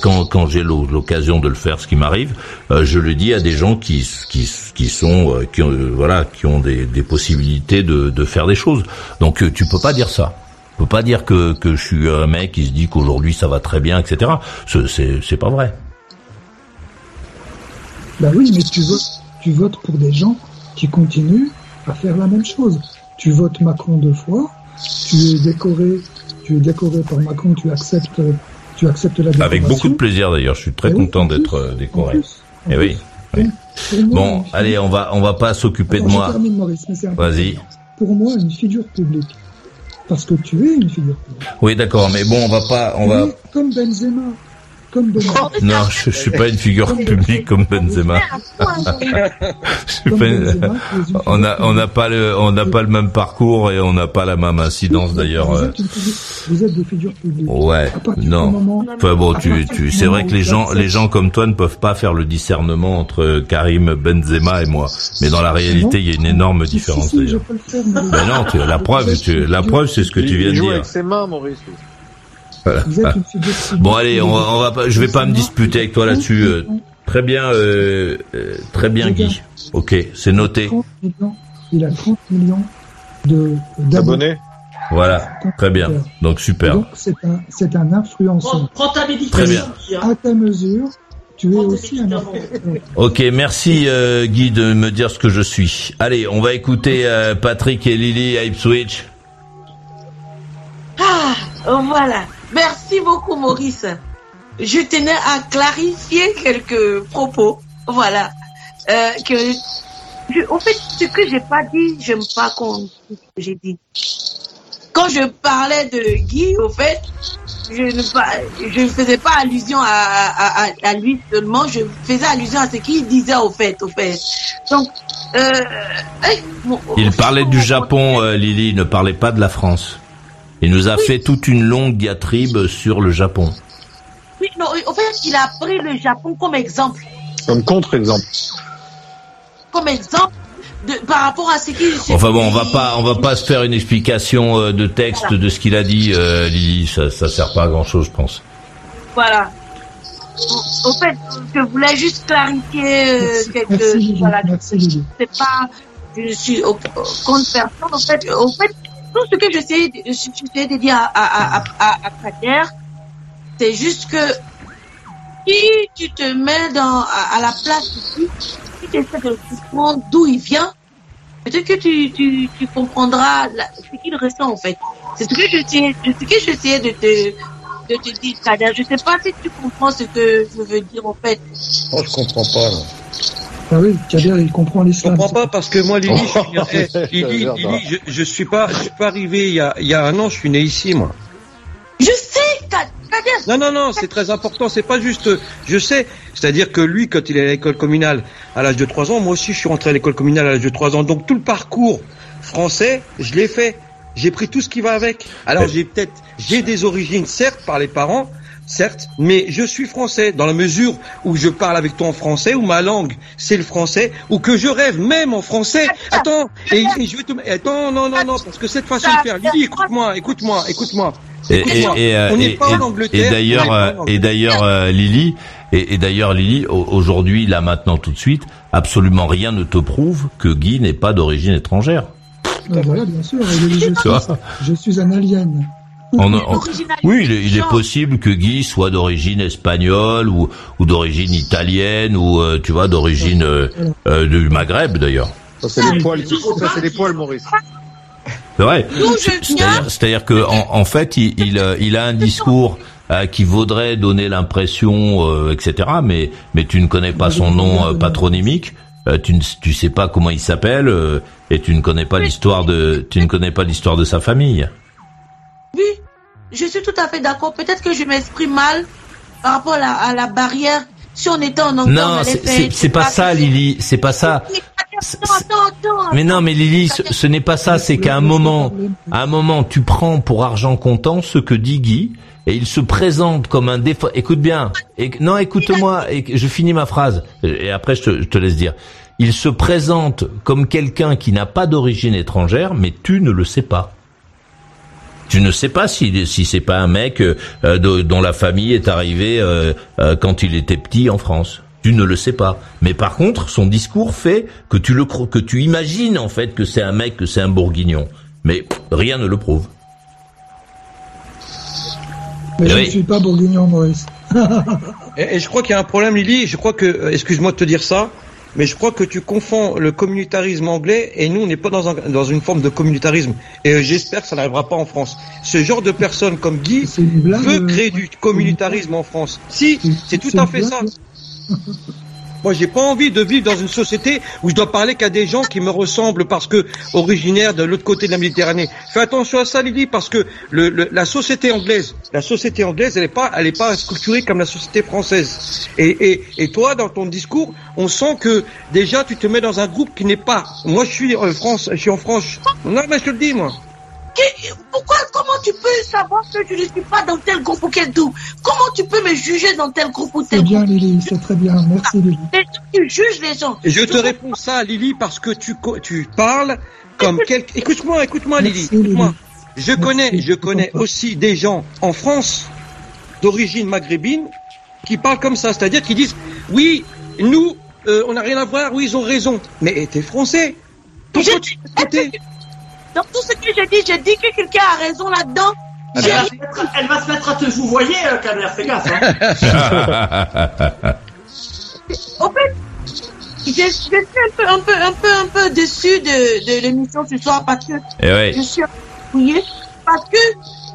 quand, quand j'ai l'o- l'occasion de le faire, ce qui m'arrive. euh, je le dis à des gens qui qui, qui sont euh, qui ont euh, voilà qui ont des, des possibilités de, de faire des choses. Donc tu peux pas dire ça. Tu peux pas dire que que je suis un mec qui se dit qu'aujourd'hui ça va très bien, etc. Ce- C'est c'est pas vrai. Bah oui, mais tu votes, tu votes pour des gens qui continuent à faire la même chose. Tu votes Macron deux fois, tu es décoré, tu es décoré par Macron, tu acceptes, tu acceptes la décoration. Avec beaucoup de plaisir d'ailleurs, je suis très oui, content en d'être euh, en décoré. plus, en Eh oui. oui. Pour moi, Bon, allez, on va on va pas s'occuper de je moi. mais. Vas-y. Pour moi, une figure publique. Parce que tu es une figure publique. Oui, d'accord, mais bon, on va pas on Tu va comme Benzema. Comme Benzema. non, je, je suis pas une figure publique comme Benzema. *laughs* Je suis pas- une on a figure on n'a pas le on n'a pas le même parcours et on n'a pas la même incidence d'ailleurs. Vous euh. êtes, une figure- vous êtes des figures publiques. Ouais, non. Enfin bon, tu, tu, c'est vrai que les gens, les gens comme toi ne peuvent pas faire le discernement entre Karim Benzema et moi. Mais dans la réalité, il y a une énorme différence Si, si, je d'ailleurs. peux le faire, Maurice. Mais non, tu, la preuve, tu, la preuve, c'est ce que tu viens de dire. avec ses mains, Maurice. Voilà. Vous êtes une figure publique. Bon allez, on va, on va pas, je vais pas me disputer avec toi là-dessus. euh, Très bien, euh, euh, très bien Guy. Ok, c'est noté. 30 millions, il a 30 millions de d'abonnés. Voilà, très bien. Donc super. Donc c'est un, c'est un influenceur. Prends ta Très bien. Hein. À ta mesure, tu es aussi un influenceur. Ok, merci euh, Guy de me dire ce que je suis. Allez, on va écouter euh, Patrick et Lily à Ipswich. Ah, oh, voilà. Merci beaucoup, Maurice. je tenais à clarifier quelques propos. Voilà. Euh, que je, en fait, ce que j'ai pas dit, j'aime pas qu'on j'ai dit. Quand je parlais de Guy, au fait, je ne je faisais pas allusion à, à, à, lui seulement, je faisais allusion à ce qu'il disait au fait, au fait. Donc, euh, eh, Il parlait du Japon, euh, Lily, il ne parlait pas de la France. Il nous a fait toute une longue diatribe sur le Japon. oui, non, au fait, il a pris le Japon comme exemple, Comme contre-exemple. comme exemple de, par rapport à ce qu'il. Enfin bon, on va pas, on va pas se faire une explication euh, de texte de ce qu'il a dit, euh, Lily. Ça, ça sert pas à grand chose, je pense. Voilà. Au au fait, je voulais juste clarifier euh, Lily. voilà, c'est pas. Je suis au, au- contre personne. En fait, au fait, tout ce que j'essayais de, de dire à, à, à, à, c'est juste que si tu te mets dans, à, la place ici, si tu essaies de comprendre d'où il vient, peut-être que tu, tu, tu comprendras ce qu'il ressent en fait. C'est ce que j'essayais, de te, de te dire, Kader. Je sais pas si tu comprends ce que je veux dire en fait. Oh, je comprends pas. non. Ah oui, Kader, il comprend Je l'islam. comprends pas parce que moi, Lily, je suis, *laughs* Oh, je, je suis pas, je suis pas arrivé il y a, il y a un an, je suis né ici, moi. Je sais, Ka- Kader. Non, non, non, c'est très important. C'est pas juste, je sais. C'est-à-dire que lui, quand il est à l'école communale à l'âge de 3 ans, moi aussi, je suis rentré à l'école communale à l'âge de 3 ans. Donc tout le parcours français, je l'ai fait. J'ai pris tout ce qui va avec. Alors j'ai peut-être, j'ai des origines, certes, par les parents, certes, mais je suis français dans la mesure où je parle avec toi en français, où ma langue c'est le français, ou que je rêve même en français. *laughs* Attends, et, et je vais te, attends, non, non, non, parce que cette façon de faire, Lily, écoute-moi, écoute-moi, écoute-moi. Et, et, et, euh, on n'est et- pas en et- Angleterre. et d'ailleurs, euh, et d'ailleurs, euh, Lily, et, et d'ailleurs, Lily, au- aujourd'hui, là, maintenant, tout de suite, absolument rien ne te prouve que Guy n'est pas d'origine étrangère. Ah, voilà, bien sûr. et suis, je suis un alien. Oui, il est, il est possible que Guy soit d'origine espagnole ou, ou d'origine italienne ou euh, tu vois d'origine euh, euh, du Maghreb d'ailleurs. Ça, c'est les poils, qui- ça, c'est les poils, Maurice. C'est vrai. C'est-à-dire, c'est-à-dire que en, en fait, il, il, euh, il a un discours euh, qui vaudrait donner l'impression, euh, etc. Mais mais tu ne connais pas son nom euh, patronymique. euh, tu ne tu sais pas comment il s'appelle euh, et tu ne connais pas l'histoire de tu ne connais pas l'histoire de sa famille. Oui, je suis tout à fait d'accord. Peut-être que je m'exprime mal par rapport à la, à la barrière. Si on était en anglais, on Non, c'est- pas ça, Lily. C'est pas ça. Attends, attends, attends. Mais non, mais Lily, ce, ce n'est pas ça. C'est qu'à un moment, à un moment, tu prends pour argent comptant ce que dit Guy et il se présente comme un défaut. Écoute bien. Et, non, écoute-moi. Et je finis ma phrase et après je te, je te laisse dire. Il se présente comme quelqu'un qui n'a pas d'origine étrangère, mais tu ne le sais pas. Tu ne sais pas si si c'est pas un mec euh, de- dont la famille est arrivée euh, euh, quand il était petit en France. Tu ne le sais pas. Mais par contre, son discours fait que tu le cro- que tu imagines en fait que c'est un mec, que c'est un bourguignon. Mais rien ne le prouve. Mais je Oui. ne suis pas bourguignon, Maurice. Et, et je crois qu'il y a un problème, Lily. Je crois que, excuse-moi de te dire ça, mais je crois que tu confonds le communautarisme anglais et nous, on n'est pas dans, un- dans une forme de communautarisme. Et euh, j'espère que ça n'arrivera pas en France. Ce genre de personne comme Guy veut créer du communautarisme en France. Si, c'est tout à fait ça. *laughs* Moi, j'ai pas envie de vivre dans une société où je dois parler qu'à des gens qui me ressemblent parce que originaires de l'autre côté de la Méditerranée. Fais attention à ça, Lily, parce que la société anglaise, la société anglaise, elle est pas, elle est pas structurée comme la société française. Et, et, et toi, dans ton discours, on sent que déjà tu te mets dans un groupe qui n'est pas. Moi, je suis en France, je suis en France. Non, mais je te le dis, moi. Qui- Pourquoi, comment tu peux savoir que je ne suis pas dans tel groupe ou quel tout? Comment tu peux me juger dans tel groupe ou C'est tel bien, groupe? Lily, c'est très bien. Merci, Lily. Qui jugent les gens. Et je te réponds ça, Lily, parce que tu, co- tu parles comme quelqu'un. Écoute-moi, écoute-moi, Lily. Écoute-moi. Je connais, je connais aussi des gens en France d'origine maghrébine qui parlent comme ça, c'est-à-dire qui disent oui, nous, euh, on n'a rien à voir, oui, ils ont raison. Mais t'es français. Pourquoi tu Dans tout ce que j'ai dit, j'ai dit que quelqu'un a raison là-dedans. Elle J'ai va, se mettre, elle va se mettre à te vous voyez, euh, Kader, fais gaffe. Hein. *laughs* En fait, je, je suis un peu, un peu, un peu, un peu déçu de, de l'émission ce soir parce que Eh ouais. je suis embrouillée parce que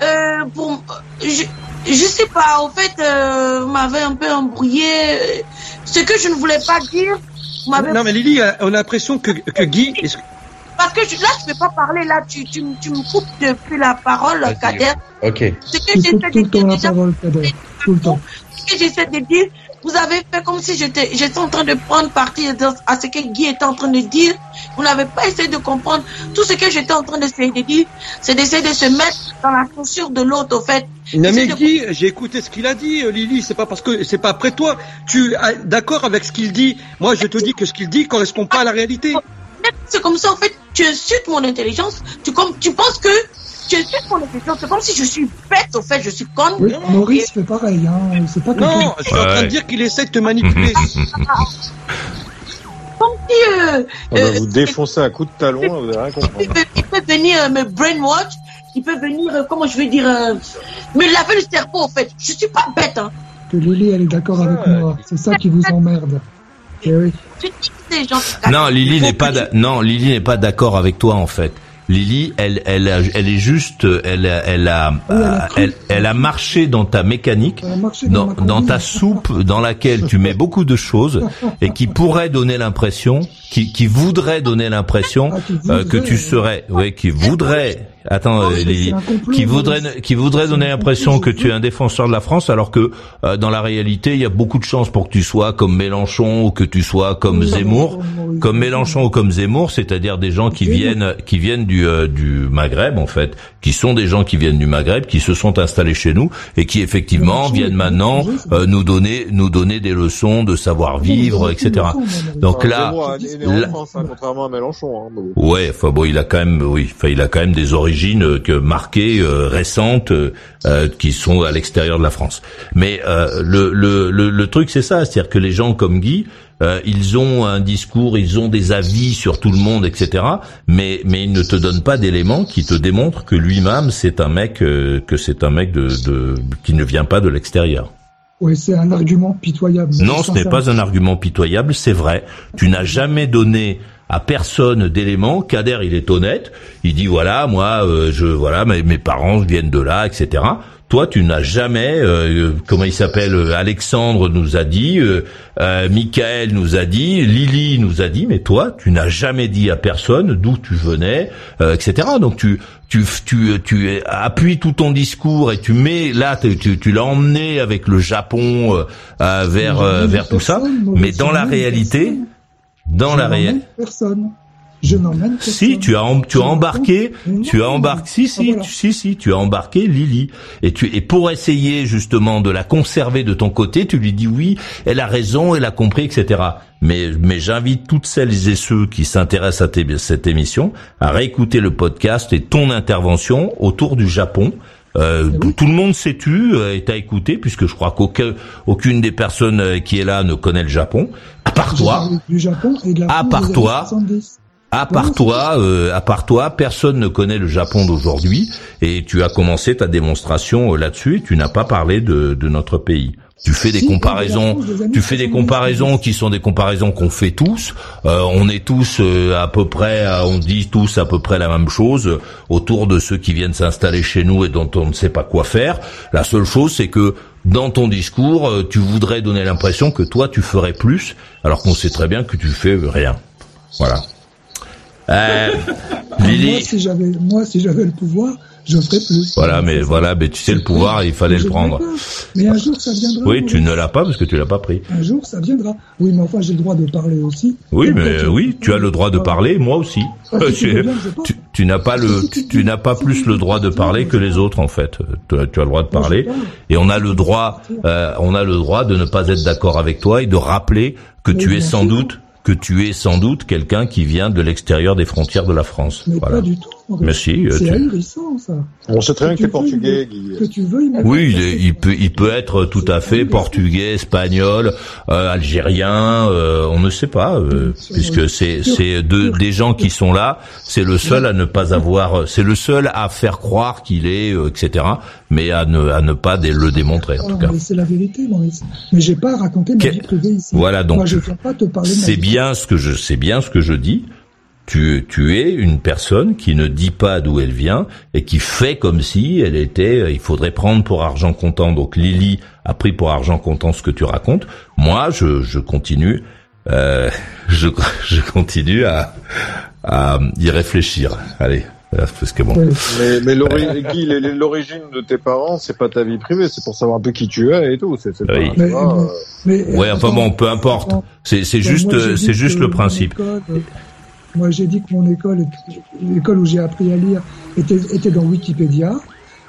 euh, pour, je, je sais pas. En fait, euh, m'avez un peu embrouillé. Ce que je ne voulais pas dire, vous. Non mais Lily, on a l'impression que, que Guy... Parce que je- là, je ne peux pas parler, là, tu, tu, tu me coupes depuis la parole, Kader. Ok. Ce que j'essaie de tout le temps dire la déjà, parole, Kader. Tout le temps. ce que j'essaie de dire, vous avez fait comme si j'étais, j'étais en train de prendre parti à ce que Guy était en train de dire. Vous n'avez pas essayé de comprendre. Tout ce que j'étais en train d'essayer de dire, c'est d'essayer de se mettre dans la chaussure de l'autre, au fait. Non mais de- Guy, j'ai écouté ce qu'il a dit, euh, Lily. C'est pas parce que c'est pas après toi. Tu es d'accord avec ce qu'il dit Moi, je te dis que ce qu'il dit correspond pas à la réalité. C'est comme ça, en fait, tu insultes mon intelligence. Tu, comme, tu penses que tu insultes mon intelligence. C'est comme si je suis bête, au fait, je suis conne. Oui, Maurice fait pareil, hein. C'est pas Non, je suis en train de dire qu'il essaie de te manipuler. Comme si, euh, On va euh, vous défoncer à coups de talon, vous allez rien comprendre. il peut, il peut venir euh, me brainwash, il peut venir, euh, comment je vais dire, me laver le cerveau, en fait. Je suis pas bête, hein. Que Lily, elle est d'accord avec moi. C'est ça qui vous emmerde. Eh oui. Je dis gens. Non, Lily n'est pas non, Lily n'est pas d'accord avec toi en fait. Lily, elle, elle, a- elle est juste, elle, a- elle a, elle, elle a marché dans ta mécanique, dans, dans ta soupe dans laquelle tu mets beaucoup de choses et qui pourrait donner l'impression, qui, qui voudrait donner l'impression euh, que tu serais, oui, qui voudrait, attends, euh, Lily, qui voudrait, qui voudrait donner l'impression que tu es un défenseur de la France, alors que euh, dans la réalité, il y a beaucoup de chances pour que tu sois comme Mélenchon ou que tu sois comme Zemmour, comme Mélenchon ou comme Zemmour, c'est-à-dire des gens qui viennent, qui viennent du euh, du Maghreb en fait, qui sont des gens qui viennent du Maghreb, qui se sont installés chez nous et qui effectivement viennent maintenant euh, nous donner nous donner des leçons de savoir vivre, etc. Donc là, hein, contrairement à Mélenchon. Hein. Ouais, enfin bon, il a quand même, oui, enfin il a quand même des origines euh, que marquées, euh, récentes, euh, qui sont à l'extérieur de la France. Mais euh, le, le, le, le truc c'est ça, c'est-à-dire que les gens comme Guy, ils ont un discours, ils ont des avis sur tout le monde, etc. Mais mais ils ne te donnent pas d'éléments qui te démontrent que lui-même c'est un mec, que c'est un mec de, de qui ne vient pas de l'extérieur. Oui, c'est un argument pitoyable. Non, ce n'est pas un argument pitoyable, c'est vrai. Tu n'as jamais donné à personne d'éléments. Kader, il est honnête. Il dit voilà, moi, euh, je voilà, mes, mes parents viennent de là, etc. Toi, tu n'as jamais, euh, comment il s'appelle, euh, Alexandre nous a dit, euh, euh, Michael nous a dit, Lily nous a dit, mais toi, tu n'as jamais dit à personne d'où tu venais, euh, etc. Donc tu tu tu tu appuies tout ton discours et tu mets là, tu tu, tu l'as emmené avec le Japon euh, euh, vers euh, vers tout ça, mais dans la réalité, dans la réalité. Personne. Je n'emmène personne. Si tu as em- tu as embarqué, tu as embarqué, si si, voilà. tu- si si, tu as embarqué Lily et tu et pour essayer justement de la conserver de ton côté, tu lui dis oui, elle a raison, elle a compris, etc. Mais mais j'invite toutes celles et ceux qui s'intéressent à cette émission à réécouter le podcast et ton intervention autour du Japon. Euh, Tout le monde s'est tu euh, et t'a écouté puisque je crois qu'aucun aucune des personnes euh, qui est là ne connaît le Japon à part toi. parlé Du Japon et de la À part toi. 70. À part toi, euh, à part toi, personne ne connaît le Japon d'aujourd'hui et tu as commencé ta démonstration euh, là-dessus et tu n'as pas parlé de, de notre pays. Tu fais des comparaisons, tu fais des 70. comparaisons qui sont des comparaisons qu'on fait tous. Euh, on est tous euh, à peu près, euh, on dit tous à peu près la même chose autour de ceux qui viennent s'installer chez nous et dont on ne sait pas quoi faire. La seule chose, c'est que dans ton discours, euh, tu voudrais donner l'impression que toi tu ferais plus, alors qu'on sait très bien que tu fais rien. Voilà. Euh, *laughs* Moi, Lily, si j'avais, moi, si j'avais le pouvoir, je ferais plus. voilà, mais voilà, mais tu sais le pouvoir, il fallait le prendre. Mais un jour, ça viendra. Oui, tu ne l'as pas parce que tu l'as pas pris. Un jour, ça viendra. Oui, mais enfin, j'ai le droit de parler aussi. Oui, mais oui, tu as le droit de parler, moi aussi. Ah, *laughs* tu n'as pas le, tu, tu n'as pas plus le droit de parler que les autres en fait. Tu as, le droit de parler et on a le droit, euh, on a le droit de ne pas être d'accord avec toi et de rappeler que tu es sans doute, que tu es sans doute quelqu'un qui vient de l'extérieur des frontières de la France. Mais Voilà. pas du tout. Maurice. Mais si, euh, C'est tu- ahurissant, ça. On sait très bien que veux, portugais, Guy. Que tu mais- Oui, il, est- il peut, il peut être tout à fait portugais, espagnol, euh, algérien, euh, on ne sait pas, euh, puisque c'est c'est de, des gens qui sont là. C'est le seul à ne pas avoir, c'est le seul à faire croire qu'il est, euh, etc. Mais à ne à ne pas dé- le démontrer en Ah, tout cas. mais c'est la vérité, Maurice. Mais j'ai pas raconté ma Que- vie privée ici. Voilà, donc, Moi, je viens pas te parler de ma C'est bien ce que je c'est bien ce que je dis. Tu, tu es une personne qui ne dit pas d'où elle vient et qui fait comme si elle était, euh, il faudrait prendre pour argent comptant. Donc Lily a pris pour argent comptant ce que tu racontes. Moi, je, je continue, euh, *laughs* je, je continue à, à y réfléchir. Allez. Parce que bon. Mais, mais *laughs* l'origine de tes parents, c'est pas ta vie privée, c'est pour savoir un peu qui tu es et tout. C'est, Oui. euh, Mais, Ouais, enfin bon, peu importe. C'est, juste, euh, c'est juste le principe. euh, moi, j'ai dit que mon école, l'école où j'ai appris à lire, était, était dans Wikipédia.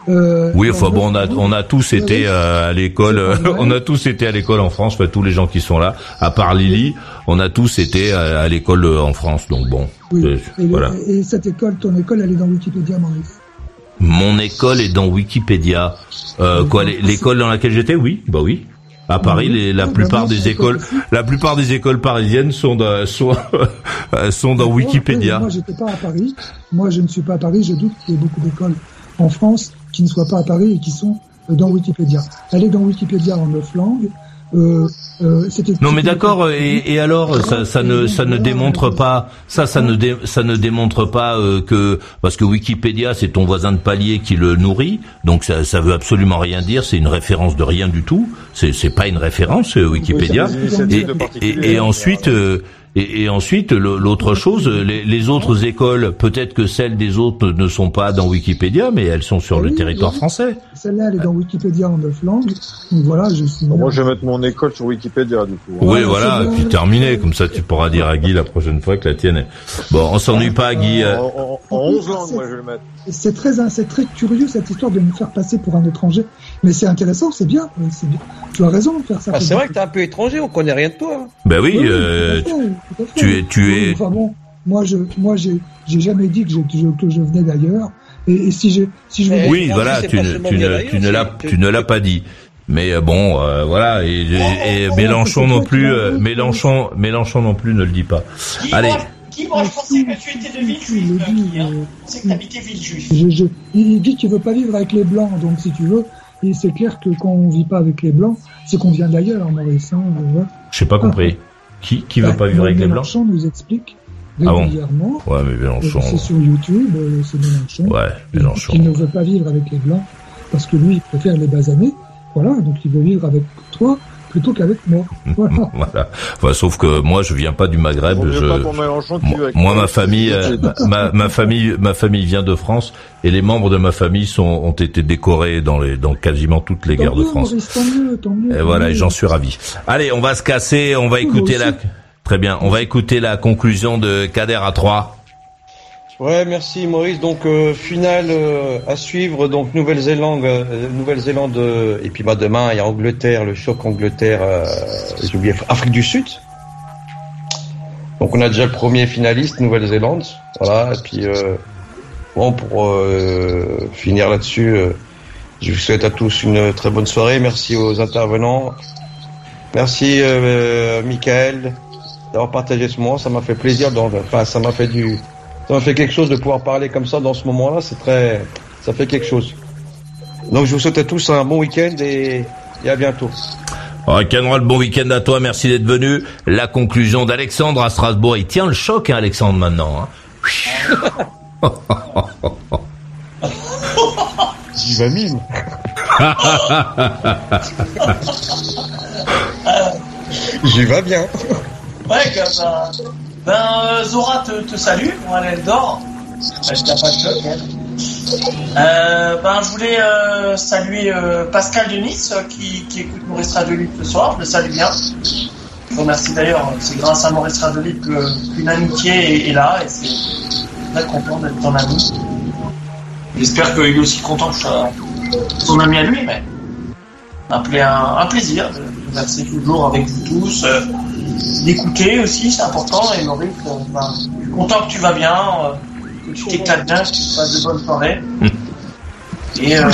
Euh, Oui, enfin en bon, on a, fait, on a tous été euh, à l'école, euh, *laughs* on a tous été à l'école en France, enfin tous les gens qui sont là, à part Lily, on a tous été à, à l'école euh, en France, donc bon, Oui. euh, Et, le- voilà. et cette école, ton école, elle est dans Wikipédia, Maurice. Mon école est dans Wikipédia. Euh, quoi, l'é- l'école dans laquelle j'étais, oui, bah oui. À Paris, les, la plupart des écoles, la plupart des écoles parisiennes sont dans, *laughs* sont, euh, sont dans Wikipédia. après, Moi, j'étais pas à Paris. Moi, je ne suis pas à Paris. Je doute qu'il y ait beaucoup d'écoles en France qui ne soient pas à Paris et qui sont euh, dans Wikipédia. Elle est dans Wikipédia en neuf langues. Euh, euh, Non mais d'accord et, et alors ça, ça ne ça ne démontre pas ça ça ne dé- ça ne démontre pas euh, que parce que Wikipédia c'est ton voisin de palier qui le nourrit donc ça ça veut absolument rien dire c'est une référence de rien du tout c'est c'est pas une référence euh, Wikipédia. et, et, et ensuite euh, et, et ensuite l'autre chose les, les autres écoles peut-être que celles des autres ne sont pas dans Wikipédia mais elles sont sur le Oui, territoire oui. français Celle-là, elle est dans Wikipédia en neuf langues. Donc voilà, je suis. Moi, je vais mettre mon école sur Wikipédia, du coup. Oui, voilà, et puis terminé. Comme ça, tu pourras dire à Guy la prochaine fois que la tienne est... Bon, on s'ennuie pas, Guy. euh, En, en, en 11 langues, moi, je vais le mettre. C'est très, c'est très curieux cette histoire de me faire passer pour un étranger. Mais c'est intéressant, c'est bien, euh, c'est bien. Tu as raison de faire ça. Ah, c'est vrai que t'es un peu étranger, on connaît rien de toi. hein. Ben oui, euh, fait, tu es, tu Oui, es, Enfin bon, moi je, moi j'ai, j'ai jamais dit que je, que je- que je venais d'ailleurs. Et, et si j'ai, si je venais- oui, voilà, tu ne, tu ne, tu ne l'as, tu ne l'as pas dit. Mais euh, bon, euh, voilà, et, et- et Mélenchon non plus, euh, Mélenchon, Mélenchon non plus ne le dit pas. Allez, Guy, moi, je pensais que tu étais de Villejuif, Guy. Hein. Je pensais que t'habitais Villejuif. je, je, il dit qu'il veut pas vivre avec les blancs, donc si tu veux, et c'est clair que quand on vit pas avec les blancs, c'est qu'on vient d'ailleurs, Maurice. Hein, voilà. j'ai pas compris. Qui, qui veut Bah, pas vivre avec les blancs Mélenchon nous explique Ah bon régulièrement. Ouais, mais Mélenchon, C'est sur YouTube, euh, c'est Mélenchon. ouais, Il- Mélenchon. Il ne veut pas vivre avec les blancs parce que lui, il préfère les basanés. Voilà, donc il veut vivre avec toi plutôt qu'avec moi. *laughs* Voilà. Voilà. Enfin, sauf que moi, je viens pas du Maghreb. Je, pas pour Mélenchon que tu moi, ma famille, euh, *laughs* ma, ma famille, ma famille vient de France et les membres de ma famille sont ont été décorés dans les dans quasiment toutes les Tant guerres de France. Maurice, tant mieux, tant mieux, Et voilà, et j'en suis ravi. Allez, on va se casser, on va écouter la très bien, on va écouter la conclusion de Kader à 3. Ouais, merci Maurice. Donc euh, finale euh, à suivre. Donc Nouvelle-Zélande, euh, Nouvelle-Zélande et puis bah demain il y a Angleterre, le choc Angleterre, j'ai Afrique du Sud. Donc on a déjà le premier finaliste Nouvelle-Zélande, voilà. Et puis bon pour finir là-dessus, je vous souhaite à tous une très bonne soirée. Merci aux intervenants. Merci Michael d'avoir partagé ce moment. Ça m'a fait plaisir. Enfin, ça m'a fait du, ça m'a fait quelque chose de pouvoir parler comme ça dans ce moment-là. C'est très, ça fait quelque chose. Donc je vous souhaite à tous un bon week-end et, et à bientôt. Rock'n'roll, bon week-end à toi, merci d'être venu. La conclusion d'Alexandre à Strasbourg. Il tient le choc, hein, Alexandre, maintenant. hein. *laughs* J'y vais mime. *laughs* J'y vais bien. Ouais, que, ben, ben, euh, Zora te, te salue, elle, dort. Elle. Euh, ben, je voulais euh, saluer Pascal de Nice qui, qui écoute Maurice Radelic ce soir, je le salue bien. Je vous remercie d'ailleurs, c'est grâce à Maurice Radelic que- qu'une amitié est, là et c'est très content d'être ton ami. J'espère qu'il est aussi content que je sois son ami à lui, mais un, un, plaisir de, de verser toujours avec vous tous, d'écouter aussi, c'est important. Et Maurice, euh, ben, je suis content que tu vas bien, euh, que tu t'éclates bien, que tu passes de bonnes soirées. Et euh,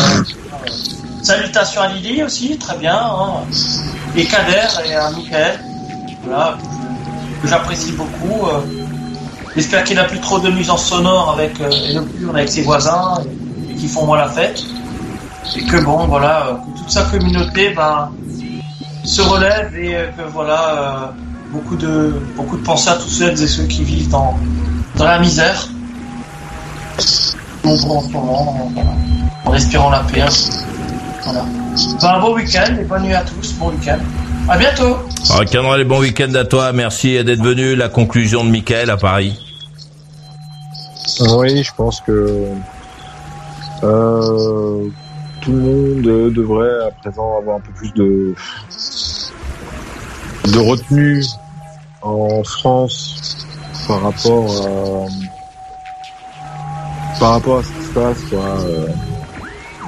salutations à Lily aussi, très bien. Hein, et Kader et à Michael, voilà, que j'apprécie beaucoup. J'espère qu'il n'a plus trop de nuisances sonores avec euh, et avec ses voisins et, et qui font moins la fête. Et que bon, voilà, que toute sa communauté ben, se relève et que voilà, beaucoup de beaucoup de pensées à tous celles et ceux qui vivent dans dans la misère. Bon, en ce moment, en respirant la paix. Voilà. Ben, un bon week-end et bonne nuit à tous. Bon week-end. À bientôt. Alors, les bons week-ends à toi. Merci d'être venu. La conclusion de Michael à Paris. Oui, je pense que euh, tout le monde devrait à présent avoir un peu plus de de retenue en France par rapport à par rapport à ce qui se passe quoi. Euh,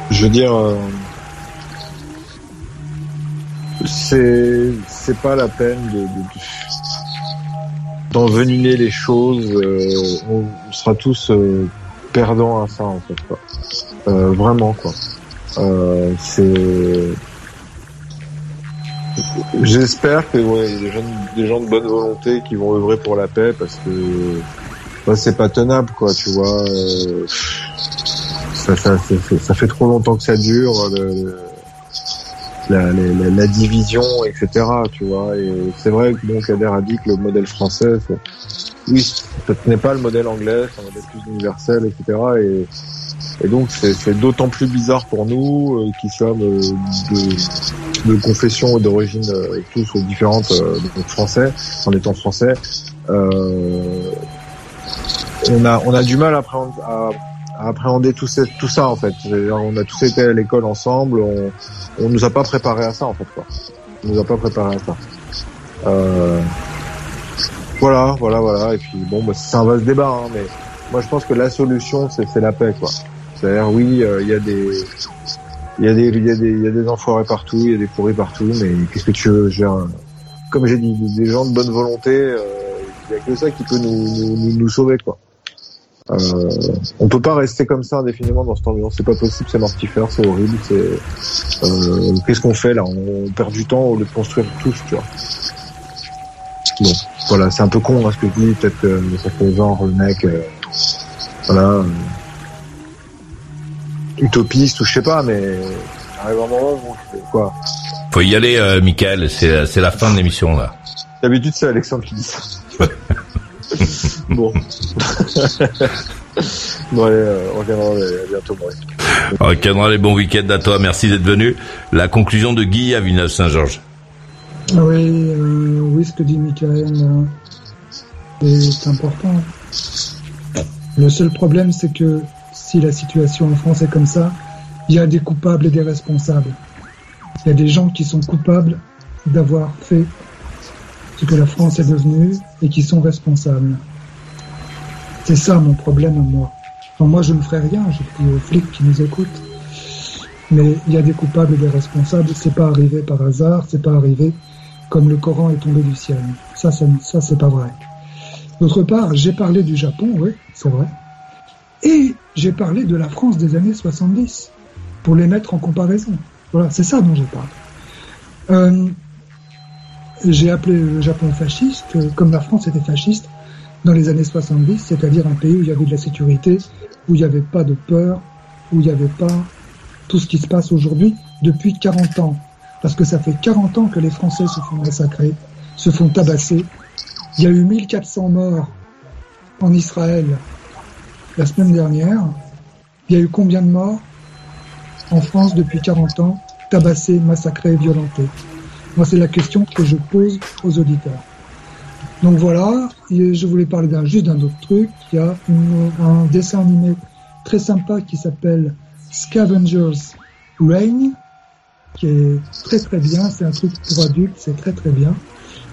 je veux dire euh, c'est c'est pas la peine de, d'envenimer les choses euh, on, sera tous perdants à ça en fait quoi. vraiment quoi c'est J'espère que ouais, des gens, de bonne volonté qui vont œuvrer pour la paix parce que c'est pas tenable quoi, tu vois. Euh, ça, ça, ça, fait trop longtemps que ça dure. la, la, la, division, etc. Tu vois. Et c'est vrai que bon, a dit que le modèle français, oui, ça tenait pas le modèle anglais, c'est un modèle plus universel, etc. Et et donc c'est d'autant plus bizarre pour nous euh, qui sommes euh, de, de confession et d'origine euh, tous différentes, donc français, en étant français. on a on a du mal à appréhender, à, appréhender tout, tout ça en fait. On a tous été à l'école ensemble, on, on nous a pas préparé à ça en fait quoi. On nous a pas préparé à ça. Euh, voilà, voilà, voilà. Et puis bon, bah, c'est un vaste débat, hein, mais moi je pense que la solution c'est la paix quoi. C'est-à-dire, oui, euh, il y a des, il y a des, il y a des, il y a des enfoirés partout, il y a des pourris partout, mais qu'est-ce que tu veux, genre, comme j'ai dit, des gens de bonne volonté, euh, il y a que ça qui peut nous, nous, nous sauver, quoi. Euh, on peut pas rester comme ça indéfiniment dans cette ambiance, c'est pas possible, c'est mortifère, c'est horrible, c'est, euh, qu'est-ce qu'on fait là? On, perd du temps au lieu de construire tous, tu vois. Bon, voilà, c'est un peu con hein, ce que je dis, peut-être que ça fait genre le mec, euh, voilà, utopiste ou je sais pas, mais arrive un moment où quoi. Faut y aller, euh, Michael. C'est c'est la fin de l'émission là. D'habitude, c'est Alexandre qui dit ça. *laughs* bon. *laughs* bon allez, euh, on reviendra à bientôt. On reviendra les bons week-ends à toi. Merci d'être venu. La conclusion de Guy à Villeneuve-Saint-Georges. Oui, euh, oui, ce que dit Michael euh, est important. Le seul problème, c'est que si la situation en France est comme ça, il y a des coupables et des responsables. Il y a des gens qui sont coupables d'avoir fait ce que la France est devenue et qui sont responsables. C'est ça mon problème à moi. moi, je ne ferai rien, je dis aux flics qui nous écoutent. Mais il y a des coupables et des responsables. C'est pas arrivé par hasard, c'est pas arrivé comme le Coran est tombé du ciel. Ça, ça, ça c'est pas vrai. D'autre part, j'ai parlé du Japon, oui, c'est vrai. Et j'ai parlé de la France des années 70 pour les mettre en comparaison. Voilà, c'est ça dont je parle. Euh, j'ai appelé le Japon fasciste, comme la France était fasciste dans les années 70, c'est-à-dire un pays où il y avait de la sécurité, où il n'y avait pas de peur, où il n'y avait pas tout ce qui se passe aujourd'hui depuis 40 ans. Parce que ça fait 40 ans que les Français se font massacrer, se font tabasser. Il y a eu 1400 morts en Israël la semaine dernière, il y a eu combien de morts en France depuis 40 ans, tabassés, massacrés, violentés? Moi, c'est la question que je pose aux auditeurs. Donc voilà, je voulais parler d'un juste d'un autre truc. Il y a un dessin animé très sympa qui s'appelle Scavengers Reign, qui est très très bien. C'est un truc pour adultes, c'est très très bien.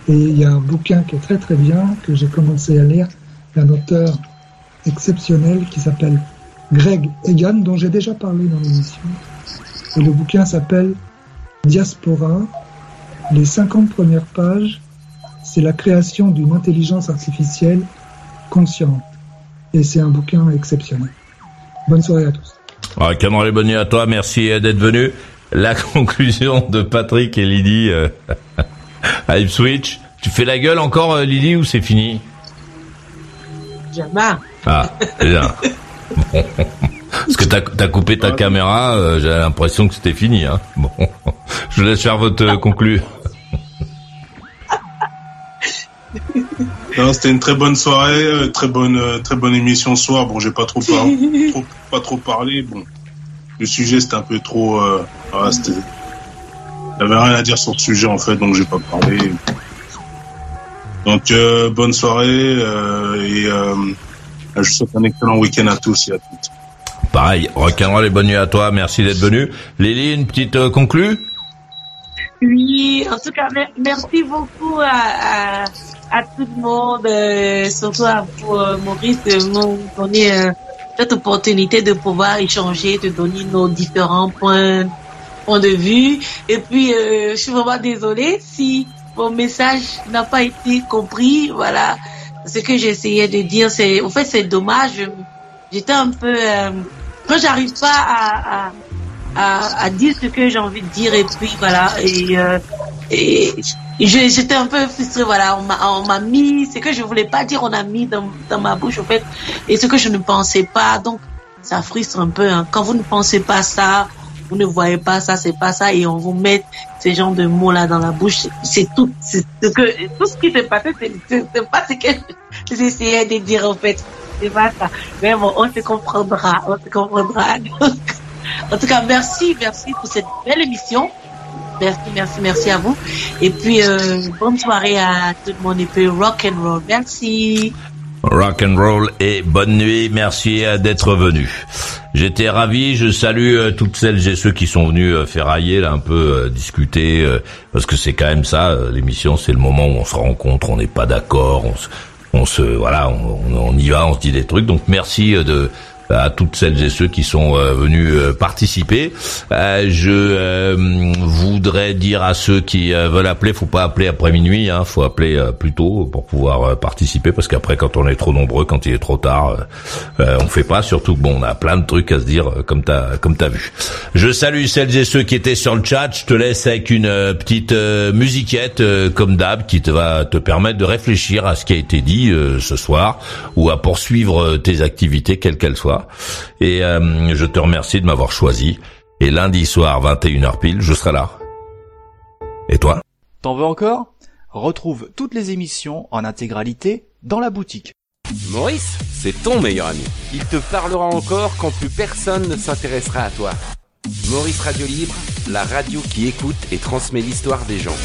Et il y a un bouquin qui est très très bien que j'ai commencé à lire d'un auteur exceptionnel qui s'appelle Greg Egan, dont j'ai déjà parlé dans l'émission. Et le bouquin s'appelle Diaspora. Les 50 premières pages, c'est la création d'une intelligence artificielle consciente. Et c'est un bouquin exceptionnel. Bonne soirée à tous. Ah, Cameron bonne à toi, merci d'être venu. La *laughs* conclusion de Patrick et Lydie euh, *laughs* à Ipswich. Tu fais la gueule encore, euh, Lydie, ou c'est fini? Jamais. Ah, déjà. *laughs* Parce que t'as as coupé ta caméra, euh, j'ai l'impression que c'était fini. Hein. Bon, je laisse faire votre *laughs* conclu. C'était une très bonne soirée, euh, très bonne, euh, très bonne émission ce soir. Bon, j'ai pas trop, par- *laughs* trop- pas trop parlé. Bon, le sujet c'était un peu trop. Euh, c'était. J'avais rien à dire sur le sujet en fait, donc j'ai pas parlé. Donc euh, bonne soirée et je vous souhaite un excellent week-end à tous et à toutes. Pareil, rock'n'roll et bonne nuit à toi, merci d'être venu. Lily, une petite euh, conclue? Oui, en tout cas, mer- merci beaucoup à, à, à tout le monde, euh, surtout à vous, euh, Maurice, de nous donner euh, cette opportunité de pouvoir échanger, de donner nos différents points, points de vue. Et puis, euh, je suis vraiment désolée si mon message n'a pas été compris. Voilà, ce que j'essayais de dire, c'est, en fait, c'est dommage. J'étais un peu, euh, quand j'arrive pas à, à à, dire ce que j'ai envie de dire et puis voilà et, euh, et j'étais un peu frustrée voilà on m'a on m'a mis ce que je voulais pas dire on a mis dans, dans ma bouche en fait et ce que je ne pensais pas donc ça frustre un peu hein. quand vous ne pensez pas ça vous ne voyez pas ça c'est pas ça et on vous met ces genres de mots là dans la bouche c'est tout tout ce qui s'est passé c'est pas ce que *laughs* j'essayais de dire en fait c'est pas ça mais bon on se comprendra on se comprendra *laughs* en tout cas, merci, merci pour cette belle émission. Merci, merci, merci à vous. Et puis, euh, bonne soirée à tout le monde et puis rock and roll. Merci. Rock and roll et bonne nuit. Merci euh, d'être venu. J'étais ravi. Je salue euh, toutes celles et ceux qui sont venus euh, ferrailler là un peu discuter parce que c'est quand même ça. L'émission, c'est le moment où on se rencontre, on n'est pas d'accord, on se, on se voilà, on, on- y va, on se dit des trucs. Donc merci de à toutes celles et ceux qui sont euh, venus euh, participer. Euh, je voudrais dire à ceux qui veulent appeler, faut pas appeler après minuit, hein, faut appeler plus tôt pour pouvoir participer, parce qu'après quand on est trop nombreux, quand il est trop tard, on fait pas. Surtout bon, on a plein de trucs à se dire, comme t'as comme t'as vu. Je salue celles et ceux qui étaient sur le chat. Je te laisse avec une petite musiquette comme d'hab qui te va te permettre de réfléchir à ce qui a été dit ce soir ou à poursuivre tes activités quelles qu'elles soient. Et euh, je te remercie de m'avoir choisi. Et lundi soir 21h pile, je serai là. Et toi? T'en veux encore? Retrouve toutes les émissions en intégralité dans la boutique. Maurice, c'est ton meilleur ami. Il te parlera encore quand plus personne ne s'intéressera à toi. Maurice Radio Libre, la radio qui écoute et transmet l'histoire des gens.